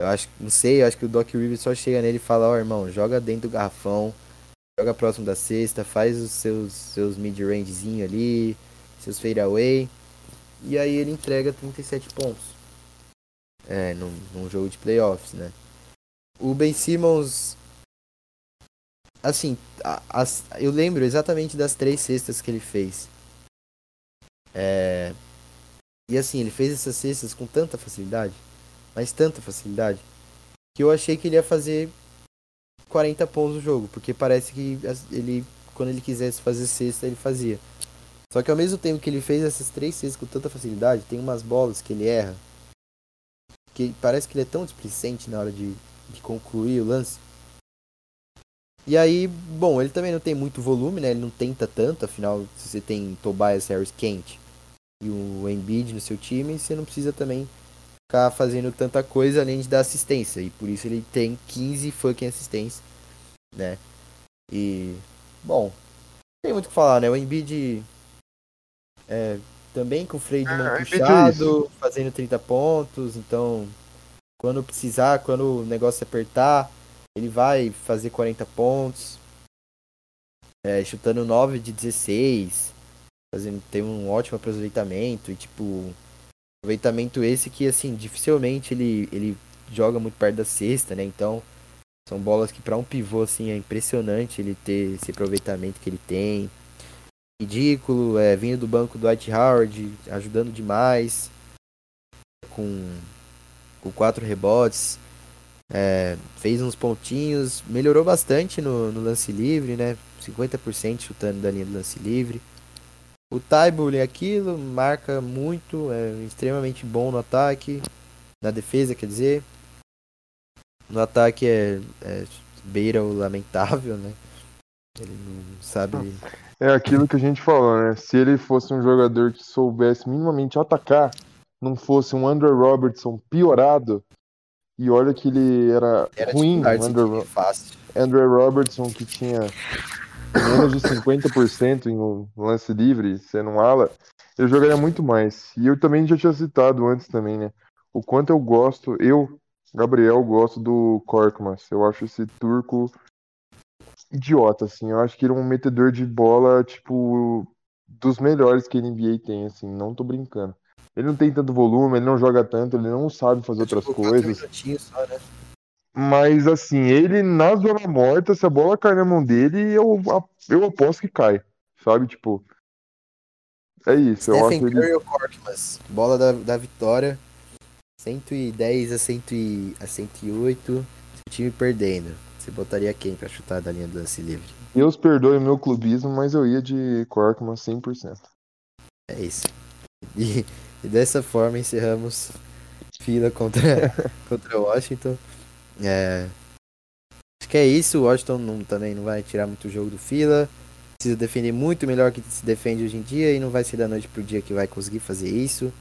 Eu acho, não sei, eu acho que o Doc Rivers só chega nele e fala, ó oh, irmão, joga dentro do garrafão, joga próximo da cesta, faz os seus, seus mid-rangezinho ali, seus fadeaway. E aí ele entrega 37 pontos. É, num, num jogo de playoffs, né? O Ben Simmons assim, as, eu lembro exatamente das três cestas que ele fez. É, e assim, ele fez essas cestas com tanta facilidade, mas tanta facilidade, que eu achei que ele ia fazer 40 pontos no jogo, porque parece que ele, quando ele quisesse fazer cesta, ele fazia. Só que ao mesmo tempo que ele fez essas três cestas com tanta facilidade, tem umas bolas que ele erra, que parece que ele é tão displicente na hora de, de concluir o lance, e aí, bom, ele também não tem muito volume, né? Ele não tenta tanto, afinal, se você tem Tobias Harris quente e o Embiid no seu time, você não precisa também ficar fazendo tanta coisa além de dar assistência. E por isso ele tem 15 fucking assistências, né? E, bom, tem muito o que falar, né? O Embiid é, também com o freio de mão ah, puxado, é fazendo 30 pontos, então quando precisar, quando o negócio apertar, ele vai fazer 40 pontos, é, chutando 9 de 16, fazendo, tem um ótimo aproveitamento e tipo aproveitamento esse que assim dificilmente ele, ele joga muito perto da cesta, né? Então são bolas que para um pivô assim é impressionante ele ter esse aproveitamento que ele tem. Ridículo, é, vindo do banco do White Howard, ajudando demais com com quatro rebotes. É, fez uns pontinhos, melhorou bastante no, no, lance livre, né? 50% chutando da linha do lance livre. O Taibull é aquilo, marca muito, é extremamente bom no ataque, na defesa, quer dizer. No ataque é, é beira o lamentável, né? Ele não sabe. É aquilo que a gente falou, né? Se ele fosse um jogador que soubesse minimamente atacar, não fosse um Andrew Robertson piorado, e olha que ele era, era ruim, tipo, Andrew. Andrew Robertson que tinha menos de 50% em um lance livre, sendo um ala, eu jogaria muito mais. E eu também já tinha citado antes também, né? O quanto eu gosto, eu, Gabriel, gosto do Korkmaz. Eu acho esse turco idiota, assim. Eu acho que ele é um metedor de bola, tipo, dos melhores que a NBA tem, assim. Não tô brincando. Ele não tem tanto volume, ele não joga tanto, ele não sabe fazer outras tipo, coisas. Só, né? Mas, assim, ele na zona morta, se a bola cai na mão dele, eu, eu aposto que cai. Sabe? Tipo. É isso. Stephen eu acho Curry ele... ou Corkmas? Bola da, da vitória. 110 a, 100, a 108. Seu time perdendo. Você botaria quem pra chutar da linha do lance livre? Deus perdoe meu clubismo, mas eu ia de Corkman 100%. É isso. E, e dessa forma encerramos fila contra, contra Washington. É, acho que é isso. O Washington não, também não vai tirar muito jogo do fila. Precisa defender muito melhor que se defende hoje em dia e não vai ser da noite pro dia que vai conseguir fazer isso.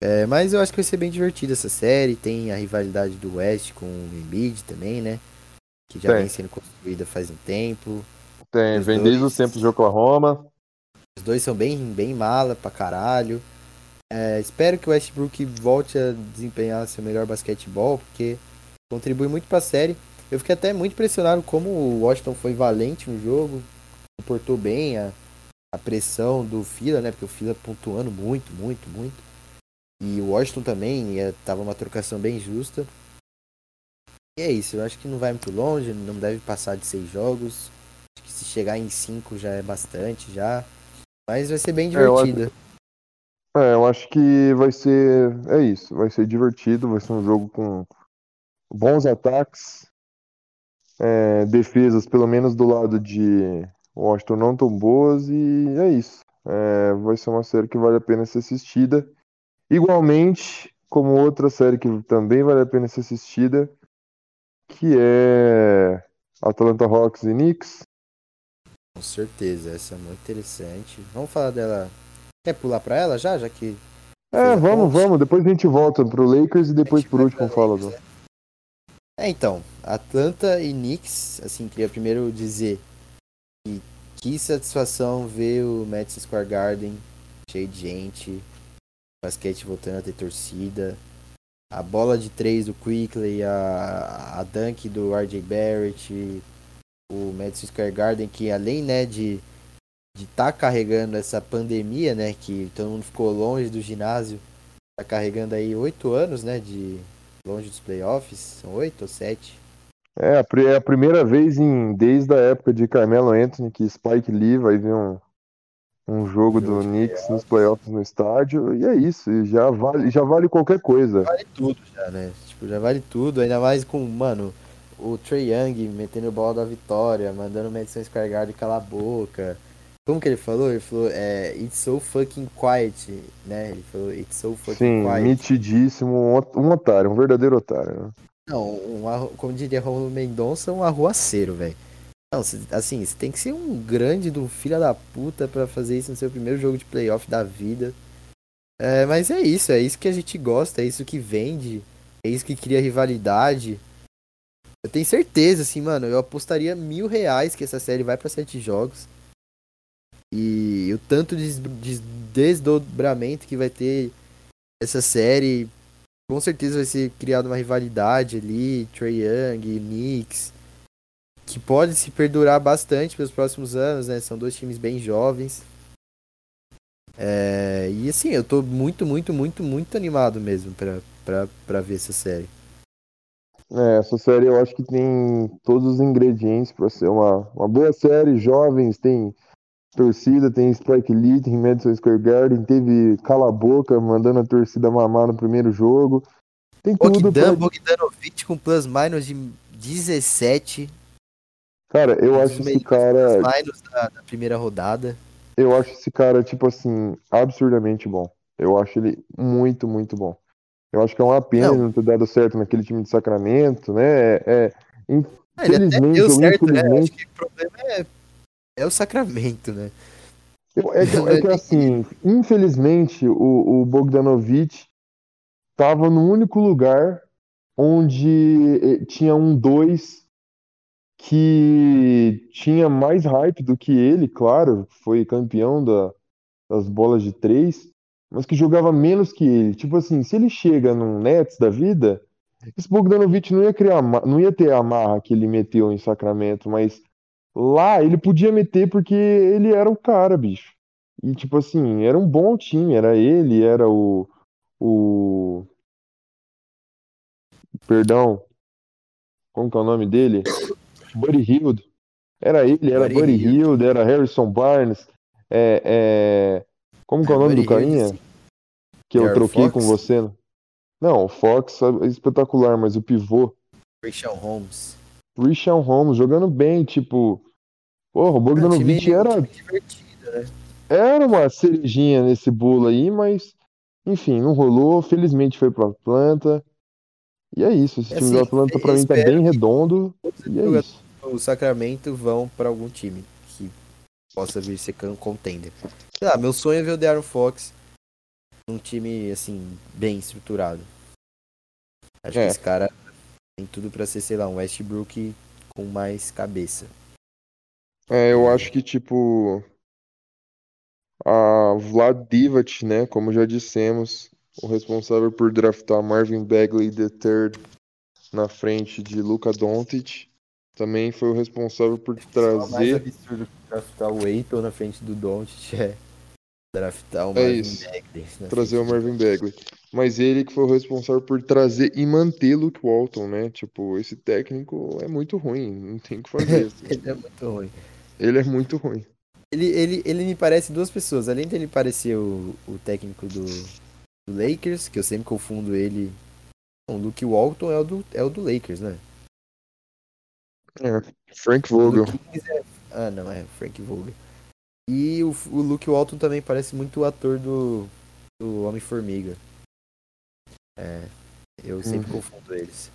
É, mas eu acho que vai ser bem divertido essa série. Tem a rivalidade do West com o Embiid também, né? que já Tem. vem sendo construída faz um tempo. Tem, os vem dois, desde os tempos de Oklahoma. Os dois são bem, bem mala pra caralho. É, espero que o Westbrook volte a desempenhar seu melhor basquetebol, porque contribui muito pra série. Eu fiquei até muito impressionado como o Washington foi valente no jogo, comportou bem a, a pressão do Fila, né? Porque o Fila pontuando muito, muito, muito. E o Washington também, é, tava uma trocação bem justa. E é isso, eu acho que não vai muito longe, não deve passar de seis jogos. Acho que se chegar em cinco já é bastante já. Mas vai ser bem divertida. É. é, eu acho que vai ser. É isso, vai ser divertido, vai ser um jogo com bons ataques. É, defesas, pelo menos do lado de Washington, não tão boas, e é isso. É, vai ser uma série que vale a pena ser assistida. Igualmente, como outra série que também vale a pena ser assistida, que é Atlanta Hawks e Knicks. Com certeza, essa é muito interessante. Vamos falar dela. Quer pular para ela já, já que. É, vamos, vamos. Depois a gente volta pro Lakers e depois por último fala do. É, então, Atlanta e Knicks, assim, queria primeiro dizer que que satisfação ver o Madison Square Garden cheio de gente, basquete voltando a ter torcida, a bola de três do Quickly, a, a dunk do RJ Barrett, o Madison Square Garden, que além né, de de estar tá carregando essa pandemia, né, que todo mundo ficou longe do ginásio, tá carregando aí oito anos, né, de longe dos playoffs, são oito ou sete? É, é a primeira vez em desde a época de Carmelo Anthony que Spike Lee vai ver um um jogo do Knicks nos playoffs no estádio, e é isso, já vale, já vale qualquer coisa. Vale tudo já, né? Tipo, já vale tudo, ainda mais com, mano, o Trey Young metendo bola da vitória, mandando o Madison Square Garden calar a boca. Como que ele falou? Ele falou, é, it's so fucking quiet, né? Ele falou, it's so fucking Sim, quiet. nitidíssimo, um, otário, um verdadeiro otário. Né? Não, um, como diria Romulo Mendonça, um arruaceiro, velho. Não, assim, você tem que ser um grande do filho da puta para fazer isso no seu primeiro jogo de playoff da vida. É, mas é isso, é isso que a gente gosta, é isso que vende, é isso que cria rivalidade. Eu tenho certeza, assim, mano, eu apostaria mil reais que essa série vai para sete jogos. E o tanto de, de desdobramento que vai ter essa série, com certeza vai ser criada uma rivalidade ali, Trey Young, Knicks que pode se perdurar bastante pelos próximos anos, né? São dois times bem jovens. É, e assim, eu tô muito, muito, muito, muito animado mesmo pra, pra, pra ver essa série. É, essa série eu acho que tem todos os ingredientes para ser uma, uma boa série. Jovens, tem torcida, tem Spike Lee, tem Madison Square Garden, teve Cala a Boca mandando a torcida mamar no primeiro jogo. Tem Bogdan, tudo pra... Bogdanovic com plus minus de 17 Cara, eu acho esse cara. Da, da primeira rodada. Eu acho esse cara, tipo assim, absurdamente bom. Eu acho ele muito, muito bom. Eu acho que é uma pena Não. não ter dado certo naquele time de Sacramento, né? É, é, Ah, Ele até infelizmente deu certo, né? Acho infelizmente. que o problema é, é o Sacramento, né? é, que, é que assim, infelizmente, o, o Bogdanovich estava no único lugar onde eh, tinha um dois que tinha mais hype do que ele, claro, foi campeão da, das bolas de três, mas que jogava menos que ele. Tipo assim, se ele chega num Nets da vida, esse Bogdanovich não ia criar, não ia ter a marra que ele meteu em Sacramento, mas lá ele podia meter porque ele era o cara, bicho. E tipo assim, era um bom time, era ele, era o, o, perdão, como que é o nome dele? Buddy Hield. Era ele, era Buddy Buddy. Hield, era Harrison Barnes, é, é, como que é o É, nome do Buddy Hield, carinha? sim. Que eu troquei com Fox? você. Não, o Fox é espetacular, mas o pivô, Christian Holmes. Christian Holmes, jogando bem, tipo, porra, o Bogdanovich era, né? era uma cerejinha nesse bolo aí, mas, enfim, não rolou, felizmente foi pra Atlanta, e é isso, esse É time assim, do Atlanta pra mim tá bem redondo, e é isso. do Sacramento vão pra algum time que possa vir ser contender. Sei lá, meu sonho é ver o De'Aaron Fox num time, assim, bem estruturado. Acho É. que esse cara tem tudo pra ser, sei lá, um Westbrook com mais cabeça. É, eu acho que, tipo, a Vlad Divac, né, como já dissemos, o responsável por draftar Marvin Bagley III na frente de Luka Doncic, também foi o responsável por mais trazer absurdo que draftar o Aiton na frente do Doncic é draftar o É Marvin isso. Bagley. trazer o Marvin Bagley. Mas ele que foi o responsável por trazer e manter Luke Walton, né? Tipo, esse técnico é muito ruim, não tem o que fazer. assim. Ele é muito ruim. Ele é muito ruim. Ele, ele, ele me parece duas pessoas. Além de ele parecer o, o técnico do, do Lakers, que eu sempre confundo ele. O Luke Walton é o do, é o do Lakers, né? É, Frank Vogel. é- Ah, não, é Frank Vogel. E o, o Luke Walton também parece muito o ator do, do Homem-Formiga. É, eu sempre Uhum. confundo eles.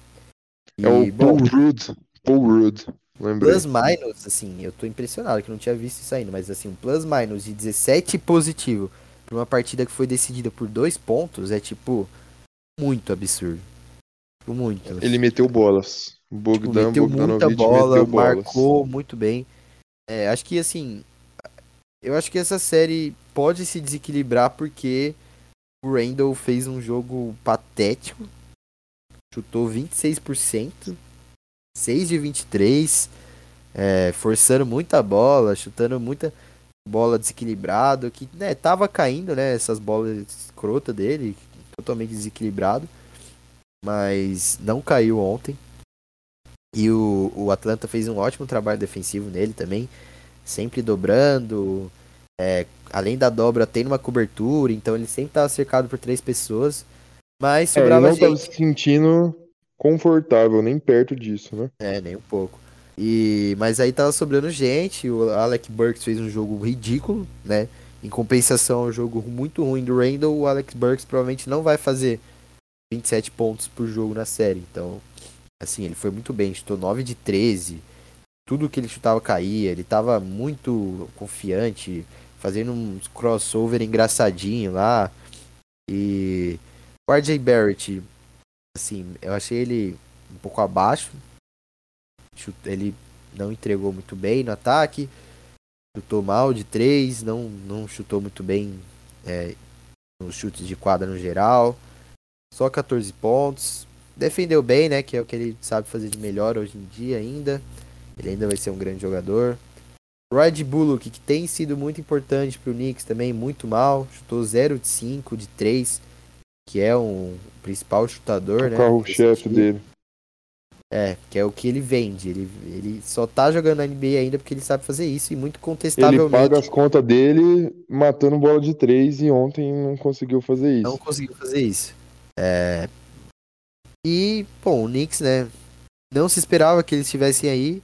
É o E, bom, Paul Rudd. Paul Rudd, lembrei. plus minus, assim, eu tô impressionado que não tinha visto isso ainda, mas assim, um plus minus de 17 positivo pra uma partida que foi decidida por dois pontos é tipo muito absurdo. Tipo, Muito. Ele meteu bolas. Tipo, Bogdan meteu muita bola, meteu bolas. marcou muito bem. É, acho que assim, eu acho que essa série pode se desequilibrar porque o Randall fez um jogo patético. Chutou 26%, 6 de 23, é, forçando muita bola, chutando muita bola desequilibrado, que né, tava caindo, né, essas bolas escrota dele, totalmente desequilibrado, mas não caiu ontem. E o, o Atlanta fez um ótimo trabalho defensivo nele também, sempre dobrando, é, além da dobra tem uma cobertura, então ele sempre estava cercado por três pessoas, mas É, ele sobrava não tava gente. se sentindo confortável, nem perto disso, né? É, nem um pouco. E, mas aí tava sobrando gente, o Alec Burks fez um jogo ridículo, né? Em compensação ao jogo muito ruim do Randall, o Alex Burks provavelmente não vai fazer 27 pontos por jogo na série. Então, assim, ele foi muito bem, chutou 9 de 13. Tudo que ele chutava caía, ele tava muito confiante, fazendo uns crossover engraçadinho lá. E o RJ Barrett, assim, eu achei ele um pouco abaixo. Ele não entregou muito bem no ataque. Chutou mal de 3, não, não chutou muito bem é, nos chutes de quadra no geral. Só 14 pontos. Defendeu bem, né? Que é o que ele sabe fazer de melhor hoje em dia ainda. Ele ainda vai ser um grande jogador. Rod Bullock, que tem sido muito importante pro Knicks também, muito mal. Chutou 0 de 5 de 3, que é um principal chutador, O né? carro-chefe dele. É, que é o que ele vende. Ele, ele só tá jogando na NBA ainda porque ele sabe fazer isso e muito Ele contestavelmente paga as contas dele matando bola de três e ontem não conseguiu fazer não isso. conseguiu fazer isso. É... E, bom, o Knicks, né? Não se esperava que eles estivessem aí.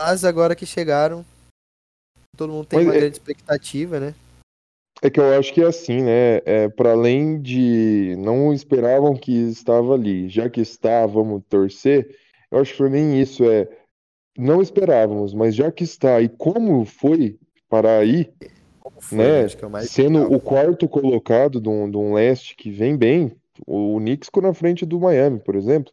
Mas agora que chegaram, todo mundo tem Mas uma é- grande expectativa, né? É que eu acho que é assim, né? É, para além de não esperavam que estava ali, já que está, vamos torcer. Eu acho que foi nem isso, é não esperávamos, mas já que está e como foi para aí, foi, né? É sendo legal. o quarto colocado de um, de um leste que vem bem, o Knicks ficou na frente do Miami, por exemplo.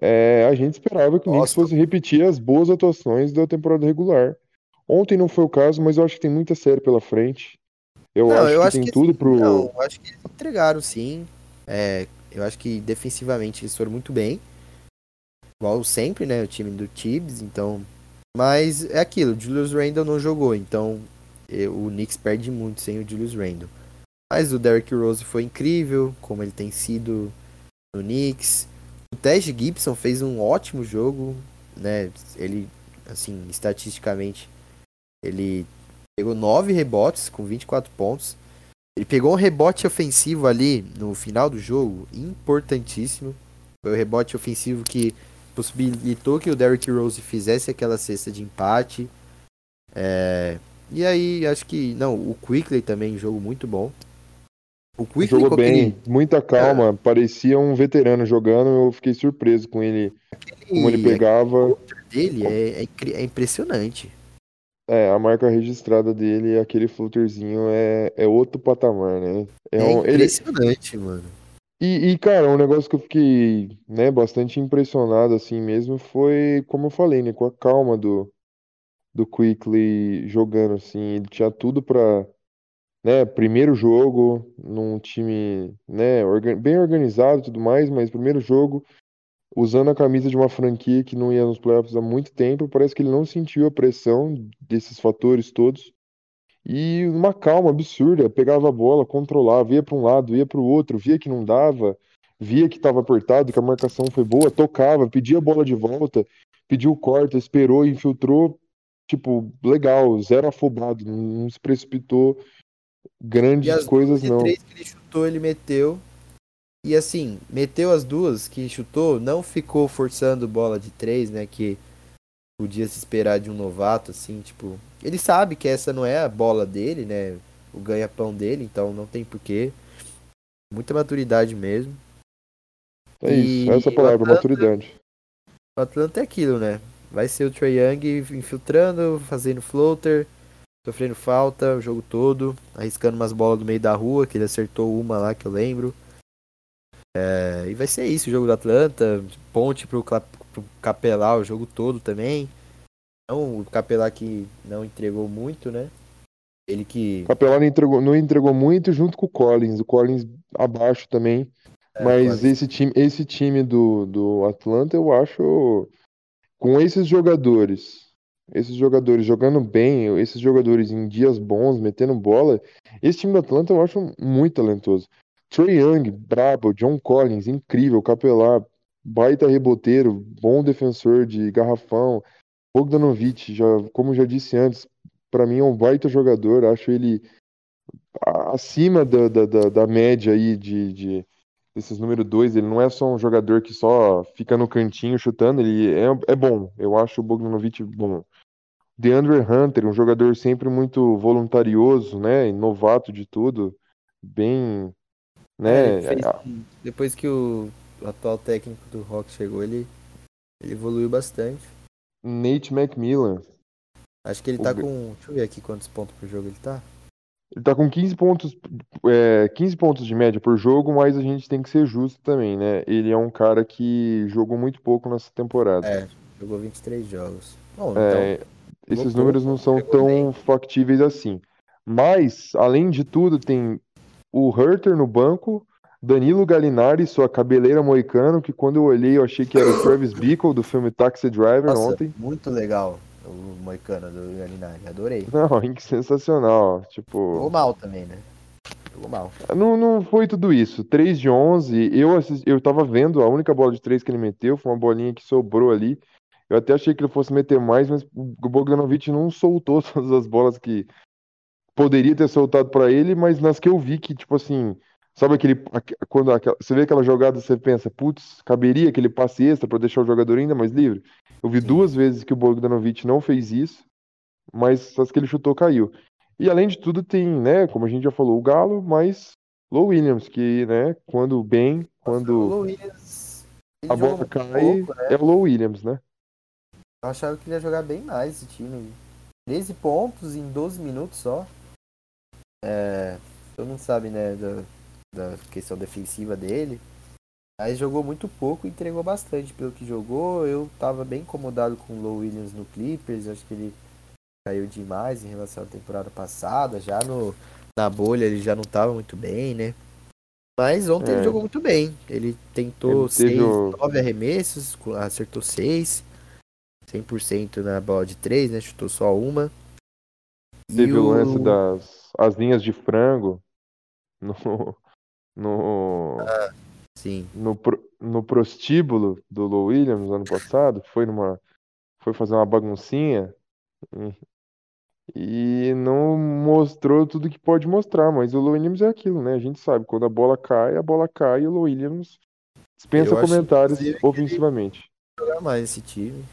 É, a gente esperava que o Knicks fosse repetir as boas atuações da temporada regular. Ontem não foi o caso, mas eu acho que tem muita série pela frente. Eu não, acho eu que acho tem que tudo pro. Não, eu acho que eles entregaram sim. É, eu acho que defensivamente eles foram muito bem. Igual sempre, né? O time do Tibbs, então. Mas é aquilo, o Julius Randle não jogou, então o Knicks perde muito sem o Julius Randle. Mas o Derrick Rose foi incrível, como ele tem sido no Knicks. O Tej Gibson fez um ótimo jogo, né? Ele, assim, estatisticamente, ele pegou 9 rebotes com 24 pontos. Ele pegou um rebote ofensivo ali no final do jogo, importantíssimo. Foi o rebote ofensivo que possibilitou que o Derrick Rose fizesse aquela cesta de empate. É... E aí, acho que. Não, o Quickly também, jogo muito bom. O Quickly jogou bem, aquele... muita calma, é. parecia um veterano jogando, eu fiquei surpreso com ele, aquele... como ele pegava. dele é, é, é impressionante. É, a marca registrada dele, aquele flutterzinho, é, é outro patamar, né? É, é um, impressionante, ele... mano. E, e, cara, um negócio que eu fiquei, né, bastante impressionado, assim mesmo, foi, como eu falei, né, com a calma do, do Quickly jogando, assim, ele tinha tudo pra, né, primeiro jogo, num time, né, bem organizado e tudo mais, mas primeiro jogo, usando a camisa de uma franquia que não ia nos playoffs há muito tempo, parece que ele não sentiu a pressão desses fatores todos. E uma calma absurda, pegava a bola, controlava, ia para um lado, ia para o outro, via que não dava, via que estava apertado, que a marcação foi boa, tocava, pedia a bola de volta, pediu corte, esperou, infiltrou, tipo, legal, zero afobado, não se precipitou grandes coisas não. três que ele chutou, ele meteu, e assim, meteu as duas que chutou, não ficou forçando bola de três, né? Que podia se esperar de um novato, assim, tipo. Ele sabe que essa não é a bola dele, né? O ganha-pão dele, então não tem porquê. Muita maturidade mesmo. É e isso, essa palavra, Atlanta, maturidade. O Atlanta é aquilo, né? Vai ser o Trae Young infiltrando, fazendo floater, sofrendo falta o jogo todo, arriscando umas bolas do meio da rua, que ele acertou uma lá que eu lembro. É, e vai ser isso, o jogo do Atlanta, ponte pro, pro Capelar o jogo todo também. Não, o Capelar que não entregou muito, né? Ele que. O Capelar não entregou, não entregou muito junto com o Collins. O Collins abaixo também. É, mas esse time, esse time do, do Atlanta, eu acho. Com esses jogadores, esses jogadores jogando bem, esses jogadores em dias bons, metendo bola, esse time do Atlanta eu acho muito talentoso. Trey Young, brabo, John Collins, incrível, capelar, baita reboteiro, bom defensor de garrafão. Bogdanovic, já, como já disse antes, para mim é um baita jogador, acho ele acima da, da, da, da média aí de, de desses número dois, ele não é só um jogador que só fica no cantinho chutando, ele é, é bom, eu acho o Bogdanovic bom. DeAndre Hunter, um jogador sempre muito voluntarioso, né, novato de tudo, bem né? Fez, depois que o, atual técnico do Rock chegou, ele, ele evoluiu bastante. Nate McMillan. Acho que ele tá o... com. Deixa eu ver aqui quantos pontos por jogo ele tá. Ele tá com 15 pontos, é, 15 pontos de média por jogo, mas a gente tem que ser justo também, né? Ele é um cara que jogou muito pouco nessa temporada. É, jogou 23 jogos. Bom, é, então, esses números não são tão bem. factíveis assim. Mas, além de tudo, tem o Herter no banco, Danilo Galinari, sua cabeleira moicano, que quando eu olhei eu achei que era o Travis Bickle do filme Taxi Driver Nossa, ontem. Muito legal o moicano do Galinari, adorei. Não, sensacional, tipo... Jogou mal também, né? Jogou mal. Não, não foi tudo isso, 3 de 11, eu, assisti, eu tava vendo, a única bola de 3 que ele meteu foi uma bolinha que sobrou ali, eu até achei que ele fosse meter mais, mas o Bogdanovic não soltou todas as bolas que poderia ter soltado para ele, mas nas que eu vi que, tipo assim, sabe aquele. Quando você vê aquela jogada, você pensa, putz, caberia aquele passe extra para deixar o jogador ainda mais livre? Eu vi Sim. duas vezes que o Bogdanovic não fez isso, mas as que ele chutou caiu. E além de tudo tem, né, como a gente já falou, o Galo, mas Low Williams, que, né, quando bem, quando Williams, a bola cai, pouco, né? é o Low Williams, né? Eu achava que ele ia jogar bem mais esse time. 13 pontos em 12 minutos só. É, todo mundo sabe, né, da, da questão defensiva dele. Mas jogou muito pouco e entregou bastante pelo que jogou. Eu tava bem incomodado com o Low Williams no Clippers. Acho que ele caiu demais em relação à temporada passada. Já no, na bolha ele já não tava muito bem, né? Mas ontem é. ele jogou muito bem. Ele tentou 6, 9 arremessos, acertou 6. 100% na bola de 3, né? Chutou só uma. Teve o lance das as linhas de frango no. no ah, sim. No, no prostíbulo do Low Williams ano passado. Foi numa. Foi fazer uma baguncinha. E não mostrou tudo que pode mostrar, mas o Low Williams é aquilo, né? A gente sabe, quando a bola cai, a bola cai e o Low Williams dispensa Eu comentários ofensivamente. Jogar mais esse time.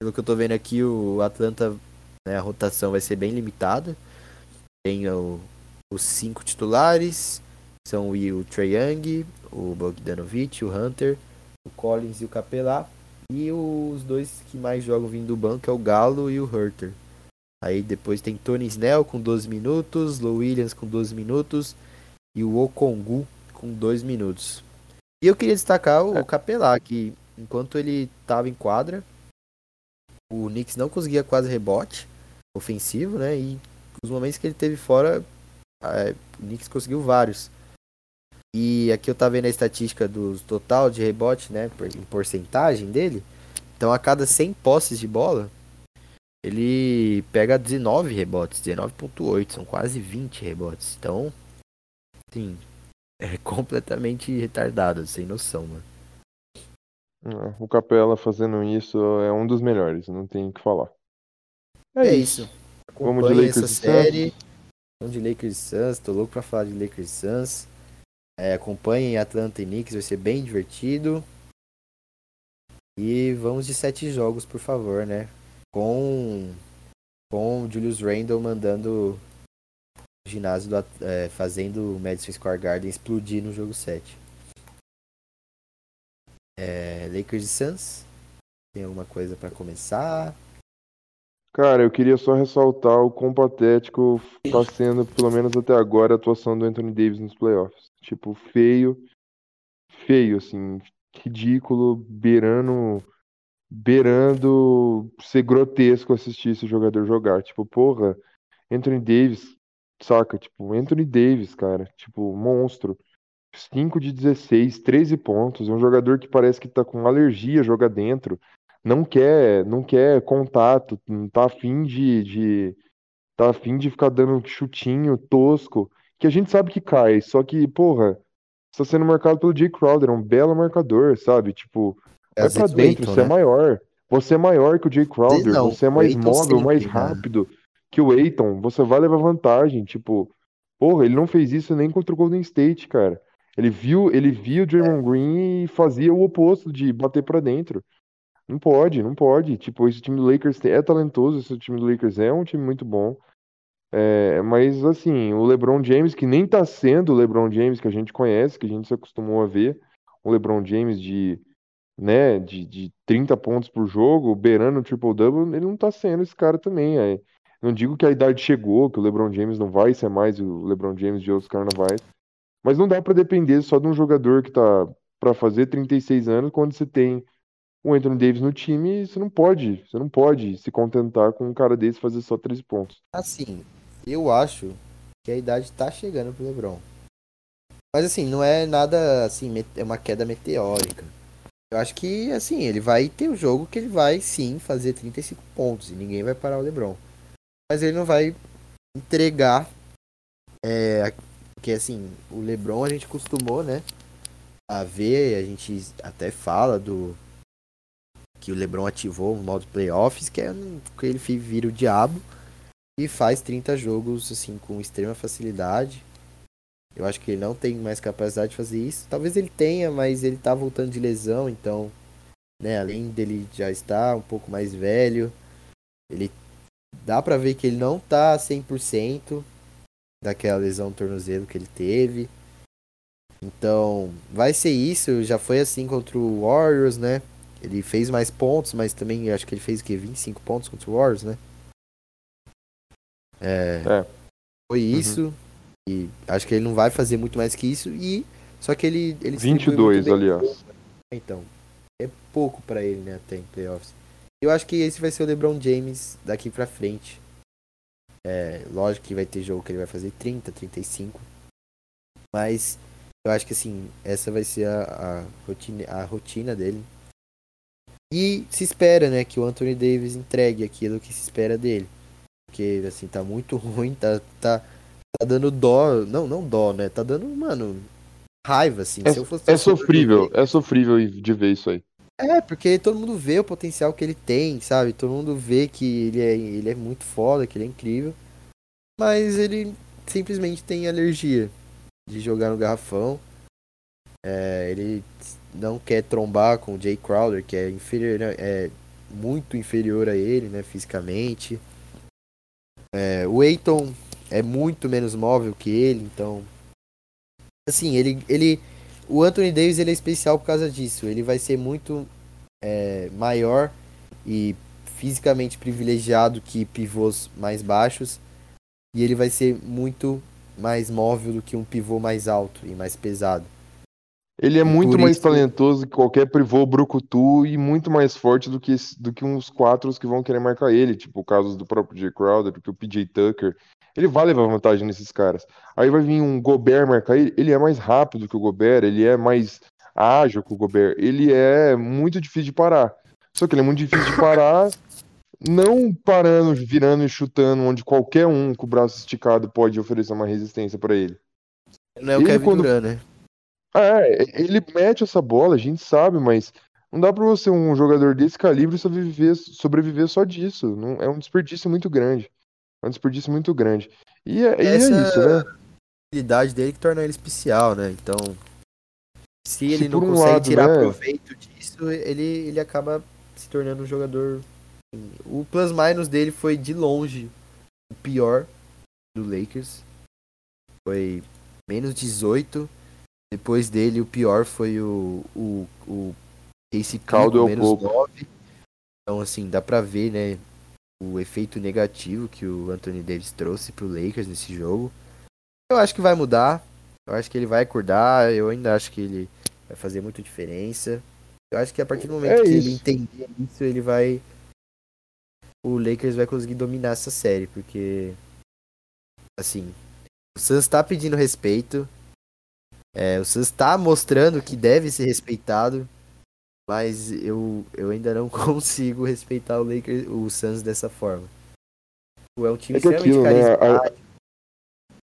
Pelo que eu tô vendo aqui, o Atlanta, né, a rotação vai ser bem limitada. Tem o, os cinco titulares, são o, o Trae Young, o Bogdanovich, o Hunter, o Collins e o Capelá. E os dois que mais jogam vindo do banco é o Galo e o Herter. Aí depois tem Tony Snell com 12 minutos, Low Williams com 12 minutos e o Okongu com 2 minutos. E eu queria destacar o é. Capelá, que enquanto ele estava em quadra, o Knicks não conseguia quase rebote ofensivo, né? E os momentos que ele teve fora, o Knicks conseguiu vários. E aqui eu tava vendo a estatística do total de rebote, né? Em porcentagem dele. Então a cada 100 posses de bola, ele pega 19 rebotes, 19.8, são quase 20 rebotes. Então, sim, é completamente retardado, sem noção, mano. É, o Capela fazendo isso é um dos melhores, não tem o que falar. É, é isso. Vamos de Lakers essa série. Vamos de Lakers e Suns. Tô louco pra falar de Lakers e Suns. É, acompanhem Atlanta e Knicks, vai ser bem divertido. E vamos de sete jogos, por favor, né? Com com Julius Randle mandando o ginásio do, é, fazendo o Madison Square Garden explodir no jogo 7. É, Lakers e Suns. Tem alguma coisa para começar? Cara, eu queria só ressaltar o quão patético tá sendo, pelo menos até agora, a atuação do Anthony Davis nos playoffs. Tipo, feio, feio, assim, ridículo, beirando, beirando ser grotesco assistir esse jogador jogar. Tipo, porra, Anthony Davis, saca? Tipo, Anthony Davis, cara, tipo, monstro. 5 de 16, 13 pontos. É um jogador que parece que tá com alergia a jogar dentro. Não quer, não quer contato, não tá afim de, de tá afim de ficar dando chutinho tosco, que a gente sabe que cai, só que, porra, está sendo marcado pelo Jay Crowder, é um belo marcador, sabe? Tipo, é vai pra dentro, você é né? é maior. Você é maior que o Jay Crowder, não, você é mais móvel, mais rápido né? que o Aiton, você vai levar vantagem, tipo, porra, ele não fez isso nem contra o Golden State, cara. Ele viu, ele viu o Draymond Green e fazia o oposto de bater para dentro. Não pode, não pode. Tipo, esse time do Lakers é talentoso, esse time do Lakers é um time muito bom. É, mas assim, o LeBron James, que nem tá sendo o LeBron James que a gente conhece, que a gente se acostumou a ver, o LeBron James de, né, de, de 30 pontos por jogo, beirando o triple-double, ele não tá sendo esse cara também. É. Não digo que a idade chegou, que o LeBron James não vai ser mais o LeBron James de outros carnavais, mas não dá para depender só de um jogador que tá para fazer 36 anos quando você tem o Anthony Davis no time, você não pode, você não pode se contentar com um cara desse fazer só 13 pontos. Assim, eu acho que a idade tá chegando pro LeBron. Mas assim, não é nada assim, é uma queda meteórica. Eu acho que assim, ele vai ter o um jogo que ele vai sim fazer 35 pontos e ninguém vai parar o LeBron. Mas ele não vai entregar é, porque assim, o LeBron a gente costumou, né? A ver, a gente até fala do. Que o LeBron ativou o modo playoffs, que é que ele vira o diabo e faz 30 jogos assim com extrema facilidade. Eu acho que ele não tem mais capacidade de fazer isso. Talvez ele tenha, mas ele tá voltando de lesão, então, né, além dele já estar um pouco mais velho, ele dá pra ver que ele não tá 100% daquela lesão no tornozelo que ele teve. Então, vai ser isso. Já foi assim contra o Warriors, né? Ele fez mais pontos, mas também acho que ele fez o quê? 25 pontos contra o Warriors, né? É. é. Foi isso. Uhum. E acho que ele não vai fazer muito mais que isso. E só que ele. ele 22, aliás. Então, é pouco para ele, né? Até em playoffs. Eu acho que esse vai ser o LeBron James daqui pra frente. É, lógico que vai ter jogo que ele vai fazer 30, 35. Mas eu acho que assim, essa vai ser a, a, rotina, a rotina dele. E se espera, né, que o Anthony Davis entregue aquilo que se espera dele. Porque, assim, tá muito ruim, tá, tá, tá dando dó. Não, não dó, né? Tá dando, mano, raiva, assim. É, é sofrível, é sofrível de ver isso aí. É, porque todo mundo vê o potencial que ele tem, sabe? Todo mundo vê que ele é, ele é muito foda, que ele é incrível. Mas ele simplesmente tem alergia de jogar no garrafão. É, ele não quer trombar com o Jay Crowder, que é inferior, é muito inferior a ele, né, fisicamente. É, o Eiton é muito menos móvel que ele, então assim, ele ele o Anthony Davis ele é especial por causa disso. Ele vai ser muito é, maior e fisicamente privilegiado que pivôs mais baixos. E ele vai ser muito mais móvel do que um pivô mais alto e mais pesado. Ele é muito mais talentoso que qualquer pivô brucutu e muito mais forte do que, do que uns quatro que vão querer marcar ele, tipo o caso do próprio Jay Crowder, do que o PJ Tucker. Ele vai levar vantagem nesses caras. Aí vai vir um Gobert marcar ele. Ele é mais rápido que o Gobert, ele é mais ágil que o Gobert. Ele é muito difícil de parar. Só que ele é muito difícil de parar, não parando, virando e chutando, onde qualquer um com o braço esticado pode oferecer uma resistência para ele. Não é o ele, Kevin quando... Durant, né? É, ele mete essa bola, a gente sabe, mas não dá para você um jogador desse calibre sobreviver, sobreviver só disso. Não, é um desperdício muito grande. É um desperdício muito grande. E é, e é isso, né? A habilidade dele que torna ele especial, né? Então, se ele se não um consegue lado, tirar né? proveito disso, ele, ele acaba se tornando um jogador. O plus minus dele foi de longe o pior do Lakers. Foi menos 18. Depois dele, o pior foi o, o, o Casey Caldwell menos 9. Então, assim, dá pra ver, né? o efeito negativo que o Anthony Davis trouxe pro Lakers nesse jogo. Eu acho que vai mudar. Eu acho que ele vai acordar. Eu ainda acho que ele vai fazer muita diferença. Eu acho que a partir do momento é que ele entender isso, ele vai. O Lakers vai conseguir dominar essa série, porque. Assim. O Suns tá pedindo respeito. É, o Suns tá mostrando que deve ser respeitado. Mas eu, eu ainda não consigo respeitar o Lakers, o Suns dessa forma. É um time é extremamente aquilo, né? carismático. Né?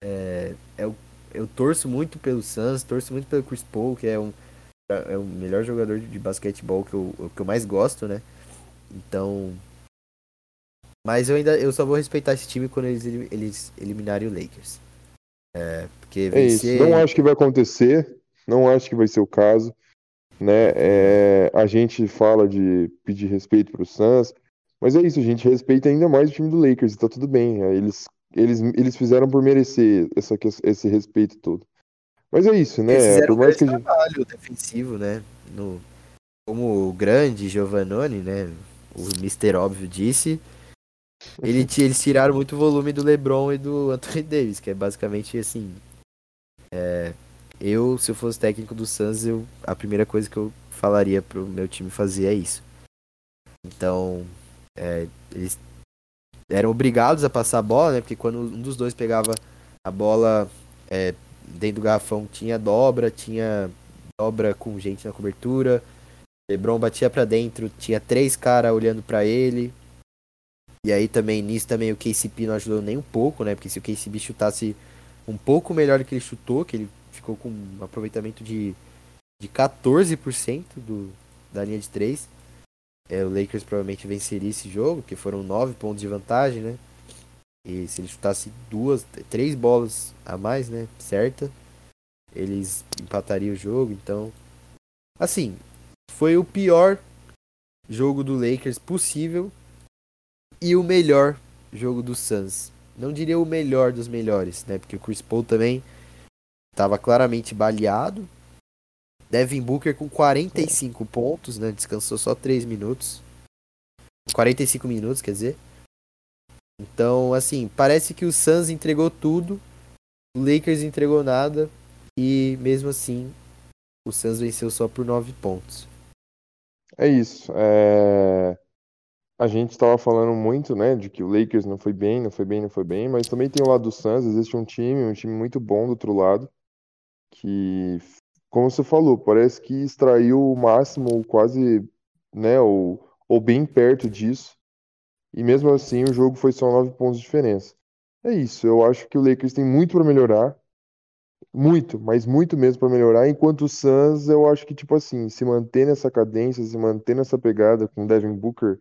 É, eu, eu torço muito pelo Suns, torço muito pelo Chris Paul, que é um é o melhor jogador de basquetebol que eu, que eu mais gosto, né? Então. Mas eu ainda eu só vou respeitar esse time quando eles, eles eliminarem o Lakers. É, porque vencer... é isso. Não acho que vai acontecer. Não acho que vai ser o caso né? É, a gente fala de pedir respeito para o Suns, mas é isso, a gente respeita ainda mais o time do Lakers e tá tudo bem. É, eles, eles, eles fizeram por merecer essa, esse respeito todo. Mas é isso, né? Eles fizeram por mais que a gente... trabalho defensivo, né? No, como o grande Giovannone, né? O Mr. Óbvio disse. Ele, eles tiraram muito volume do LeBron e do Anthony Davis, que é basicamente assim. É, eu, se eu fosse técnico do Suns, eu, a primeira coisa que eu falaria pro meu time fazer é isso. Então, é, eles eram obrigados a passar a bola, né? Porque quando um dos dois pegava a bola é, dentro do garrafão, tinha dobra, tinha dobra com gente na cobertura. LeBron batia para dentro, tinha três caras olhando para ele. E aí também, nisso também o KCP não ajudou nem um pouco, né? Porque se o KCP chutasse um pouco melhor do que ele chutou, que ele ficou com um aproveitamento de, de 14% do, da linha de 3. É, o Lakers provavelmente venceria esse jogo, que foram 9 pontos de vantagem, né? E se ele chutasse duas, três bolas a mais, né? Certa, eles empatariam o jogo. Então, assim, foi o pior jogo do Lakers possível e o melhor jogo do Suns. Não diria o melhor dos melhores, né? Porque o Chris Paul também estava claramente baleado. Devin Booker com 45 pontos, né? Descansou só 3 minutos. 45 minutos, quer dizer. Então, assim, parece que o Suns entregou tudo, o Lakers entregou nada e mesmo assim o Suns venceu só por 9 pontos. É isso. É... A gente estava falando muito, né, de que o Lakers não foi bem, não foi bem, não foi bem, mas também tem o lado do Suns, existe um time, um time muito bom do outro lado, que, como você falou, parece que extraiu o máximo, ou quase, né, ou, ou bem perto disso, e mesmo assim o jogo foi só 9 pontos de diferença. É isso, eu acho que o Lakers tem muito para melhorar, muito, mas muito mesmo para melhorar, enquanto o Suns, eu acho que, tipo assim, se manter nessa cadência, se manter nessa pegada com o Devin Booker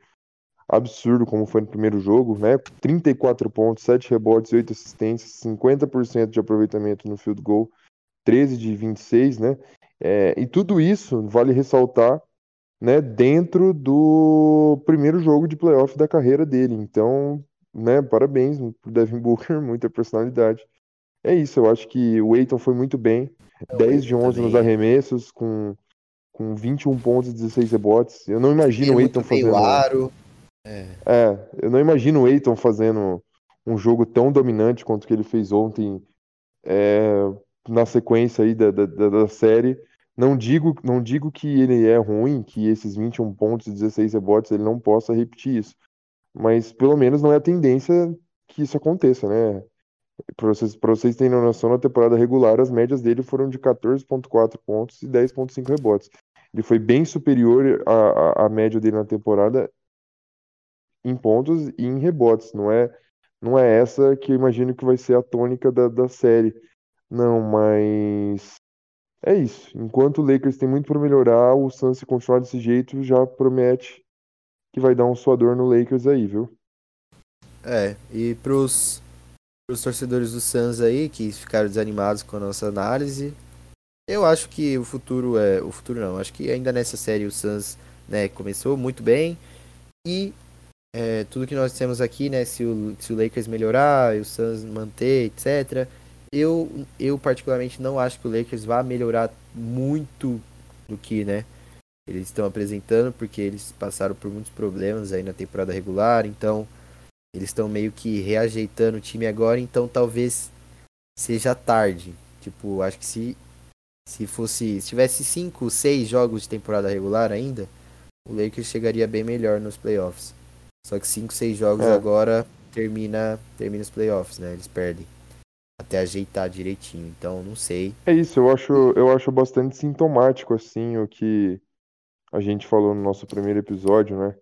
absurdo como foi no primeiro jogo, né? 34 pontos, 7 rebotes, 8 assistências, 50% de aproveitamento no field goal, 13 de 26, né? É, e tudo isso vale ressaltar, né? Dentro do primeiro jogo de playoff da carreira dele. Então, né? Parabéns pro Devin Booker, muita personalidade. É isso, eu acho que o Aiton foi muito bem, 10 de 11 nos arremessos, com, com 21 pontos e 16 rebotes. Eu não imagino o Aiton fazendo. Aro. É. é, eu não imagino o Eiton fazendo um jogo tão dominante quanto o que ele fez ontem é, na sequência aí da, da, da, série. Não digo, não digo que ele é ruim, que esses 21 pontos e 16 rebotes ele não possa repetir isso. Mas pelo menos não é a tendência que isso aconteça, né? Para vocês, vocês terem noção, na temporada regular, as médias dele foram de 14,4 pontos e 10,5 rebotes. Ele foi bem superior à, à média dele na temporada em pontos e em rebotes. Não é, não é essa que eu imagino que vai ser a tônica da, da série. Não, mas é isso. Enquanto o Lakers tem muito para melhorar, o Suns se continuar desse jeito já promete que vai dar um suador no Lakers aí, viu? É, e pros, pros torcedores do Suns aí que ficaram desanimados com a nossa análise, eu acho que o futuro é. O futuro não, acho que ainda nessa série o Suns né, começou muito bem e é, tudo que nós temos aqui, né? Se o, se o Lakers melhorar, o Suns manter, etc. Eu, eu particularmente não acho que o Lakers vá melhorar muito do que, né? Eles estão apresentando, porque eles passaram por muitos problemas aí na temporada regular, então eles estão meio que reajeitando o time agora, então talvez seja tarde. Tipo, acho que se se fosse, se tivesse 5, 6 jogos de temporada regular ainda, o Lakers chegaria bem melhor nos playoffs. Só que 5, 6 jogos é. agora termina, termina os playoffs, né? Eles perdem. Até ajeitar direitinho. Então, não sei. É isso, eu acho, eu acho bastante sintomático, assim, o que a gente falou no nosso primeiro episódio, né?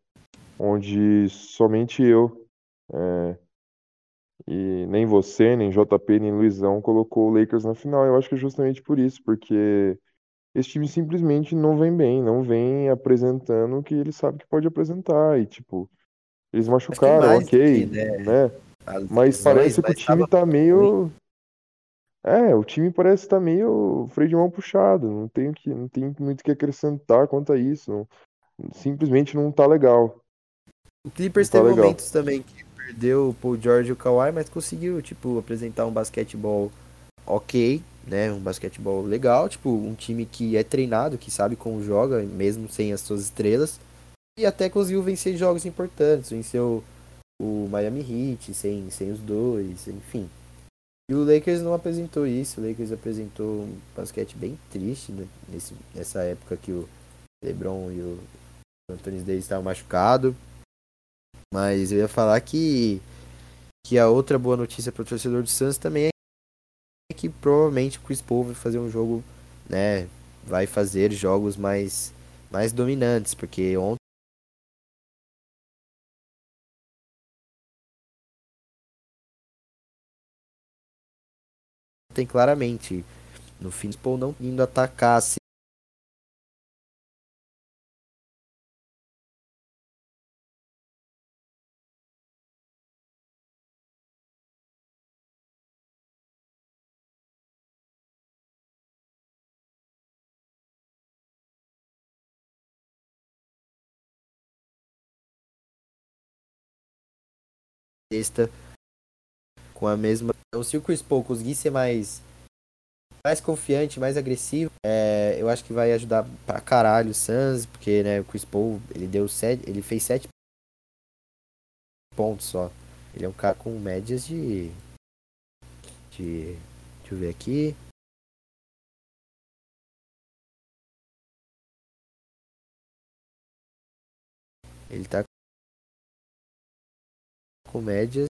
Onde somente eu, é, e nem você, nem JP, nem Luizão colocou o Lakers na final. Eu acho que é justamente por isso, porque esse time simplesmente não vem bem, não vem apresentando o que ele sabe que pode apresentar. E, tipo, eles machucaram, ok, que, né? né? Mas parece que o time tá meio. É, o time parece estar tá meio freio de mão puxado. Não tem, que, não tem muito o que acrescentar quanto a isso. Simplesmente não tá legal. O Clippers tá teve legal. momentos também que perdeu o Paul George e o Kawhi, mas conseguiu, tipo, apresentar um basquetebol ok, né? Um basquetebol legal, tipo, um time que é treinado, que sabe como joga, mesmo sem as suas estrelas. E até conseguiu vencer jogos importantes. Venceu o Miami Heat sem, sem os dois, enfim. E o Lakers não apresentou isso. O Lakers apresentou um basquete bem triste né? Nesse, nessa época que o LeBron e o Anthony Davis estavam machucados. Mas eu ia falar que, que a outra boa notícia para o torcedor do Suns também é que provavelmente o Chris Paul vai fazer um jogo, né? Vai fazer jogos mais, mais dominantes, porque ontem tem claramente. No fim, Paul não indo atacar se sexta com a mesma. Então, se o Chris Paul conseguir ser mais mais confiante, mais agressivo, é, eu acho que vai ajudar pra caralho o Suns, porque né, o Chris Paul ele deu sete, ele fez sete pontos só. Ele é um cara com médias de de deixa eu ver aqui. Ele tá com médias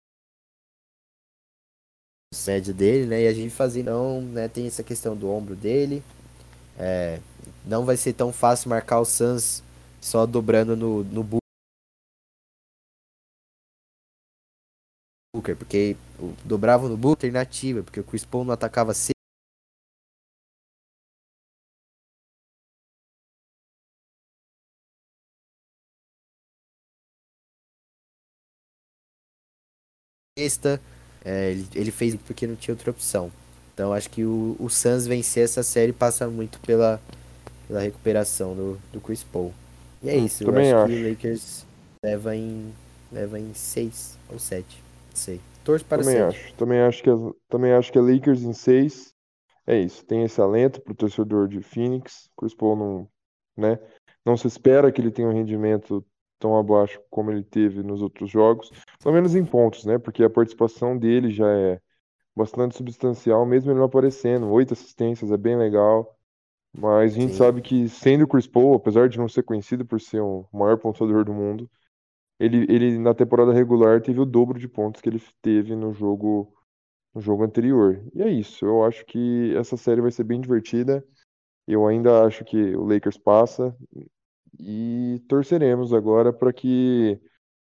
média dele, né? E a gente fazer não, né? Tem essa questão do ombro dele. É, não vai ser tão fácil marcar o Suns só dobrando no, no Booker, porque dobrava no Booker alternativa, porque o Chris Paul não atacava sexta. É, ele, ele fez porque não tinha outra opção. Então acho que o, o Suns vencer essa série passa muito pela, pela recuperação do, do Chris Paul. E é isso, eu acho, acho, que o Lakers leva em leva em 6 ou 7. Não sei. Torço para também acho. Também acho que também acho que é Lakers em 6. É isso. Tem esse alento pro torcedor de Phoenix. Chris Paul não, né? Não se espera que ele tenha um rendimento tão abaixo como ele teve nos outros jogos, pelo menos em pontos, né? Porque a participação dele já é bastante substancial, mesmo ele não aparecendo. Oito assistências é bem legal. Mas a gente Sim. sabe que, sendo o Chris Paul, apesar de não ser conhecido por ser o maior pontuador do mundo, ele, ele na temporada regular teve o dobro de pontos que ele teve no jogo no jogo anterior. E é isso. Eu acho que essa série vai ser bem divertida. Eu ainda acho que o Lakers passa. E torceremos agora para que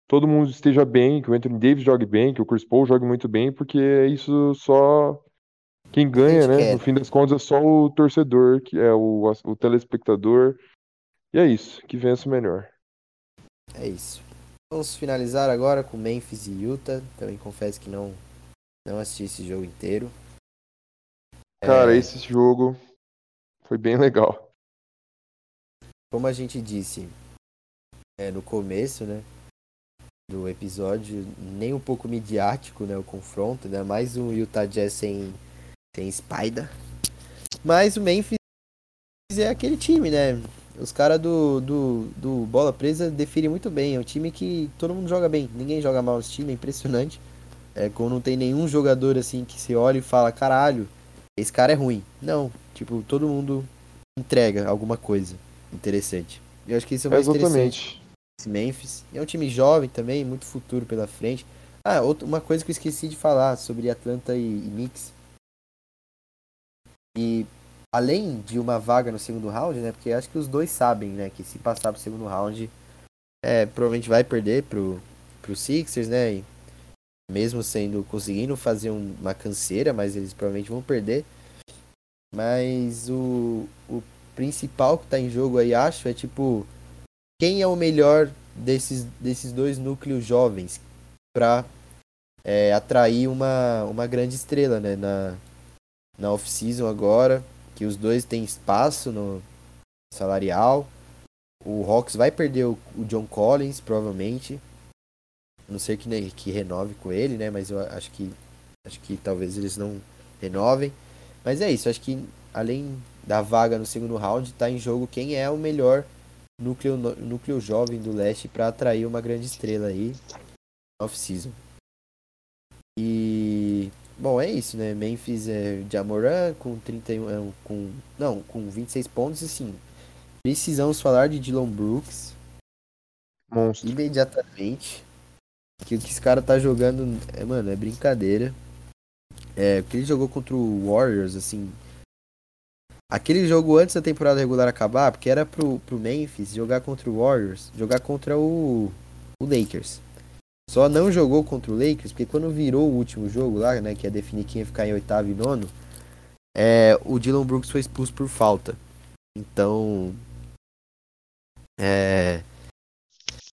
todo mundo esteja bem, que o Anthony Davis jogue bem, que o Chris Paul jogue muito bem, porque isso só quem ganha, né? Quer. No fim das contas é só o torcedor, que é o, o telespectador. E é isso, que vença o melhor. É isso. Vamos finalizar agora com Memphis e Utah. Também confesso que não não assisti esse jogo inteiro. Cara, é... esse jogo foi bem legal como a gente disse é, no começo, né, do episódio, nem um pouco midiático, né, o confronto, né, mais um Utah Jazz sem, sem Spider. Mas o Memphis é aquele time, né, os caras do, do, do Bola Presa definem muito bem, é um time que todo mundo joga bem, ninguém joga mal esse time, é impressionante. É, quando não tem nenhum jogador assim que se olha e fala, caralho, esse cara é ruim. Não, tipo, todo mundo entrega alguma coisa interessante. Eu acho que isso é mais Exatamente. interessante. Memphis. É um time jovem também, muito futuro pela frente. Ah, outra, uma coisa que eu esqueci de falar sobre Atlanta e, e Knicks. E além de uma vaga no segundo round, né? Porque acho que os dois sabem, né? Que se passar pro segundo round, é, provavelmente vai perder pro, pro Sixers, né? E mesmo sendo conseguindo fazer um, uma canseira, mas eles provavelmente vão perder. Mas o, o principal que tá em jogo aí, acho, é tipo quem é o melhor desses, desses dois núcleos jovens para é, atrair uma, uma grande estrela, né, na, na off-season agora, que os dois têm espaço no salarial. O Hawks vai perder o, o John Collins, provavelmente. A não ser que, né, que renove com ele, né, mas eu acho que acho que talvez eles não renovem. Mas é isso, acho que além da vaga no segundo round, está em jogo quem é o melhor núcleo, núcleo jovem do leste para atrair uma grande estrela aí off-season. E bom, é isso, né? Memphis é Jamoran com 31 é, com não, com 26 pontos e sim. Precisamos falar de Dylan Brooks. Monstro. Imediatamente. Que o que esse cara tá jogando, é, mano, é brincadeira. É, que ele jogou contra o Warriors, assim, Aquele jogo antes da temporada regular acabar, porque era pro, pro Memphis jogar contra o Warriors, jogar contra o, o Lakers. Só não jogou contra o Lakers, porque quando virou o último jogo lá, né, que é definir quem ia ficar em oitavo e nono, é, o Dylan Brooks foi expulso por falta. Então. É.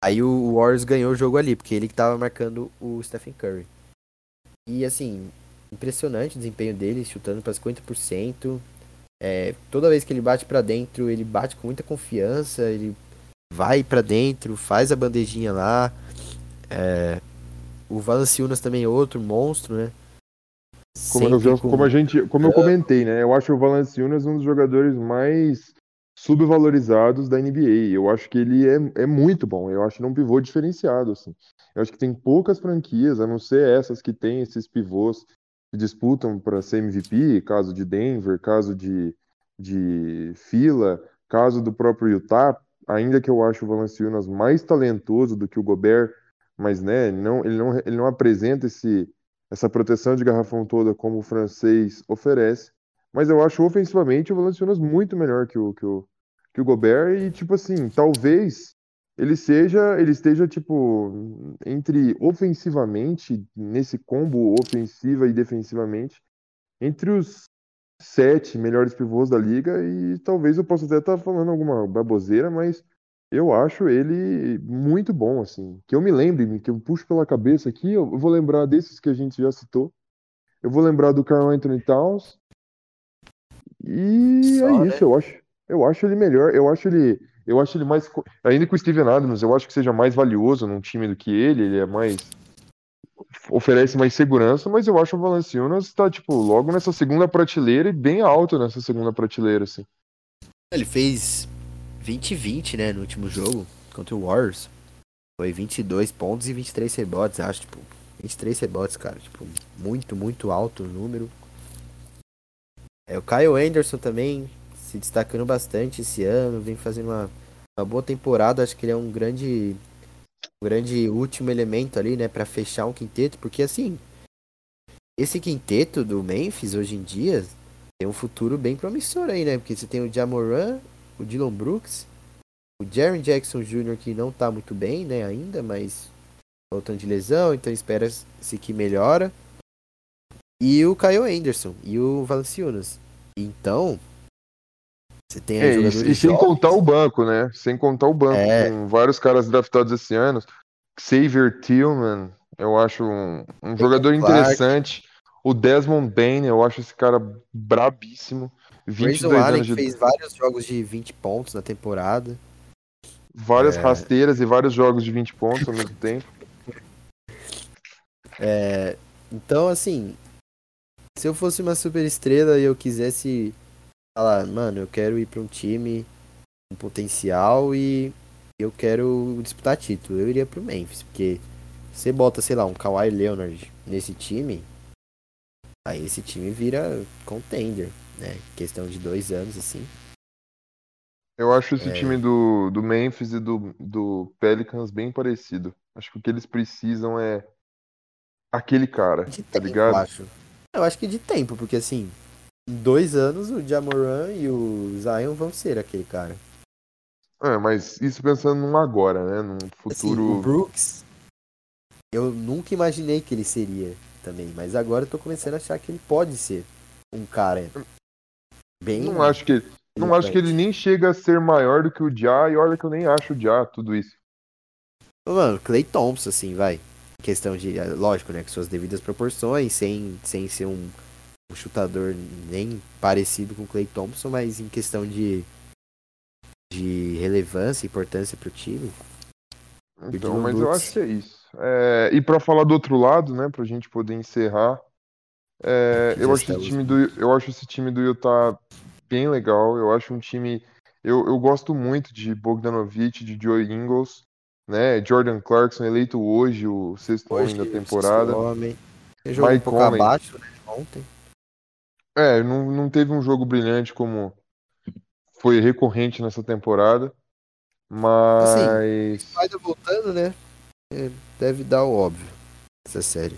Aí o Warriors ganhou o jogo ali, porque ele que tava marcando o Stephen Curry. E assim, impressionante o desempenho dele, chutando para 50%. É, toda vez que ele bate para dentro, ele bate com muita confiança, ele vai para dentro, faz a bandejinha lá. É, O Valanciunas também é outro monstro, né? Como, eu, como a gente, como eu comentei, né? Eu acho o Valanciunas um dos jogadores mais subvalorizados da NBA. Eu acho que ele é, é muito bom. Eu acho ele um pivô diferenciado, assim. Eu acho que tem poucas franquias, a não ser essas que tem esses pivôs disputam para ser MVP, caso de Denver, caso de, de Fila, caso do próprio Utah, ainda que eu acho o Valanciunas mais talentoso do que o Gobert, mas né, não, ele não, ele não apresenta esse, essa proteção de garrafão toda como o francês oferece. Mas eu acho ofensivamente o Valanciunas muito melhor que o, que o, que o Gobert e, tipo assim, talvez ele seja, ele esteja, tipo, entre ofensivamente, nesse combo ofensiva e defensivamente, entre os sete melhores pivôs da liga e talvez eu possa até estar falando alguma baboseira, mas eu acho ele muito bom, assim. Que eu me lembre, que eu puxo pela cabeça aqui, eu vou lembrar desses que a gente já citou. Eu vou lembrar do Carl Anthony Towns. E Só, é isso, né? eu acho. Eu acho ele melhor, eu acho ele, eu acho ele mais ainda com o Steven Adams, eu acho que seja mais valioso num time do que ele, ele é mais oferece mais segurança, mas eu acho o Valanciunas está tipo logo nessa segunda prateleira e bem alto nessa segunda prateleira assim. Ele fez 20-20, né, no último jogo contra o Warriors. Foi 22 pontos e 23 rebotes, acho, tipo, 23 rebotes, cara, tipo, muito, muito alto o número. É, o Kyle Anderson também se destacando bastante esse ano, vem fazendo uma, uma boa temporada, acho que ele é um grande um grande último elemento ali, né, para fechar um quinteto, porque assim, esse quinteto do Memphis hoje em dia tem um futuro bem promissor aí, né? Porque você tem o Jamoran, o Dylan Brooks, o Jaren Jackson Jr., que não tá muito bem, né, ainda, mas voltando de lesão, então espera-se que melhora. E o Kyle Anderson e o Valanciunas. Então, você tem é, e, e sem contar o banco, né? Sem contar o banco, é. com vários caras draftados esse ano. Xavier Tillman, eu acho um, um jogador interessante. O Desmond Bain, eu acho esse cara brabíssimo. 22 Grayson anos de... fez vários jogos de 20 pontos na temporada. Várias é... rasteiras e vários jogos de 20 pontos ao mesmo tempo. É... Então, assim, se eu fosse uma super estrela e eu quisesse falar, mano, eu quero ir para um time com potencial e eu quero disputar título, eu iria pro Memphis, porque você bota, sei lá, um Kawhi Leonard nesse time, aí esse time vira contender né? Questão de dois anos, assim. Eu acho esse é... time do, do Memphis e do, do Pelicans bem parecido. Acho que o que eles precisam é aquele cara, de tá tempo, ligado? Eu acho. eu acho que de tempo, porque assim, em dois anos o Jamoran e o Zion vão ser aquele cara. É, mas isso pensando num agora, né? Num futuro. Assim, o Brooks, eu nunca imaginei que ele seria também, mas agora eu tô começando a achar que ele pode ser um cara Bem. Não acho que não acho que ele nem chega a ser maior do que o Ja, e olha que eu nem acho o Ja tudo isso. Mano, Clay Thompson, assim, vai. Questão de. É, lógico, né? Com suas devidas proporções, sem, sem ser um, um chutador nem parecido com Clay Thompson, mas em questão de. de relevância e importância pro time. Então, mas eu acho que é isso. É, e para falar do outro lado, né, pra gente poder encerrar, é, eu, acho esse time do, eu acho esse time do Utah bem legal. Eu acho um time. Eu, eu gosto muito de Bogdanovich, de Joe Ingles, né? Jordan Clarkson eleito hoje o sexto hoje, homem da temporada. Homem. jogou Mike um pouco Conley. abaixo né, ontem. É, não, não teve um jogo brilhante como foi recorrente nessa temporada. Mas. Assim, o voltando, né? É, deve dar o óbvio essa série.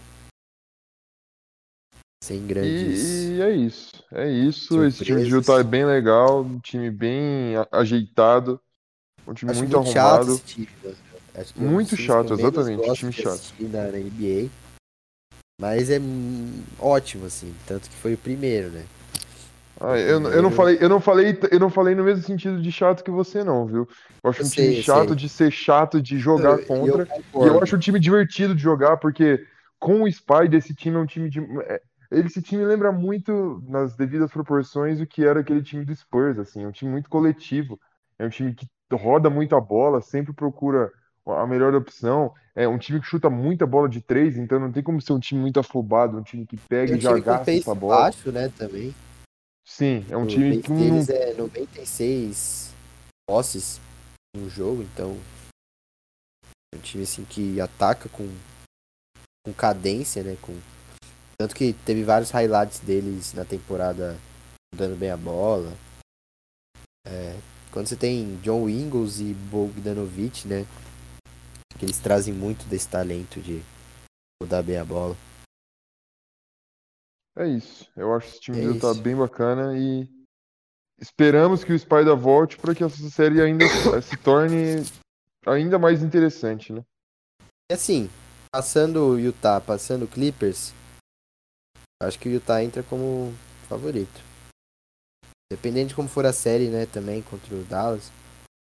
Sem grandes. E, e é isso. É isso. Surpresas. Esse time de Utah é bem legal. Um time bem ajeitado. Um time Acho muito, muito arrumado. Chato time, né? muito chato, exatamente. Time chato. Na NBA. Mas é ótimo, assim. Tanto que foi o primeiro, né? Ah, eu, eu, não falei, eu, não falei, eu não falei no mesmo sentido de chato que você, não, viu? Eu acho eu um sei, time chato sei. de ser chato, de jogar contra. Eu e eu acho um time divertido de jogar, porque com o Spy desse time é um time de. É, esse time lembra muito, nas devidas proporções, o que era aquele time do Spurs, assim, é um time muito coletivo, é um time que roda muito a bola, sempre procura a melhor opção. É um time que chuta muita bola de três, então não tem como ser um time muito afobado, um time que pega E já gasta essa bola. baixo, né, também. Sim, é um o time que não. deles é 96 posses no jogo, então é um time assim que ataca com, com cadência, né, com tanto que teve vários highlights deles na temporada dando bem a bola. É, quando você tem John Ingles e Bogdanovic, né, que eles trazem muito desse talento de rodar bem a bola. É isso. Eu acho que esse time É tá isso. bem bacana e esperamos que o Spider volte para que essa série ainda se torne ainda mais interessante, né? E assim, passando o Utah, passando o Clippers, acho que o Utah entra como favorito. Dependendo de como for a série, né, também contra o Dallas.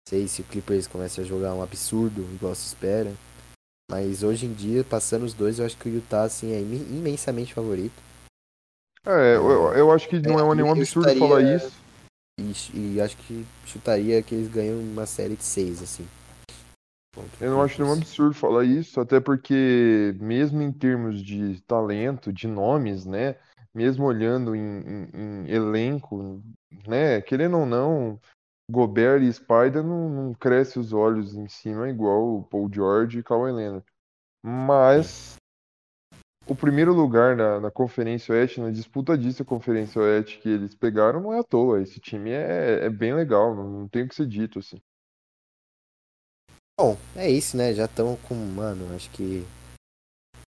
Sei se o Clippers começa a jogar um absurdo, igual se espera. Mas hoje em dia, passando os dois, eu acho que o Utah assim, é imen- imensamente favorito. É, eu, eu acho que não é eu- nenhum absurdo estaria- falar isso. E, e acho que chutaria que eles ganham uma série de seis, assim. Eu não acho nenhum Clippers. absurdo falar isso, até porque, mesmo em termos de talento, de nomes, né? Mesmo olhando em, em- em elenco, né? Querendo ou não, Gobert e Spider não, não cresce os olhos em cima igual o Paul George e Kawhi Leonard. Mas o primeiro lugar na, na Conferência Oeste, na disputa disso, a Conferência Oeste que eles pegaram, não é à toa. Esse time é, é bem legal, não, não tem o que ser dito, assim. Bom, é isso, né? Já estão com, mano, acho que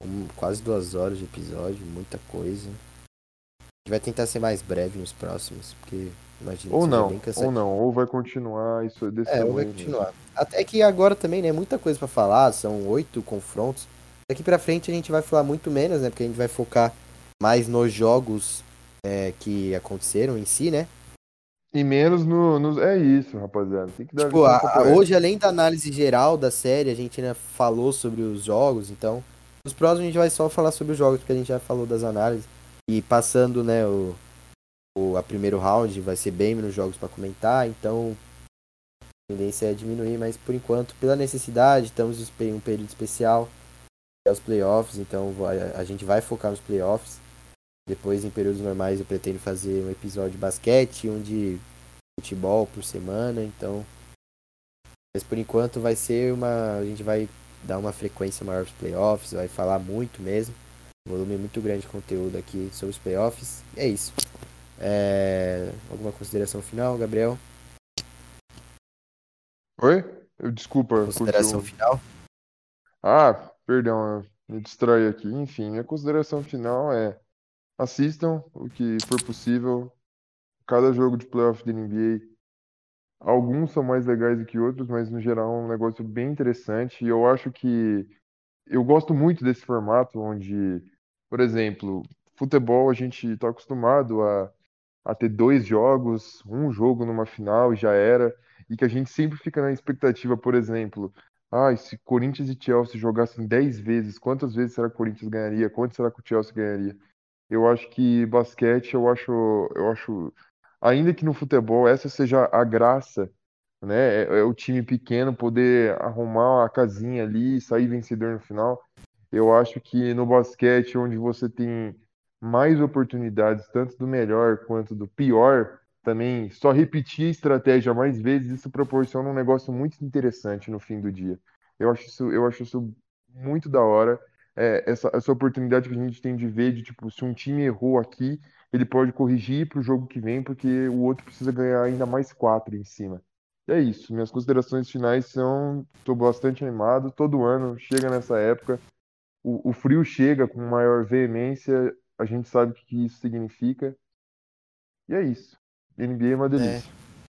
um- quase duas horas de episódio, muita coisa. A gente vai tentar ser mais breve nos próximos, porque imagina Ou não, ou não, ou vai continuar isso desse É, ou vai tamanho mesmo. continuar. Até que agora também, né? Muita coisa pra falar, são oito confrontos. Daqui pra frente a gente vai falar muito menos, né? Porque a gente vai focar mais nos jogos é, que aconteceram em si, né? E menos no, no- É isso, rapaziada. Tem que dar Tipo, a- hoje, além da análise geral da série, a gente ainda falou sobre os jogos, então. Nos próximos a gente vai só falar sobre os jogos, porque a gente já falou das análises. E passando, né, o, o a primeiro round, vai ser bem menos jogos pra comentar, então. A tendência é diminuir, mas por enquanto, pela necessidade, estamos em um período especial. É os playoffs, então a gente vai focar nos playoffs. Depois, em períodos normais, eu pretendo fazer um episódio de basquete, um de futebol por semana, então. Mas por enquanto vai ser uma. A gente vai dar uma frequência maior pros playoffs, vai falar muito mesmo. Um volume muito grande de conteúdo aqui sobre os playoffs. E é isso. É, Alguma consideração final, Gabriel? Oi? Eu, desculpa, Consideração curtiu. final? Ah, perdão, me distraí aqui. Enfim, minha consideração final é: assistam o que for possível. Cada jogo de playoff da NBA. Alguns são mais legais do que outros, mas no geral é um negócio bem interessante. E eu acho que eu gosto muito desse formato onde, por exemplo, futebol a gente está acostumado a, a ter dois jogos, um jogo numa final e já era, e que a gente sempre fica na expectativa, por exemplo, ah, se Corinthians e Chelsea jogassem 10 vezes, quantas vezes será que o Corinthians ganharia? Quanto será que o Chelsea ganharia? Eu acho que basquete, eu acho, eu acho, ainda que no futebol essa seja a graça né? É, é o time pequeno poder arrumar a casinha ali e sair vencedor no final. Eu acho que no basquete, onde você tem mais oportunidades, tanto do melhor quanto do pior, também só repetir a estratégia mais vezes, isso proporciona um negócio muito interessante no fim do dia. Eu acho isso, eu acho isso muito da hora. É, essa, essa oportunidade que a gente tem de ver, de tipo, se um time errou aqui, ele pode corrigir para o jogo que vem, porque o outro precisa ganhar ainda mais quatro em cima. E é isso. Minhas considerações finais são: estou bastante animado. Todo ano chega nessa época, o, o frio chega com maior veemência. A gente sabe o que isso significa. E é isso. NBA é uma delícia.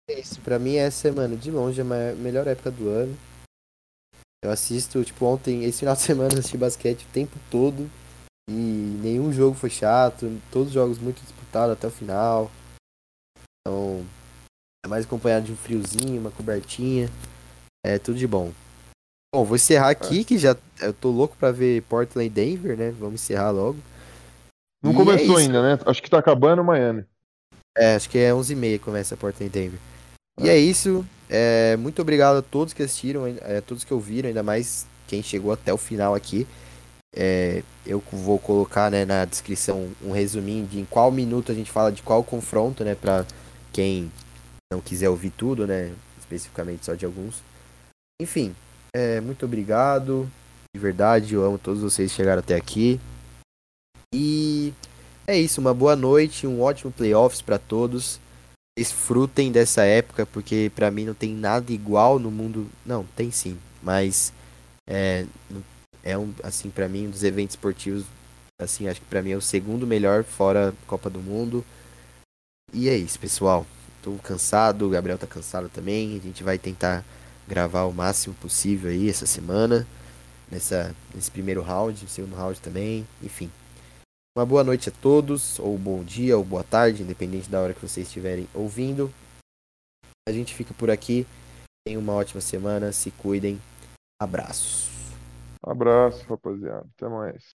É isso. Pra mim, essa é, mano, de longe a maior- melhor época do ano. Eu assisto, tipo, ontem, esse final de semana, eu assisti basquete o tempo todo. E nenhum jogo foi chato. Todos os jogos muito disputados até o final. Então, é mais acompanhado de um friozinho, uma cobertinha. É tudo de bom. Bom, vou encerrar aqui, que já eu tô louco pra ver Portland e Denver, né? Vamos encerrar logo. Não E começou é ainda, né? Acho que tá acabando Miami. É, acho que é 11h30 que começa a Portland Denver. E é isso. É, muito obrigado a todos que assistiram, a todos que ouviram, ainda mais quem chegou até o final aqui. É, eu vou colocar né, na descrição um resuminho de em qual minuto a gente fala de qual confronto, né? Pra quem não quiser ouvir tudo, né? Especificamente só de alguns. Enfim, é, muito obrigado. De verdade, eu amo todos vocês que chegaram até aqui. E é isso, uma boa noite, um ótimo playoffs para todos. Desfrutem dessa época, porque para mim não tem nada igual no mundo. Não, tem sim, mas é, é um, assim, para mim, um dos eventos esportivos, assim, acho que para mim é o segundo melhor fora Copa do Mundo. E é isso, pessoal. Tô cansado, o Gabriel tá cansado também. A gente vai tentar gravar o máximo possível aí essa semana, nessa, nesse primeiro round, segundo round também, enfim. Uma boa noite a todos, ou bom dia, ou boa tarde, independente da hora que vocês estiverem ouvindo. A gente fica por aqui. Tenham uma ótima semana, se cuidem. Abraços. Abraço, rapaziada. Até mais.